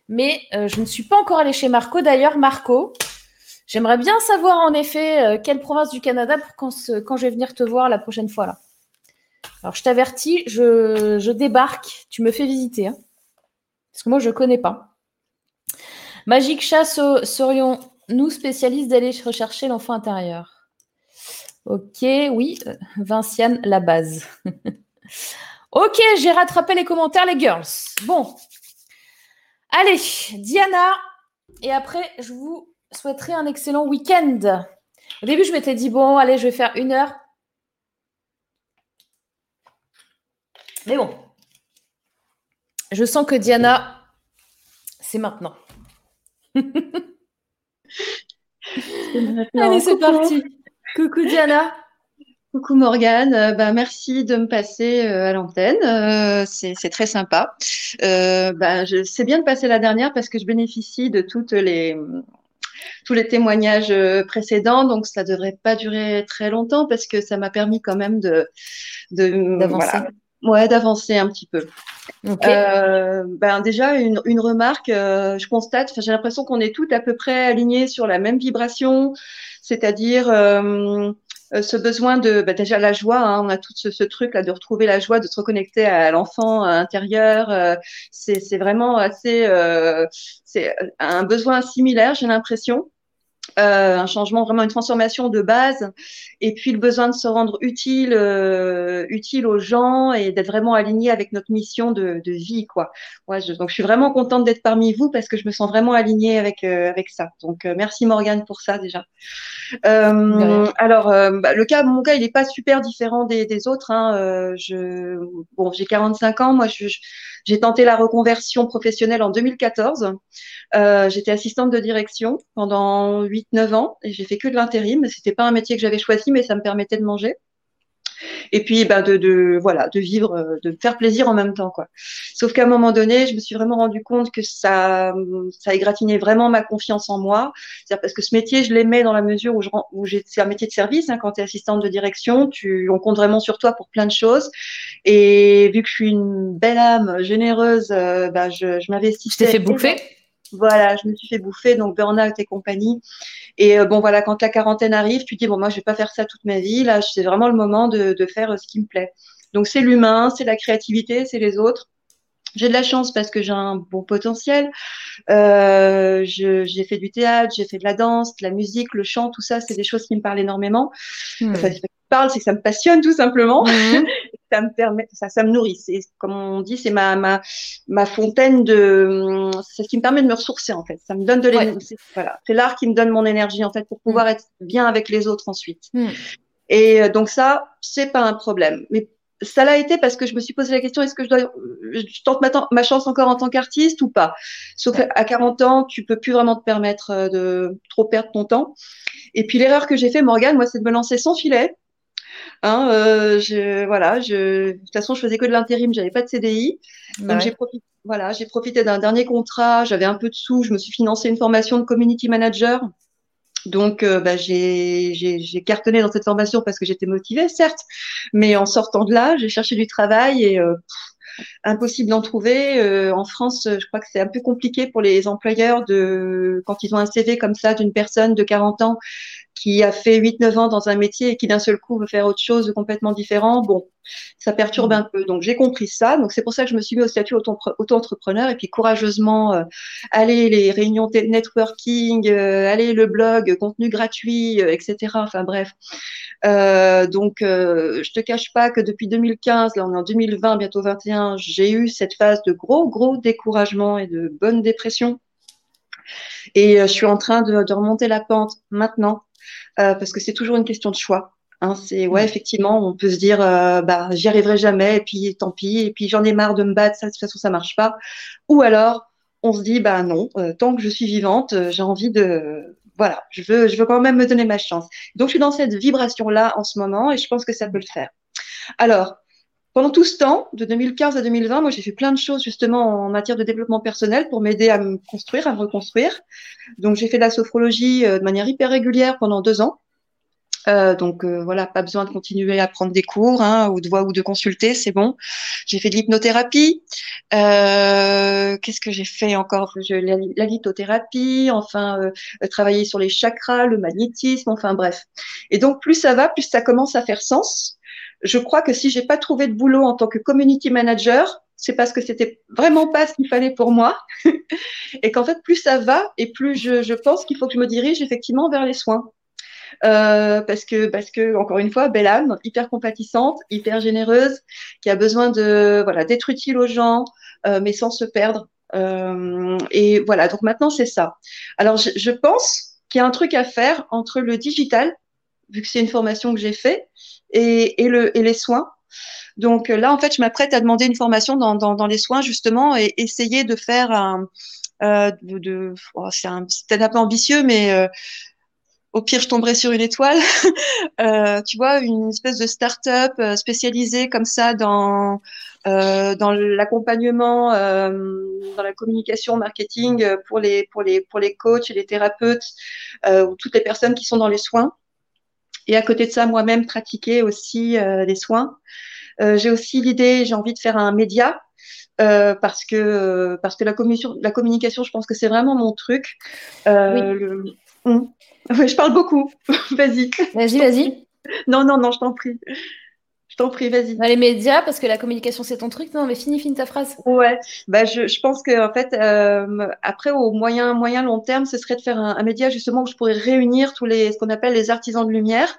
Mais euh, je ne suis pas encore allée chez Marco. D'ailleurs, Marco, j'aimerais bien savoir en effet quelle province du Canada pour quand, je vais venir te voir la prochaine fois. Alors, je t'avertis, je, débarque. Tu me fais visiter. Hein. parce que moi, je ne connais pas. Magique Chasse, serions nous, spécialistes, d'aller rechercher l'enfant intérieur. Ok, oui, euh, Vinciane, la base. ok, j'ai rattrapé les commentaires, les girls. Bon. Allez, Diana. Et après, je vous souhaiterais un excellent week-end. Au début, je m'étais dit, bon, allez, je vais faire une heure. Mais bon. Je sens que Diana, c'est maintenant. Allez, c'est parti. Coucou Diana. Coucou Morgane, euh, bah, merci de me passer euh, à l'antenne, euh, c'est très sympa. Bah, c'est bien de passer la dernière parce que je bénéficie de toutes les, tous les témoignages précédents, donc ça ne devrait pas durer très longtemps parce que ça m'a permis quand même de d'avancer. Ouais, d'avancer un petit peu. Euh, ben déjà, une, une remarque, euh, je constate, j'ai l'impression qu'on est toutes à peu près alignées sur la même vibration, c'est-à-dire euh, ce besoin de, ben déjà la joie, hein, on a tout ce, ce, truc là de retrouver la joie, de se reconnecter à l'enfant intérieur, c'est vraiment assez, c'est un besoin similaire, j'ai l'impression. Euh, un changement, vraiment une transformation de base, et puis le besoin de se rendre utile, euh, utile aux gens et d'être vraiment aligné avec notre mission de, de vie, quoi. Ouais, je, donc je suis vraiment contente d'être parmi vous parce que je me sens vraiment alignée avec euh, avec ça. Donc merci Morgane pour ça déjà. alors bah, le cas, mon cas, il n'est pas super différent des, des autres. Hein. je, bon, j'ai 45 ans, moi je, je j'ai tenté la reconversion professionnelle en 2014. Euh, j'étais assistante de direction pendant 8-9 ans et j'ai fait que de l'intérim. C'était pas un métier que j'avais choisi, mais ça me permettait de manger. Et puis bah, de, de, voilà de vivre euh, de faire plaisir en même temps quoi. Sauf qu'à un moment donné je me suis vraiment rendu compte que ça ça égratignait vraiment ma confiance en moi. C'est parce que ce métier je l'aimais dans la mesure où je où c'est un métier de service hein, quand tu es assistante de direction tu on compte vraiment sur toi pour plein de choses. Et vu que je suis une belle âme généreuse bah, je, je m'investis je t'ai fait bouffer? Voilà, je me suis fait bouffer, donc burn-out et compagnie. Et euh, bon, voilà, quand la quarantaine arrive, tu te dis, bon, moi, je vais pas faire ça toute ma vie. Là, c'est vraiment le moment de, de faire euh, ce qui me plaît. Donc, c'est l'humain, c'est la créativité, c'est les autres. J'ai de la chance parce que j'ai un bon potentiel. Euh, j'ai fait du théâtre, j'ai fait de la danse, de la musique, le chant, tout ça, c'est des choses qui me parlent énormément. Hmm. Enfin, parle, c'est que ça me passionne tout simplement. Hmm. ça me permet, ça, ça me nourrit. C'est comme on dit, c'est ma, ma, ma fontaine de, c'est ce qui me permet de me ressourcer en fait. Ça me donne de l'énergie. Voilà, c'est l'art qui me donne mon énergie en fait pour pouvoir mm. être bien avec les autres ensuite. Mm. Et euh, donc ça, c'est pas un problème. Mais ça l'a été parce que je me suis posé la question est-ce que je dois je tente ma, ma chance encore en tant qu'artiste ou pas? Sauf qu'à 40 ans, tu peux plus vraiment te permettre euh, de trop perdre ton temps. Et puis l'erreur que j'ai fait, Morgane, moi, c'est de me lancer sans filet. Hein, euh, je, voilà, je, de toute façon, je faisais que de l'intérim, j'avais pas de CDI. Donc j'ai profité, voilà, j'ai profité d'un dernier contrat, j'avais un peu de sous, je me suis financé une formation de community manager. Donc, euh, bah, j'ai cartonné dans cette formation parce que j'étais motivée, certes, mais en sortant de là, j'ai cherché du travail et euh, impossible d'en trouver. Euh, en France, je crois que c'est un peu compliqué pour les employeurs de quand ils ont un CV comme ça d'une personne de 40 ans qui a fait 8-9 ans dans un métier et qui d'un seul coup veut faire autre chose de complètement différent. Bon, ça perturbe un peu. Donc j'ai compris ça. Donc c'est pour ça que je me suis mis au statut auto-entrepreneur et puis courageusement euh, aller les réunions networking, euh, aller le blog, contenu gratuit, euh, etc. Enfin bref. Euh, donc euh, je te cache pas que depuis 2015, là on est en 2020, bientôt 21, j'ai eu cette phase de gros gros découragement et de bonne dépression. Et je suis en train de, de remonter la pente maintenant parce que c'est toujours une question de choix. Hein, c'est ouais, effectivement, on peut se dire, euh, bah, j'y arriverai jamais, et puis tant pis, et puis j'en ai marre de me battre, ça, de toute façon, ça marche pas. Ou alors, on se dit, bah non, euh, tant que je suis vivante, euh, j'ai envie de, voilà, je veux, je veux quand même me donner ma chance. Donc, je suis dans cette vibration-là en ce moment, et je pense que ça peut le faire. Alors, pendant tout ce temps, de 2015 à 2020, moi, j'ai fait plein de choses justement en matière de développement personnel pour m'aider à me construire, à me reconstruire. Donc, j'ai fait de la sophrologie de manière hyper régulière pendant deux ans. Euh, donc euh, voilà, pas besoin de continuer à prendre des cours hein, ou de voir ou de consulter, c'est bon. J'ai fait de l'hypnothérapie. Euh, Qu'est-ce que j'ai fait encore? Je, la, la, lithothérapie, enfin euh, travailler sur les chakras, le magnétisme, enfin bref. Et donc plus ça va, plus ça commence à faire sens. Je crois que si j'ai pas trouvé de boulot en tant que community manager, c'est parce que c'était vraiment pas ce qu'il fallait pour moi. et qu'en fait, plus ça va et plus je, je pense qu'il faut que je me dirige effectivement vers les soins. Euh, parce que parce que encore une fois, belle âme, hyper compatissante, hyper généreuse, qui a besoin de voilà d'être utile aux gens, euh, mais sans se perdre. Euh, et voilà, donc maintenant c'est ça. Alors je, je pense qu'il y a un truc à faire entre le digital, vu que c'est une formation que j'ai fait, et, et, le, et les soins. Donc là, en fait, je m'apprête à demander une formation dans, dans, dans, les soins, justement, et essayer de faire un. Euh, de, de oh, c'est peut-être un peu ambitieux, mais euh, au pire, je tomberai sur une étoile. euh, tu vois, une espèce de start-up euh, spécialisée comme ça dans euh, dans l'accompagnement, euh, dans la communication, marketing euh, pour les pour les pour les coachs et les thérapeutes euh, ou toutes les personnes qui sont dans les soins. Et à côté de ça, moi-même pratiquer aussi des soins. j'ai aussi l'idée, j'ai envie de faire un média euh, parce que parce que la communication, la communication, je pense que c'est vraiment mon truc. Euh, oui. le... Je parle beaucoup. vas-y. Vas-y, vas-y. Non, non, non, je t'en prie. Je t'en prie, vas-y. les médias, parce que la communication, c'est ton truc. Non, mais finis, finis ta phrase. Ouais, bah, je, je pense que en fait, euh, après, au moyen, moyen long terme, ce serait de faire un, un, média justement où je pourrais réunir tous les, ce qu'on appelle les artisans de lumière.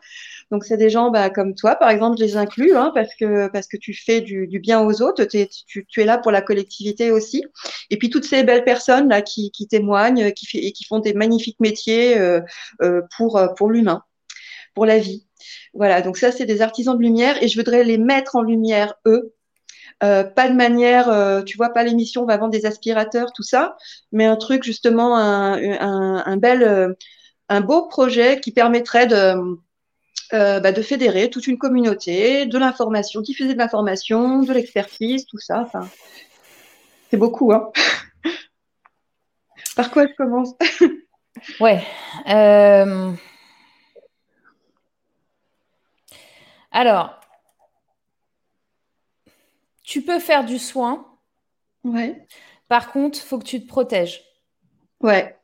Donc, c'est des gens bah, comme toi, par exemple, je les inclus hein, parce que parce que tu fais du, du bien aux autres. Tu, tu, es là pour la collectivité aussi. Et puis toutes ces belles personnes là qui, qui témoignent, qui fait, et qui font des magnifiques métiers euh, euh, pour pour l'humain, pour la vie. Voilà. Donc ça, c'est des artisans de lumière et je voudrais les mettre en lumière eux. Euh, pas de manière, euh, tu vois, pas l'émission, on va vendre des aspirateurs, tout ça, mais un truc justement, un, bel, euh, un beau projet qui permettrait de, bah, de fédérer toute une communauté, de l'information, diffuser de l'information, de l'expertise, tout ça. C'est beaucoup, hein. Par quoi je commence? Ouais. Alors, tu peux faire du soin. Ouais. Par contre, il faut que tu te protèges. Ouais.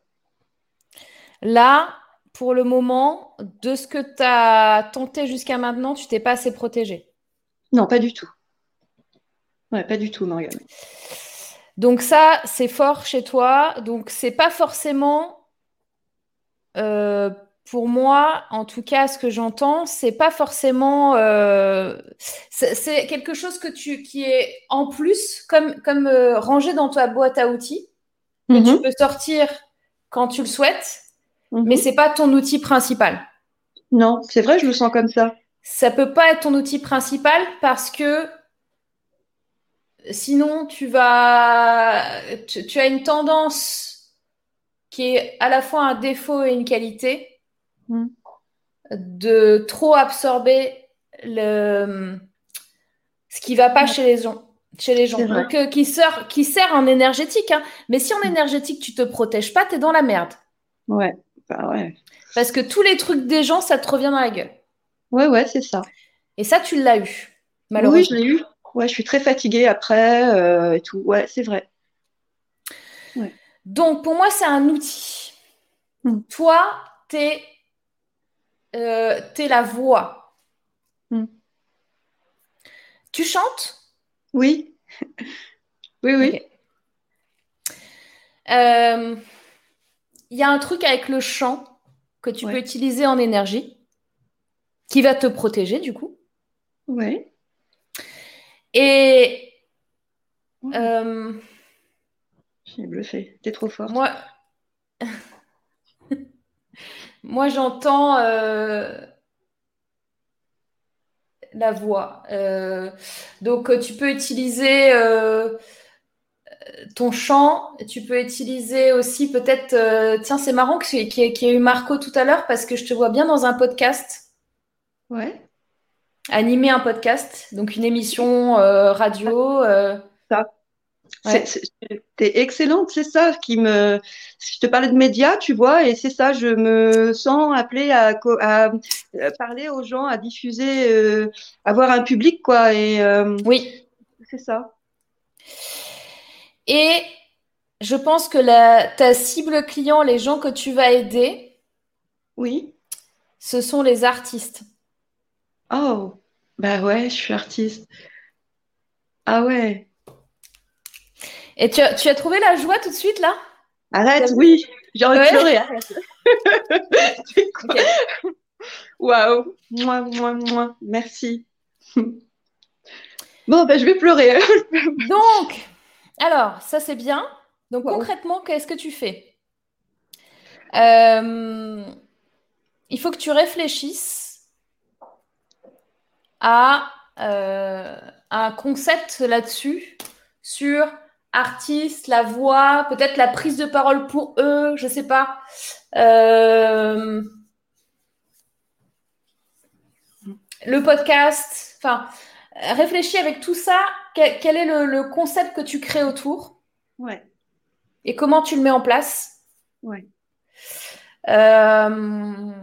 Là, pour le moment, de ce que tu as tenté jusqu'à maintenant, tu t'es pas assez protégé. Non, pas du tout. Ouais, pas du tout, Morgane. Donc ça, c'est fort chez toi. Donc c'est pas forcément euh, pour moi, en tout cas, ce que j'entends, c'est pas forcément. Euh, c'est quelque chose que tu, qui est en plus, comme, comme euh, rangé dans ta boîte à outils, que tu mhm. peux sortir quand tu le souhaites, mhm. mais c'est pas ton outil principal. Non, c'est vrai, je le sens comme ça. Ça peut pas être ton outil principal parce que sinon tu vas, tu as une tendance qui est à la fois un défaut et une qualité Mm. de trop absorber le, ce qui va pas chez les gens. Chez les gens. Donc, euh, qui, sert, qui sert en énergétique. Hein. Mais si en mm. énergétique, tu te protèges pas, tu es dans la merde. Ouais, bah ouais. Parce que tous les trucs des gens, ça te revient dans la gueule. Ouais, ouais, c'est ça. Et ça, tu l'as eu, malheureusement. Oui, je l'ai eu. Ouais, je suis très fatiguée après euh, et tout. Ouais, c'est vrai. Donc, pour moi, c'est un outil. Mm. Toi, tu es euh, t'es la voix. Hmm. Tu chantes? Oui. oui, oui. Il euh, y a un truc avec le chant que tu peux utiliser en énergie qui va te protéger du coup. Oui. Et. Euh, J'ai bluffé. T'es trop fort. Moi. Moi, j'entends euh, la voix. Euh, donc, euh, tu peux utiliser ton chant. Tu peux utiliser aussi peut-être. tiens, c'est marrant qu'il y, ait eu Marco tout à l'heure parce que je te vois bien dans un podcast. Ouais. Animer un podcast, donc une émission radio. Ça. T'es excellente, c'est ça qui me. Je te parlais de médias, tu vois, et c'est ça, je me sens appelée à, à, parler aux gens, à diffuser, euh, avoir un public, quoi. Et euh, oui, c'est ça. Et je pense que la, ta cible client, les gens que tu vas aider, oui, ce sont les artistes. Oh, bah ouais, je suis artiste. Ah ouais. Et tu as, tu as trouvé la joie tout de suite là? Arrête, oui, j'ai envie de pleurer, arrête. Waouh, moi, moi, moi, merci. Bon, ben, je vais pleurer. Donc, alors, ça c'est bien. Donc, concrètement, qu'est-ce que tu fais? Euh, Il faut que tu réfléchisses à euh, un concept là-dessus sur artiste, la voix, peut-être la prise de parole pour eux, je sais pas. Euh, le podcast, enfin, réfléchis avec tout ça, quel, est le, concept que tu crées autour? Ouais. Et comment tu le mets en place? Ouais. Euh,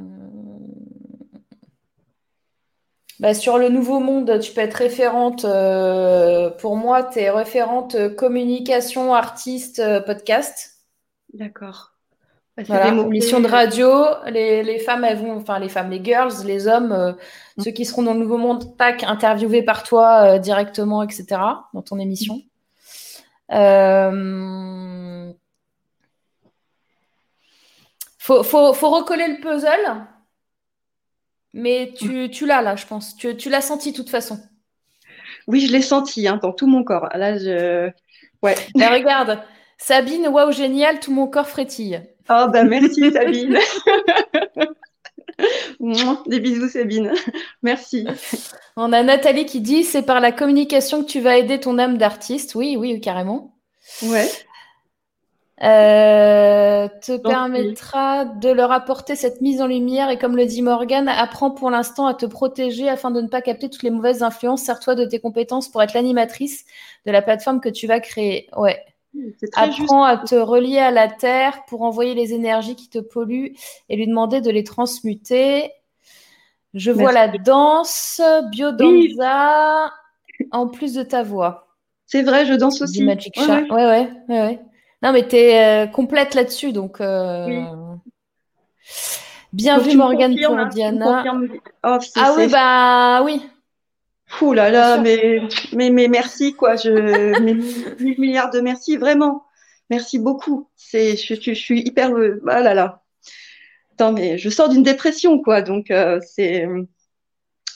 bah, sur le nouveau monde, tu peux être référente. Euh, pour moi, tu es référente euh, communication, artiste, euh, podcast. D'accord. Voilà, mission de radio. Les, femmes, elles vont, enfin les femmes, les girls, les hommes, mm. ceux qui seront dans le nouveau monde, tac, interviewés par toi directement, etc. dans ton émission. Faut, faut, faut recoller le puzzle. Mais tu, tu l'as là, je pense. Tu, tu l'as senti de toute façon. Oui, je l'ai senti hein, dans tout mon corps. Là, je. Ouais. Regarde, Sabine, waouh, génial, tout mon corps frétille. Oh, bah merci, Sabine. Des bisous, Sabine. Merci. On a Nathalie qui dit c'est par la communication que tu vas aider ton âme d'artiste. Oui, oui, carrément. Ouais. Euh, te permettra de leur apporter cette mise en lumière et comme le dit Morgan, apprends pour l'instant à te protéger afin de ne pas capter toutes les mauvaises influences. Sers-toi de tes compétences pour être l'animatrice de la plateforme que tu vas créer. Ouais. Apprends à te relier à la terre pour envoyer les énergies qui te polluent et lui demander de les transmuter. Je vois la danse, biodanza, en plus de ta voix. C'est vrai, je danse aussi. Magic ouais, ouais, ouais, ouais. Non, mais tu es euh, complète là-dessus, donc. Euh... Bien vu, Morgane, pour hein, Diana. Oh, ah oui, bah oui. Ouh là là, mais, mais, mais merci, quoi. Je, mille milliards de merci, vraiment. Merci beaucoup. C'est, je, je, suis hyper. Ah là là. attends, mais je sors d'une dépression, quoi. Donc, euh, c'est.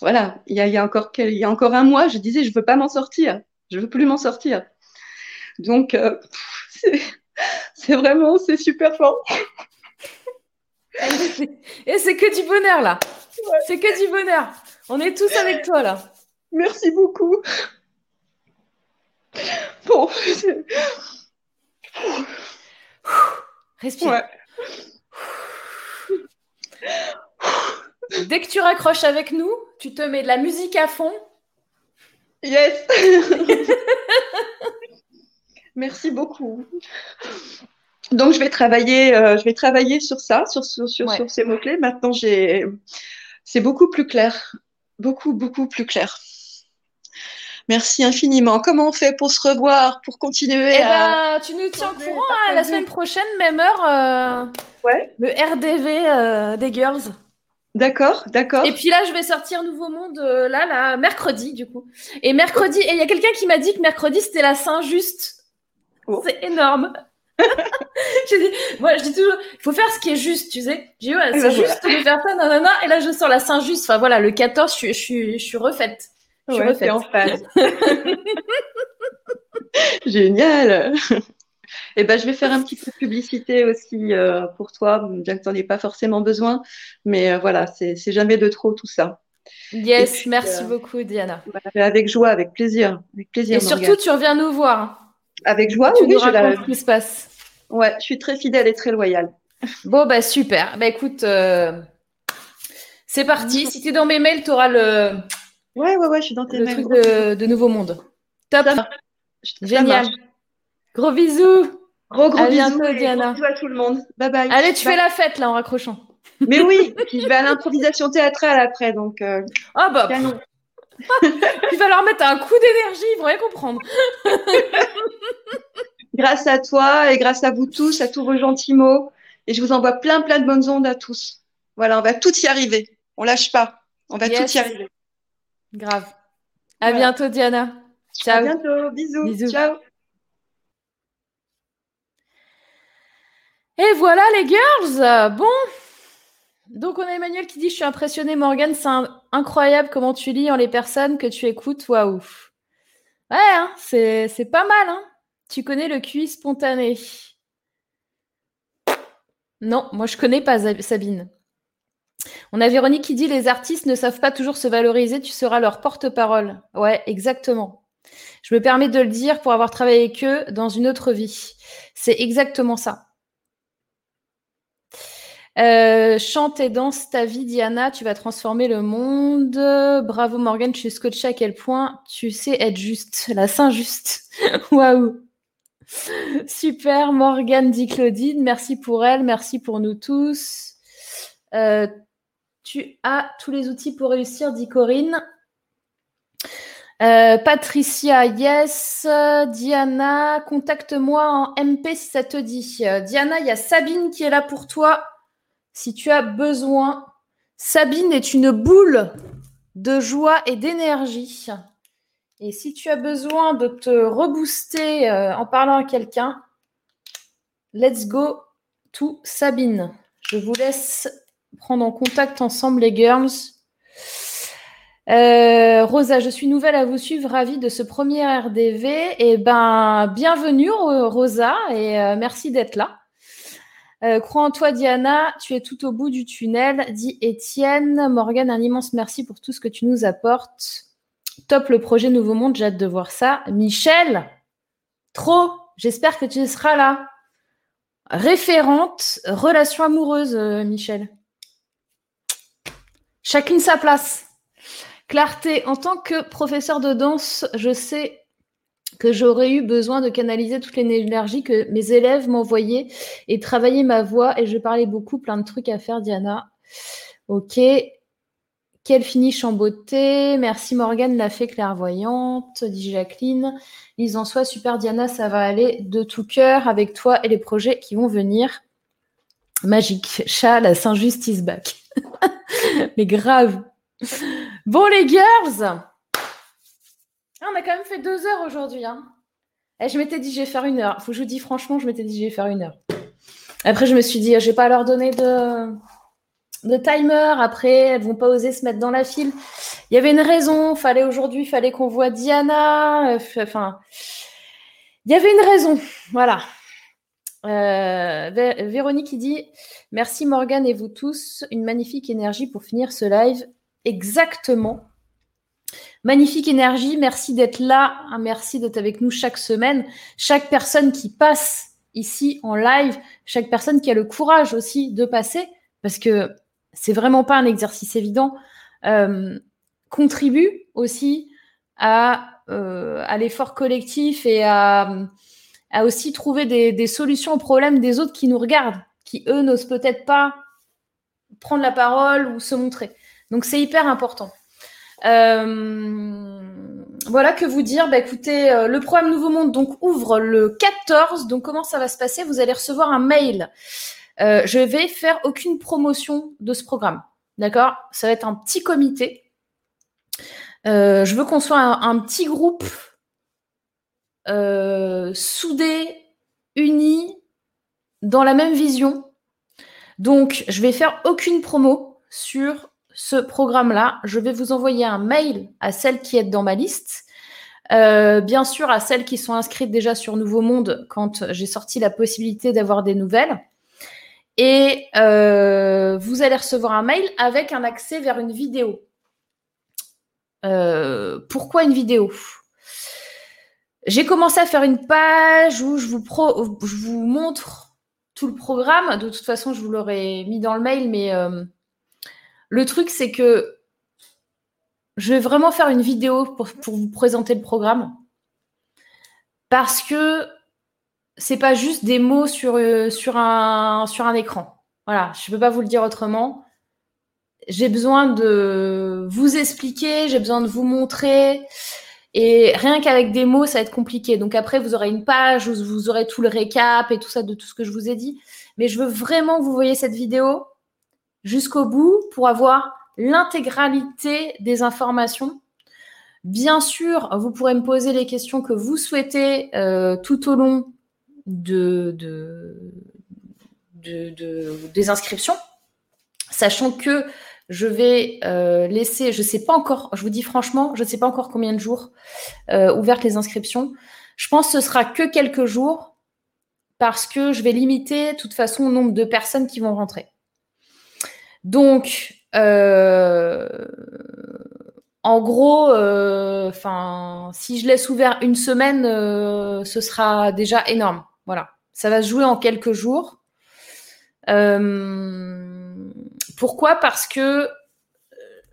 Voilà, il y a, y, a encore il y a encore un mois, je disais, je veux pas m'en sortir. Je veux plus m'en sortir. Donc, euh, c'est vraiment, c'est super fort. Et c'est que du bonheur, là. C'est que du bonheur. On est tous avec toi, là. Merci beaucoup. Bon. Respire. Dès que tu raccroches avec nous, tu te mets de la musique à fond. Yes. Merci beaucoup. Donc je vais travailler, euh, je vais travailler sur ça, sur, sur, sur, ces mots clés. Maintenant j'ai, c'est beaucoup plus clair, beaucoup beaucoup plus clair. Merci infiniment. Comment on fait pour se revoir, pour continuer eh ben, Tu nous tiens au courant hein, la semaine prochaine, même heure. Euh, ouais. Le RDV euh, des girls. D'accord, d'accord. Et puis là, je vais sortir Nouveau Monde, là, là, mercredi, du coup. Et mercredi, et il y a quelqu'un qui m'a dit que mercredi, c'était la Saint-Juste. Oh. C'est énorme. j'ai dit, moi, je dis toujours, il faut faire ce qui est juste, tu sais. J'ai dit, ouais, c'est juste de faire ça, nanana. Et là, je sors la Saint-Just. Enfin, voilà, le 14, je, je, je suis refaite. Je ouais, suis en phase. Génial. Et eh ben, je vais faire un petit peu de publicité aussi euh, pour toi, bien que tu n'en aies pas forcément besoin. Mais euh, voilà, c'est jamais de trop tout ça. Yes, merci euh, beaucoup, Diana. avec joie, avec plaisir. Avec plaisir Et surtout, tu reviens nous voir. Avec joie, tu oui. Nous racontes ce qui se passe. Ouais, je suis très fidèle et très loyale. Bon, bah super. Bah écoute, c'est parti. Si tu es dans mes mails, tu auras le Ouais, ouais, ouais, je suis dans tes Le truc de, Nouveau Monde. Top. Génial. Gros bisous. Gros, gros à bisous. Bientôt, Diana. Gros bisous à tout le monde. Bye bye. Allez, tu fais la fête là en raccrochant. Mais oui, puis je vais à l'improvisation théâtrale après, donc. Euh, ah bah. tu vas leur mettre un coup d'énergie, ils vont rien comprendre. grâce à toi et grâce à vous tous, à tous vos gentils mots. Et je vous envoie plein, plein de bonnes ondes à tous. Voilà, on va tout y arriver. On lâche pas. On va tout y arriver. Grave. À bientôt, Diana. Ciao. À bientôt. Bisous. Bisous. Ciao. Et voilà, les girls. Bon. Donc, on a Emmanuel qui dit Je suis impressionnée, Morgane. C'est incroyable comment tu lis en les personnes que tu écoutes. Waouh. Ouais, hein, c'est pas mal. Hein tu connais le QI spontané Non, moi, je connais pas Sabine. On a Véronique qui dit les artistes ne savent pas toujours se valoriser, tu seras leur porte-parole. Ouais, exactement. Je me permets de le dire pour avoir travaillé avec eux dans une autre vie. C'est exactement ça. Euh, chante et danse ta vie, Diana. Tu vas transformer le monde. Bravo, Morgane. Je suis scotché à quel point tu sais être juste. La Saint-Juste. Waouh. Super, Morgane, dit Claudine. Merci pour elle. Merci pour nous tous. Euh, tu as tous les outils pour réussir, dit Corinne. Euh, Patricia, yes. Diana, contacte-moi en MP si ça te dit. Diana, il y a Sabine qui est là pour toi si tu as besoin. Sabine est une boule de joie et d'énergie. Et si tu as besoin de te rebooster euh, en parlant à quelqu'un, let's go to Sabine. Je vous laisse prendre en contact ensemble les girls. Euh, Rosa, je suis nouvelle à vous suivre, ravie de ce premier RDV. Et eh ben, bienvenue Rosa et euh, merci d'être là. Euh, crois en toi, Diana, tu es tout au bout du tunnel, dit Étienne. Morgane, un immense merci pour tout ce que tu nous apportes. Top le projet Nouveau Monde, j'ai hâte de voir ça. Michel, trop, j'espère que tu seras là. Référente relation amoureuse, Michel. Chacune sa place. Clarté, en tant que professeur de danse, je sais que j'aurais eu besoin de canaliser toute l'énergie que mes élèves m'envoyaient et travailler ma voix. Et je parlais beaucoup, plein de trucs à faire, Diana. Ok. Quel finish en beauté. Merci Morgane, la fée clairvoyante, dit Jacqueline. Lise en soi, super Diana, ça va aller de tout cœur avec toi et les projets qui vont venir. Magique. Chat, la Saint-Justice back. Mais grave. Bon, les girls, ah, on a quand même fait deux heures aujourd'hui. Hein. Eh, je m'étais dit, je vais faire une heure. Faut que je vous dis franchement, je m'étais dit, je vais faire une heure. Après, je me suis dit, je vais pas leur donner de, timer. Après, elles vont pas oser se mettre dans la file. Il y avait une raison. Fallait aujourd'hui, fallait qu'on voit Diana. Enfin, il y avait une raison. Voilà. Euh, Véronique dit Merci Morgane et vous tous. Une magnifique énergie pour finir ce live. Exactement. Magnifique énergie. Merci d'être là. Merci d'être avec nous chaque semaine. Chaque personne qui passe ici en live, chaque personne qui a le courage aussi de passer, parce que c'est vraiment pas un exercice évident, euh, contribue aussi à, euh, à l'effort collectif et à à aussi trouver des, solutions aux problèmes des autres qui nous regardent, qui eux n'osent peut-être pas prendre la parole ou se montrer. Donc c'est hyper important. Euh, voilà que vous dire. Bah, écoutez, euh, le programme Nouveau Monde donc ouvre le 14. Donc comment ça va se passer? Vous allez recevoir un mail. Euh, je vais faire aucune promotion de ce programme. D'accord? Ça va être un petit comité. je veux qu'on soit un petit groupe soudés, unis, dans la même vision. Donc, je vais faire aucune promo sur ce programme-là. Je vais vous envoyer un mail à celles qui êtes dans ma liste. Euh, bien sûr, à celles qui sont inscrites déjà sur Nouveau Monde quand j'ai sorti la possibilité d'avoir des nouvelles. Et euh, vous allez recevoir un mail avec un accès vers une vidéo. pourquoi une vidéo? J'ai commencé à faire une page où je vous, montre tout le programme. De toute façon, je vous l'aurais mis dans le mail, mais euh, le truc, c'est que je vais vraiment faire une vidéo pour, vous présenter le programme. Parce que c'est pas juste des mots sur, euh, un écran. Voilà, je ne peux pas vous le dire autrement. J'ai besoin de vous expliquer, j'ai besoin de vous montrer. Et rien qu'avec des mots, ça va être compliqué. Donc après, vous aurez une page où vous aurez tout le récap et tout ça de tout ce que je vous ai dit. Mais je veux vraiment que vous voyez cette vidéo jusqu'au bout pour avoir l'intégralité des informations. Bien sûr, vous pourrez me poser les questions que vous souhaitez euh, tout au long de, de, de, des inscriptions, sachant que je vais euh, laisser, je ne sais pas encore, je vous dis franchement, je ne sais pas encore combien de jours euh, ouvertes les inscriptions. Je pense que ce sera que quelques jours parce que je vais limiter de toute façon le nombre de personnes qui vont rentrer. Donc, euh, en gros, enfin, si je laisse ouvert une semaine, ce sera déjà énorme. Voilà, ça va se jouer en quelques jours. Euh, pourquoi? Parce que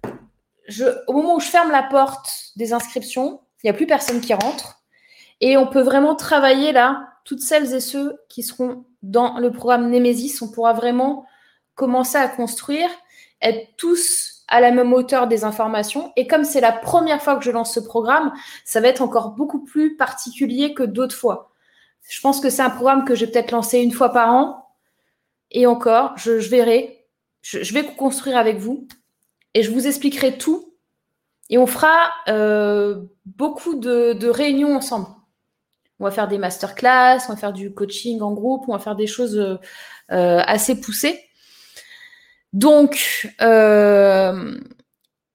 euh, au moment où je ferme la porte des inscriptions, il n'y a plus personne qui rentre. Et on peut vraiment travailler là, toutes celles et ceux qui seront dans le programme Nemesis, on pourra vraiment commencer à construire, être tous à la même hauteur des informations. Et comme c'est la première fois que je lance ce programme, ça va être encore beaucoup plus particulier que d'autres fois. Je pense que c'est un programme que je vais peut-être lancer une fois par an. Et encore, je verrai je, vais construire avec vous et je vous expliquerai tout. Et on fera euh, beaucoup de, réunions ensemble. On va faire des masterclass, on va faire du coaching en groupe, on va faire des choses euh, assez poussées. Donc, euh,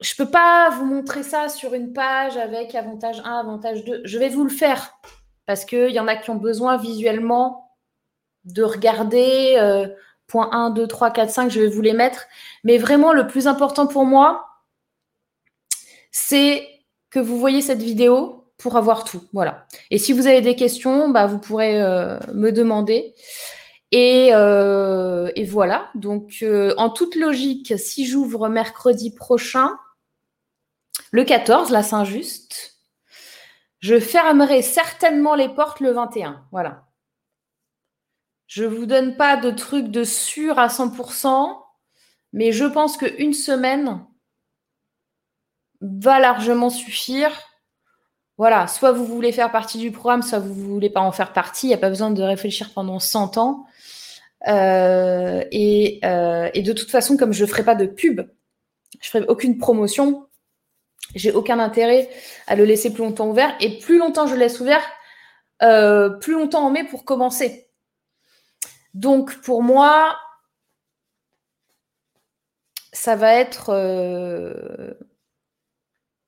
je ne peux pas vous montrer ça sur une page avec avantage 1, avantage 2. Je vais vous le faire parce qu'il y en a qui ont besoin visuellement de regarder point 1, 2, 3, 4, 5, je vais vous les mettre. Mais vraiment, le plus important pour moi, c'est que vous voyez cette vidéo pour avoir tout. Voilà. Et si vous avez des questions, bah, vous pourrez euh, me demander. Et, euh, et voilà. Donc, euh, en toute logique, si j'ouvre mercredi prochain, le 14, la Saint-Just, je fermerai certainement les portes le 21. Voilà. Je ne vous donne pas de trucs de sûr à 100%, mais je pense qu'une semaine va largement suffire. Voilà, soit vous voulez faire partie du programme, soit vous ne voulez pas en faire partie. Il n'y a pas besoin de réfléchir pendant 100 ans. Euh, et, euh, et, de toute façon, comme je ne ferai pas de pub, je ferai aucune promotion, j'ai aucun intérêt à le laisser plus longtemps ouvert. Et plus longtemps je le laisse ouvert, euh, plus longtemps on met pour commencer. Donc pour moi, ça va être.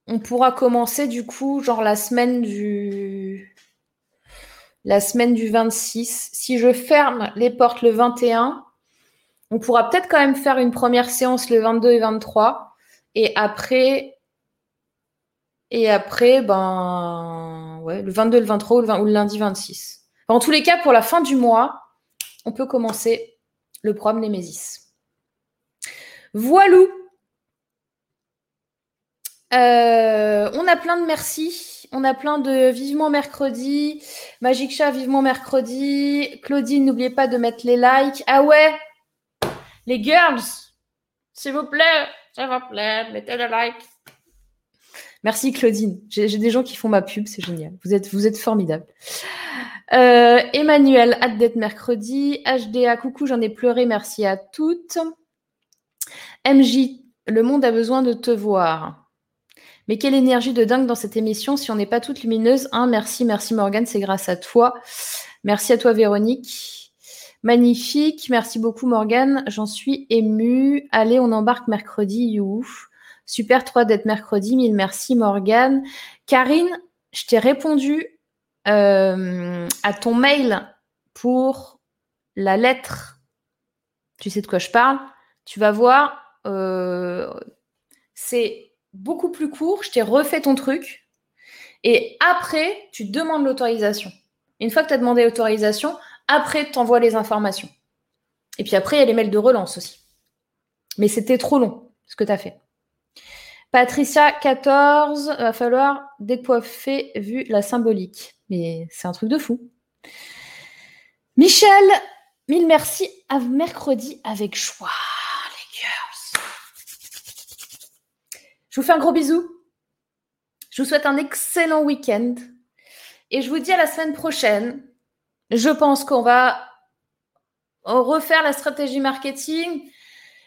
on pourra commencer du coup, genre la semaine du. La semaine du 26. Si je ferme les portes le 21, on pourra peut-être quand même faire une première séance le 22 et 23. Et après, et après, ben, ouais, le 22, le 23 ou le, lundi 26. En tous les cas, pour la fin du mois, on peut commencer le programme Nemesis. Voilou. Euh, on a plein de merci. On a plein de vivement mercredi. Magic Chat, vivement mercredi. Claudine, n'oubliez pas de mettre les likes. Ah ouais, les girls, s'il vous plaît, s'il vous plaît, mettez des likes. Merci Claudine. J'ai des gens qui font ma pub, c'est génial. Vous êtes, vous êtes formidable. Euh, Emmanuel, hâte d'être mercredi. HDA, coucou, j'en ai pleuré, merci à toutes. MJ, le monde a besoin de te voir. Mais quelle énergie de dingue dans cette émission si on n'est pas toute lumineuse. Hein, merci, merci Morgane, c'est grâce à toi. Merci à toi Véronique. Magnifique. Merci beaucoup, Morgane. J'en suis émue. Allez, on embarque mercredi. You. Super 3 d'être mercredi. Mille merci, Morgane. Karine, je t'ai répondu euh, à ton mail pour la lettre. Tu sais de quoi je parle. Tu vas voir. Euh, c'est beaucoup plus court. Je t'ai refait ton truc. Et après, tu demandes l'autorisation. Une fois que tu as demandé l'autorisation, après, tu envoies les informations. Et puis après, il y a les mails de relance aussi. Mais c'était trop long, ce que tu as fait. Patricia, 14, va falloir décoiffer vu la symbolique. Mais c'est un truc de fou. Michel, mille merci. À mercredi avec joie, les girls. Je vous fais un gros bisou. Je vous souhaite un excellent week-end. Et je vous dis à la semaine prochaine je pense qu'on va refaire la stratégie marketing.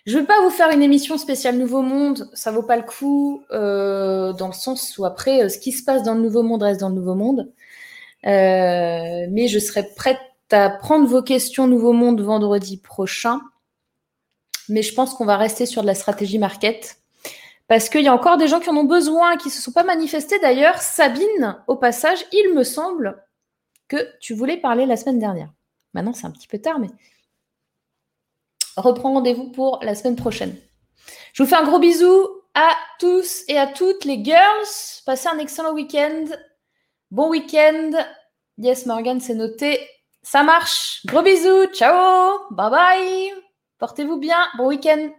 Je ne veux pas vous faire une émission spéciale Nouveau Monde, ça vaut pas le coup, euh, dans le sens où après, euh, ce qui se passe dans le Nouveau Monde reste dans le Nouveau Monde. Euh, mais je serai prête à prendre vos questions Nouveau Monde vendredi prochain. Mais je pense qu'on va rester sur de la stratégie market. Parce qu'il y a encore des gens qui en ont besoin, qui ne se sont pas manifestés. D'ailleurs, Sabine, au passage, il me semble, que tu voulais parler la semaine dernière. Maintenant, c'est un petit peu tard, mais reprends rendez-vous pour la semaine prochaine. Je vous fais un gros bisou à tous et à toutes les girls. Passez un excellent week-end. Bon week-end. Yes, Morgan, c'est noté. Ça marche. Gros bisous. Ciao. Bye bye. Portez-vous bien. Bon week-end.